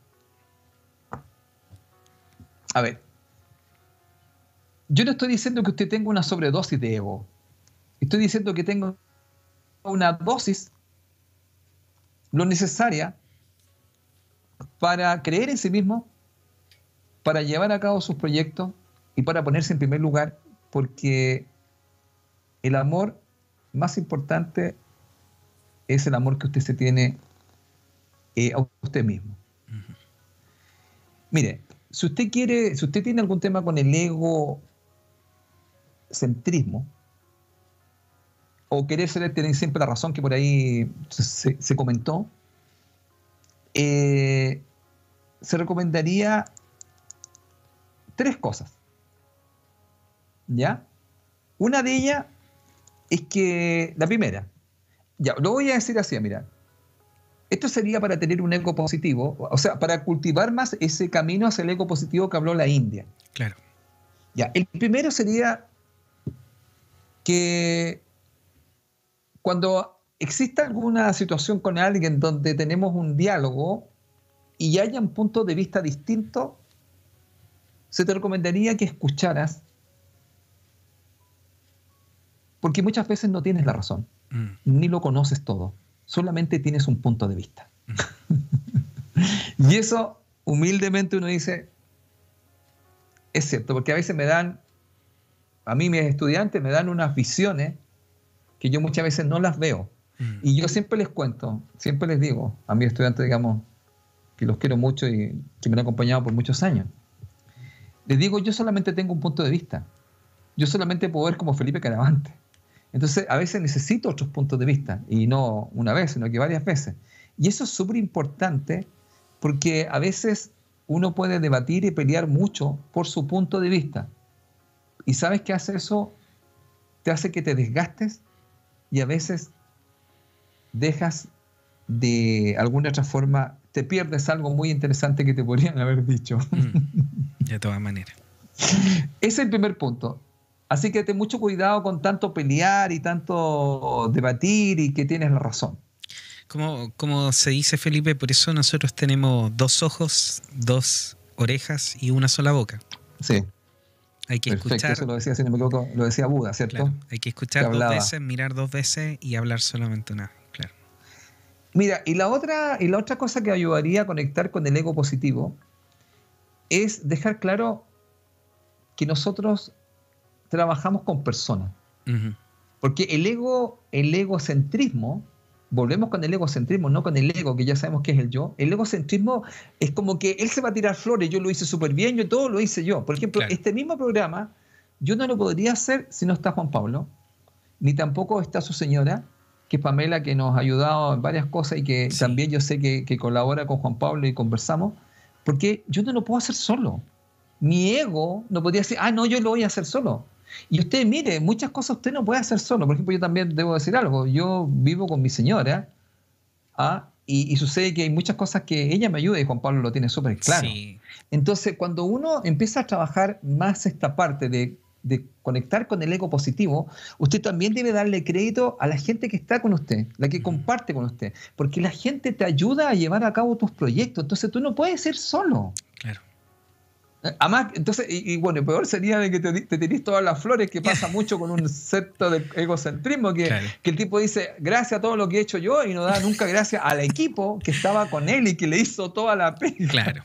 A ver, yo no estoy diciendo que usted tenga una sobredosis de ego. Estoy diciendo que tenga una dosis lo necesaria para creer en sí mismo, para llevar a cabo sus proyectos y para ponerse en primer lugar porque el amor más importante es el amor que usted se tiene eh, a usted mismo. Mire, si usted quiere, si usted tiene algún tema con el ego centrismo, o querer ser, tener siempre la razón que por ahí se, comentó, eh, se recomendaría tres cosas. ¿Ya? Una de ellas es que, la primera, ya, lo voy a decir así, mira, esto sería para tener un ego positivo, o sea, para cultivar más ese camino hacia el ego positivo que habló la India. Claro. Ya, el primero sería que cuando exista alguna situación con alguien donde tenemos un diálogo y haya un punto de vista distinto, se te recomendaría que escucharas porque muchas veces no tienes la razón, mm. ni lo conoces todo, solamente tienes un punto de vista. y eso, humildemente, uno dice, es cierto, porque a veces me dan, a mí mis estudiantes me dan unas visiones que yo muchas veces no las veo. Mm. Y yo siempre les cuento, siempre les digo a mis estudiantes, digamos, que los quiero mucho y que me han acompañado por muchos años, les digo, yo solamente tengo un punto de vista. Yo solamente puedo ver como Felipe Caravante. Entonces, a veces necesito otros puntos de vista, y no una vez, sino que varias veces. Y eso es súper importante porque a veces uno puede debatir y pelear mucho por su punto de vista. Y sabes qué hace eso? Te hace que te desgastes y a veces dejas de alguna otra forma, te pierdes algo muy interesante que te podrían haber dicho. Mm, de todas maneras. Ese es el primer punto. Así que ten mucho cuidado con tanto pelear y tanto debatir y que tienes la razón. Como, como se dice Felipe, por eso nosotros tenemos dos ojos, dos orejas y una sola boca. Sí. Hay que escuchar. Eso lo decía, si no me equivoco, lo decía Buda, ¿cierto? hay que escuchar dos veces, mirar dos veces y hablar solamente una. Claro. Mira, y la otra, y la otra cosa que ayudaría a conectar con el ego positivo es dejar claro que nosotros trabajamos con personas. Porque el ego, el egocentrismo, volvemos con el egocentrismo, no con el ego, que ya sabemos que es el yo. El egocentrismo es como que él se va a tirar flores, yo lo hice súper bien, yo todo lo hice yo. Por ejemplo, este mismo programa, yo no lo podría hacer si no está Juan Pablo, ni tampoco está su señora, que es Pamela, que nos ha ayudado en varias cosas y que también yo sé que, que colabora con Juan Pablo y conversamos, porque yo no lo puedo hacer solo. Mi ego no podría decir, ah, no, yo lo voy a hacer solo. Y usted mire, muchas cosas usted no puede hacer solo. Por ejemplo, yo también debo decir algo. Yo vivo con mi señora ¿ah? y, sucede que hay muchas cosas que ella me ayuda y Juan Pablo lo tiene súper claro. Entonces, cuando uno empieza a trabajar más esta parte de, de, conectar con el ego positivo, usted también debe darle crédito a la gente que está con usted, la que comparte con usted, porque la gente te ayuda a llevar a cabo tus proyectos. Entonces, tú no puedes ir solo. Claro. Además, entonces, y, bueno, peor sería de que te, te todas las flores, que pasa mucho con un secto de egocentrismo, que, que, el tipo dice, gracias a todo lo que he hecho yo, y no da nunca gracias al equipo que estaba con él y que le hizo toda la pena. Claro.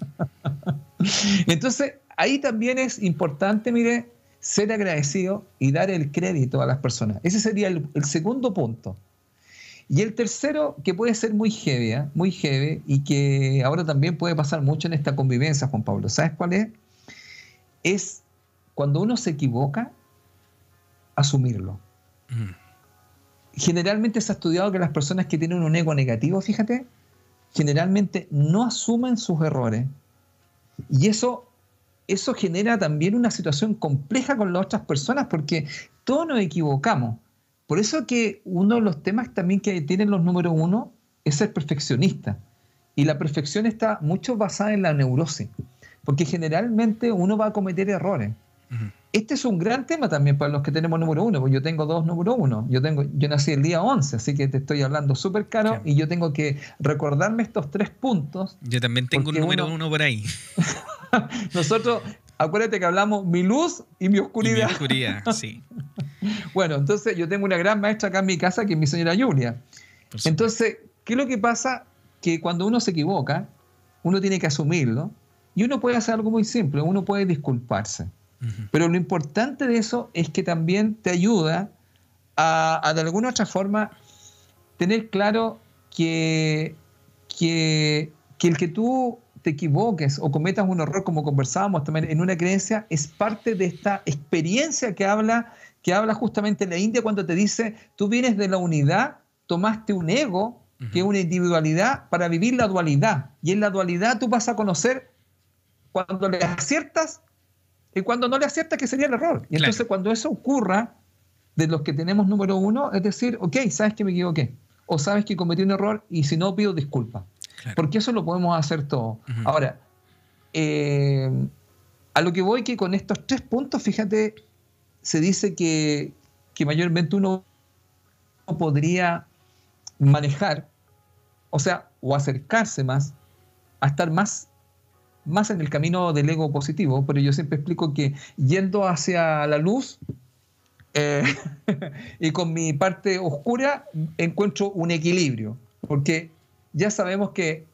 entonces, ahí también es importante, mire, ser agradecido y dar el crédito a las personas. Ese sería el, segundo punto. Y el tercero, que puede ser muy heavy, ¿eh? muy heavy, y que ahora también puede pasar mucho en esta convivencia, Juan Pablo. ¿Sabes cuál es? Es cuando uno se equivoca, asumirlo. Mm. Generalmente se ha estudiado que las personas que tienen un ego negativo, fíjate, generalmente no asumen sus errores. Y eso, eso genera también una situación compleja con las otras personas porque todos nos equivocamos. Por eso que uno de los temas también que tienen los números uno es ser perfeccionista. Y la perfección está mucho basada en la neurosis porque generalmente uno va a cometer errores. Este es un gran tema también para los que tenemos número uno, porque yo tengo dos número uno. Yo, tengo, yo nací el día 11, así que te estoy hablando súper caro y yo tengo que recordarme estos tres puntos. Yo también tengo un número uno, por ahí. Nosotros, acuérdate que hablamos mi luz y mi oscuridad. mi oscuridad, sí. bueno, entonces yo tengo una gran maestra acá en mi casa que es mi señora Julia. Entonces, ¿qué es lo que pasa? Que cuando uno se equivoca, uno tiene que asumirlo y uno puede hacer algo muy simple, uno puede disculparse. Pero lo importante de eso es que también te ayuda a, de alguna otra forma tener claro que, que, que, el que tú te equivoques o cometas un error, como conversábamos también en una creencia, es parte de esta experiencia que habla, que habla justamente en la India cuando te dice, tú vienes de la unidad, tomaste un ego, que es una individualidad, para vivir la dualidad. Y en la dualidad tú vas a conocer cuando le aciertas y cuando no le aciertas, que sería el error. Y entonces cuando eso ocurra, de los que tenemos número uno, es decir, ok, sabes que me equivoqué, o sabes que cometí un error y si no pido disculpas. Porque eso lo podemos hacer todo. Ahora, eh, a lo que voy que con estos tres puntos, fíjate, se dice que, que mayormente uno podría manejar, o sea, o acercarse más a estar más más en el camino del ego positivo, pero yo siempre explico que yendo hacia la luz eh, y con mi parte oscura encuentro un equilibrio, porque ya sabemos que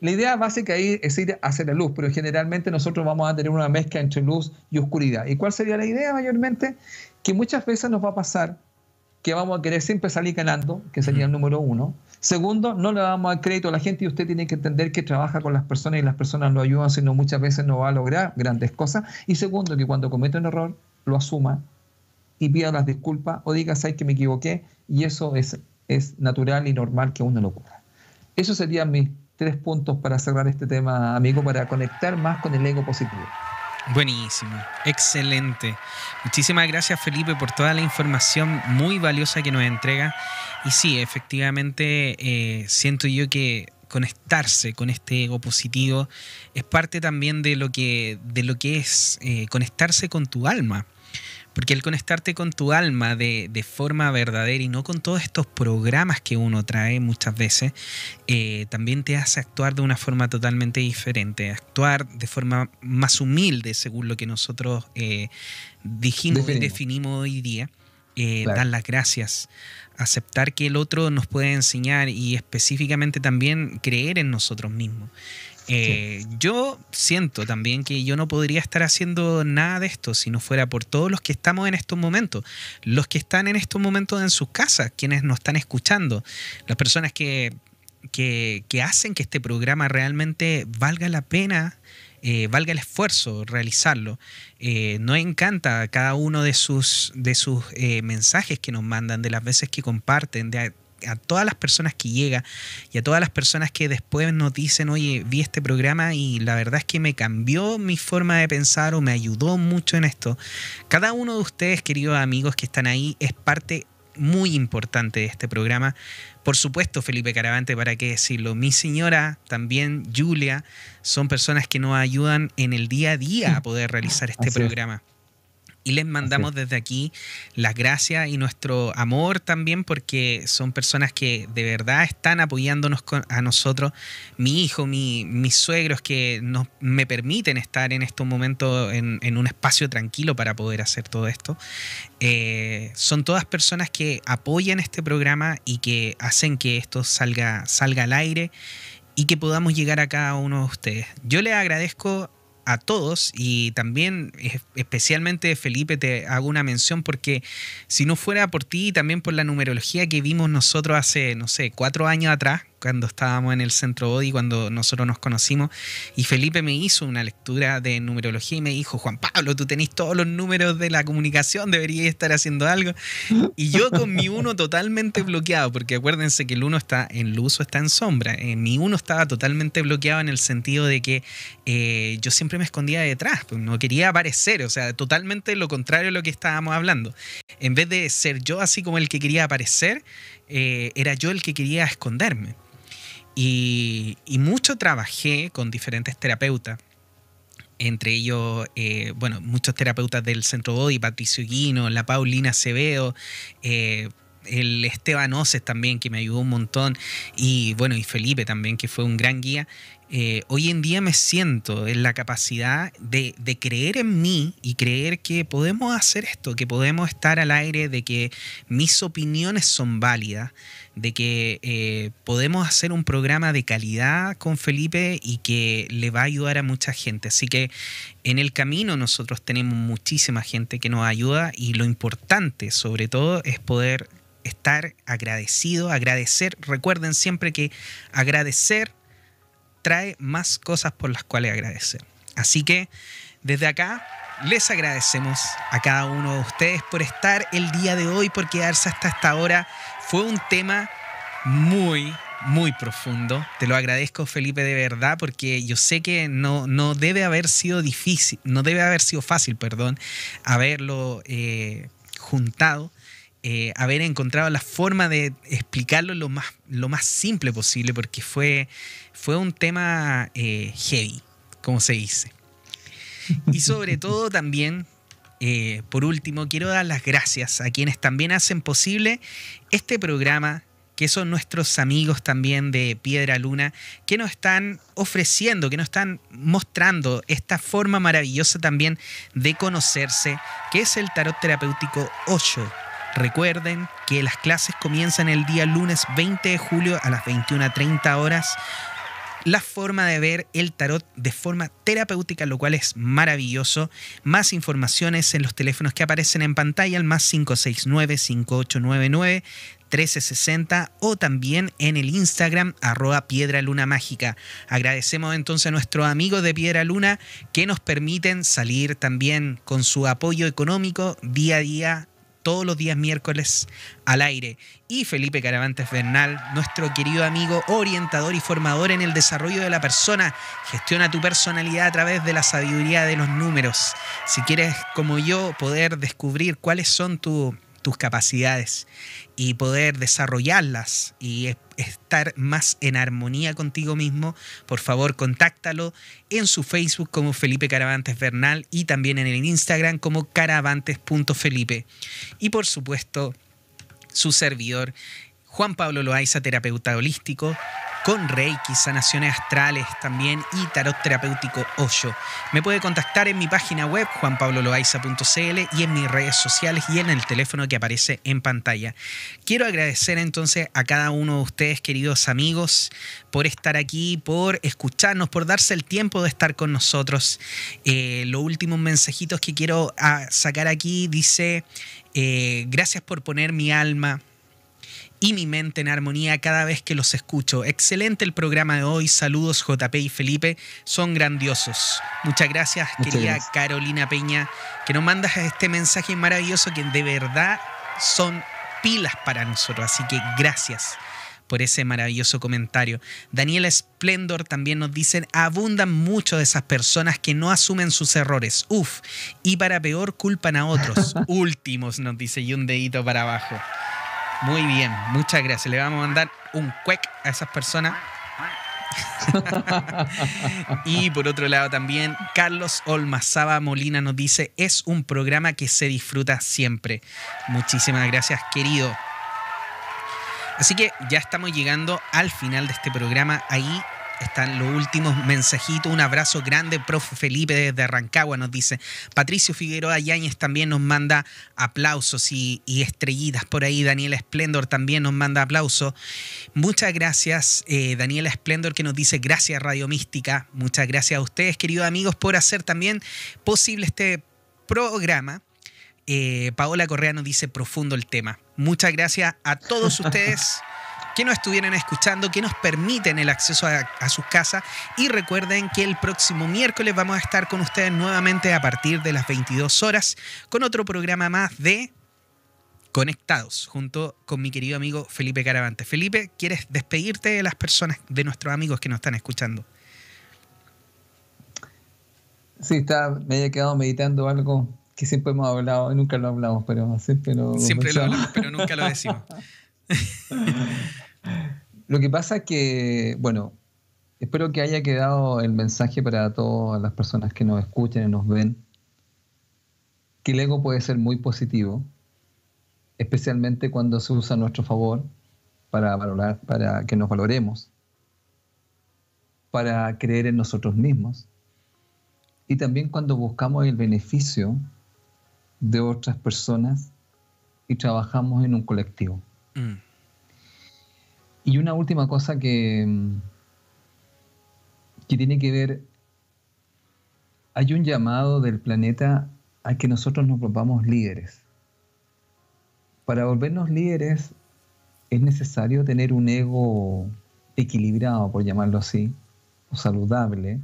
la idea básica ahí es ir hacia la luz, pero generalmente nosotros vamos a tener una mezcla entre luz y oscuridad. ¿Y cuál sería la idea mayormente? Que muchas veces nos va a pasar que vamos a querer siempre salir ganando, que sería el número uno, Segundo, no le damos al crédito a la gente y usted tiene que entender que trabaja con las personas y las personas lo ayudan, sino muchas veces no va a lograr grandes cosas. Y segundo, que cuando comete un error, lo asuma y pida las disculpas o diga, sabes que me equivoqué y eso es, es natural y normal que uno lo ocurra. Esos serían mis tres puntos para cerrar este tema, amigo, para conectar más con el ego positivo. Buenísimo, excelente. Muchísimas gracias Felipe por toda la información muy valiosa que nos entrega. Y sí, efectivamente eh, siento yo que conectarse con este ego positivo es parte también de lo que, de lo que es eh, conectarse con tu alma. Porque el conectarte con tu alma de, forma verdadera y no con todos estos programas que uno trae muchas veces, eh, también te hace actuar de una forma totalmente diferente, actuar de forma más humilde según lo que nosotros eh, dijimos y definimos hoy día. Eh, dar las gracias, aceptar que el otro nos puede enseñar y específicamente también creer en nosotros mismos. Eh, yo siento también que yo no podría estar haciendo nada de esto si no fuera por todos los que estamos en estos momentos, los que están en estos momentos en sus casas, quienes nos están escuchando, las personas que, que, hacen que este programa realmente valga la pena. Eh, valga el esfuerzo realizarlo. Eh, nos encanta cada uno de sus, de sus mensajes que nos mandan, de las veces que comparten, de a todas las personas que llega y a todas las personas que después nos dicen, oye, vi este programa y la verdad es que me cambió mi forma de pensar o me ayudó mucho en esto. Cada uno de ustedes, queridos amigos que están ahí, es parte muy importante de este programa. Por supuesto, Felipe Caravante, para qué decirlo. Mi señora, también Julia, son personas que nos ayudan en el día a día a poder realizar este programa. Y les mandamos desde aquí las gracias y nuestro amor también porque son personas que de verdad están apoyándonos a nosotros. Mi hijo, mi, mis suegros que nos, me permiten estar en estos momentos en, un espacio tranquilo para poder hacer todo esto. Eh, son todas personas que apoyan este programa y que hacen que esto salga, salga al aire y que podamos llegar a cada uno de ustedes. Yo les agradezco a todos y también especialmente Felipe te hago una mención porque si no fuera por ti y también por la numerología que vimos nosotros hace, no sé, cuatro años atrás, cuando estábamos en el centro Body, cuando nosotros nos conocimos, y Felipe me hizo una lectura de numerología y me dijo, Juan Pablo, tú tenés todos los números de la comunicación, deberías estar haciendo algo. Y yo con mi uno totalmente bloqueado, porque acuérdense que el uno está en luz o está en sombra. Eh, mi uno estaba totalmente bloqueado en el sentido de que eh, yo siempre me escondía detrás, pues no quería aparecer, o sea, totalmente lo contrario de lo que estábamos hablando. En vez de ser yo así como el que quería aparecer, eh, era yo el que quería esconderme. Y, mucho trabajé con diferentes terapeutas, entre ellos, eh, bueno, muchos terapeutas del Centro Body, Patricio Guino, la Paulina Acevedo, eh, el Esteban Oces también, que me ayudó un montón, y bueno, y Felipe también, que fue un gran guía. Eh, hoy en día me siento en la capacidad de, de, creer en mí y creer que podemos hacer esto, que podemos estar al aire, de que mis opiniones son válidas de que eh, podemos hacer un programa de calidad con Felipe y que le va a ayudar a mucha gente. Así que en el camino nosotros tenemos muchísima gente que nos ayuda y lo importante sobre todo es poder estar agradecido, agradecer. Recuerden siempre que agradecer trae más cosas por las cuales agradecer. Así que desde acá les agradecemos a cada uno de ustedes por estar el día de hoy, por quedarse hasta esta hora. Fue un tema muy, muy profundo. Te lo agradezco, Felipe, de verdad, porque yo sé que no, no debe haber sido difícil, no debe haber sido fácil, perdón, haberlo eh, juntado. Eh, haber encontrado la forma de explicarlo lo más, lo más simple posible, porque fue, fue un tema eh, heavy, como se dice. Y sobre todo también, eh, por último, quiero dar las gracias a quienes también hacen posible este programa, que son nuestros amigos también de Piedra Luna, que nos están ofreciendo, que nos están mostrando esta forma maravillosa también de conocerse, que es el tarot terapéutico 8. Recuerden que las clases comienzan el día lunes 20 de julio a las 21.30 horas la forma de ver el tarot de forma terapéutica, lo cual es maravilloso. Más informaciones en los teléfonos que aparecen en pantalla, el más 569-5899. 1360 o también en el Instagram arroba Piedra Luna Mágica. Agradecemos entonces a nuestros amigos de Piedra Luna que nos permiten salir también con su apoyo económico día a día todos los días miércoles al aire. Y Felipe Caravantes Bernal, nuestro querido amigo, orientador y formador en el desarrollo de la persona. Gestiona tu personalidad a través de la sabiduría de los números. Si quieres, como yo, poder descubrir cuáles son tus tus capacidades y poder desarrollarlas y estar más en armonía contigo mismo, por favor contáctalo en su Facebook como Felipe Caravantes Bernal y también en el Instagram como caravantes.felipe. Y por supuesto, su servidor, Juan Pablo Loaiza, terapeuta holístico, con Reiki, sanaciones astrales también y tarot terapéutico Osho. Me puede contactar en mi página web juanpabloloaiza.cl y en mis redes sociales y en el teléfono que aparece en pantalla. Quiero agradecer entonces a cada uno de ustedes, queridos amigos, por estar aquí, por escucharnos, por darse el tiempo de estar con nosotros. Eh, los últimos mensajitos que quiero ah, sacar aquí dice, eh, gracias por poner mi alma y mi mente en armonía cada vez que los escucho. Excelente el programa de hoy. Saludos JP y Felipe. Son grandiosos. Muchas gracias, querida Carolina Peña, que nos mandas este mensaje maravilloso que de verdad son pilas para nosotros. Así que gracias por ese maravilloso comentario. Daniela Splendor también nos dice, abundan mucho de esas personas que no asumen sus errores. Uf, y para peor culpan a otros. Últimos, nos dice, y un dedito para abajo. Muy bien, muchas gracias. Le vamos a mandar un cuec a esas personas. y por otro lado también, Carlos Olmazaba Molina nos dice, es un programa que se disfruta siempre. Muchísimas gracias, querido. Así que ya estamos llegando al final de este programa. Ahí están los últimos mensajitos. Un abrazo grande, profe Felipe desde Rancagua nos dice. Patricio Figueroa Yáñez también nos manda aplausos y, estrellitas por ahí. Daniela Splendor también nos manda aplausos. Muchas gracias, eh, Daniela Splendor, que nos dice gracias Radio Mística. Muchas gracias a ustedes, queridos amigos, por hacer también posible este programa. Eh, Paola Correa nos dice profundo el tema. Muchas gracias a todos ustedes que nos estuvieran escuchando, que nos permiten el acceso a, sus casas. Y recuerden que el próximo miércoles vamos a estar con ustedes nuevamente a partir de las 22 horas con otro programa más de Conectados, junto con mi querido amigo Felipe Caravante. Felipe, ¿quieres despedirte de las personas, de nuestros amigos que nos están escuchando? Sí, está, me había quedado meditando algo que siempre hemos hablado, nunca lo hablamos, pero siempre lo Siempre lo hablamos, pero nunca lo decimos. Lo que pasa es que, bueno, espero que haya quedado el mensaje para todas las personas que nos escuchen y nos ven, que el ego puede ser muy positivo, especialmente cuando se usa a nuestro favor para valorar, para que nos valoremos, para creer en nosotros mismos, y también cuando buscamos el beneficio de otras personas y trabajamos en un colectivo. Mm. Y una última cosa que, mm, que tiene que ver, hay un llamado del planeta a que nosotros nos volvamos líderes. Para volvernos líderes es necesario tener un ego equilibrado, por llamarlo así, o saludable,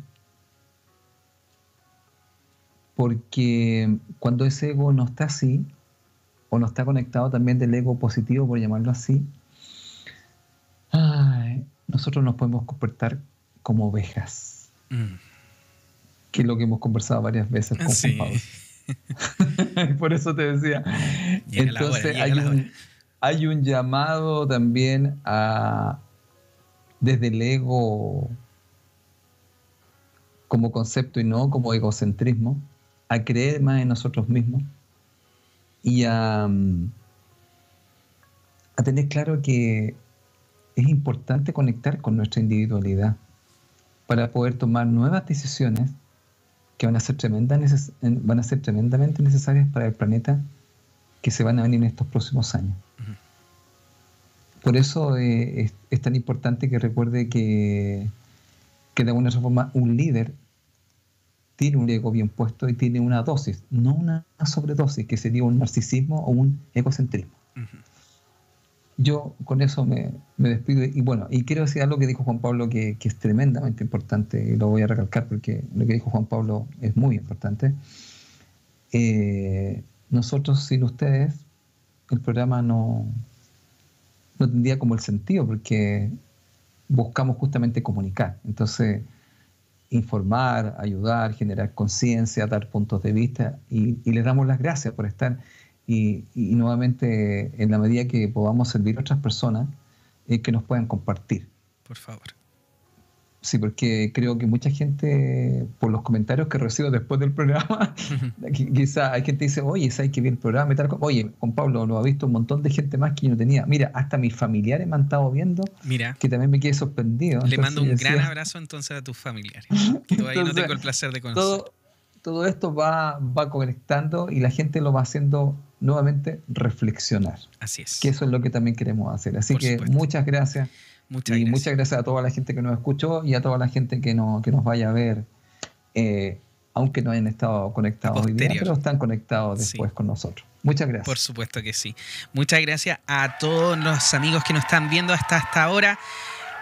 porque cuando ese ego no está así, o no está conectado también del ego positivo, por llamarlo así, nosotros nos podemos comportar como ovejas. Mm. Que es lo que hemos conversado varias veces con Juan Pablo. por eso te decía. Entonces hay, un, hay un llamado también a desde el ego como concepto y no como egocentrismo, a creer más en nosotros mismos y a, a tener claro que es importante conectar con nuestra individualidad para poder tomar nuevas decisiones que van a ser, van a ser tremendamente necesarias para el planeta que se van a venir en estos próximos años. Por eso eh, es, tan importante que recuerde que, que de alguna forma un líder tiene un ego bien puesto y tiene una dosis, no una sobredosis, que sería un narcisismo o un egocentrismo yo con eso me, despido. Y bueno, y quiero decir algo que dijo Juan Pablo que, es tremendamente importante, y lo voy a recalcar porque lo que dijo Juan Pablo es muy importante. Eh, nosotros sin ustedes, el programa no, no tendría como el sentido, porque buscamos justamente comunicar. Entonces, informar, ayudar, generar conciencia, dar puntos de vista, y, y les damos las gracias por estar y, nuevamente en la medida que podamos servir a otras personas, eh, que nos puedan compartir. Por favor. Sí, porque creo que mucha gente, por los comentarios que recibo después del programa, quizá hay gente que dice, oye, ¿sabes que vi el programa y tal? Oye, Juan Pablo, lo ha visto un montón de gente más que yo no tenía. Mira, hasta mis familiares me han estado viendo, Mira. que también me quedé sorprendido. Le mando un gran abrazo entonces a tus familiares, todavía no tengo el placer de conocer. Todo, todo esto va, va conectando y la gente lo va haciendo nuevamente reflexionar. Así es. Que eso es lo que también queremos hacer. Así que muchas gracias. Muchas y gracias. muchas gracias a toda la gente que nos escuchó y a toda la gente que, no, que nos vaya a ver, eh, aunque no hayan estado conectados hoy día, pero están conectados después con nosotros. Muchas gracias. Por supuesto que sí. Muchas gracias a todos los amigos que nos están viendo hasta esta hora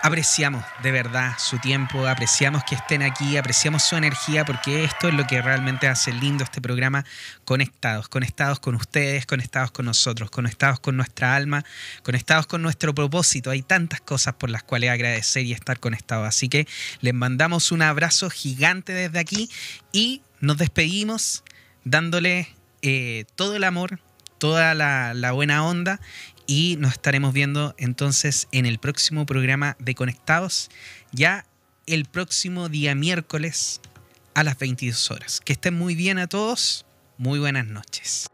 apreciamos de verdad su tiempo, apreciamos que estén aquí, apreciamos su energía, porque esto es lo que realmente hace lindo este programa, conectados, conectados con ustedes, conectados con nosotros, conectados con nuestra alma, conectados con nuestro propósito. Hay tantas cosas por las cuales agradecer y estar conectados. Así que les mandamos un abrazo gigante desde aquí y nos despedimos dándole eh, todo el amor, toda la, la buena onda y nos estaremos viendo entonces en el próximo programa de Conectados, ya el próximo día miércoles a las 22 horas. Que estén muy bien a todos, muy buenas noches.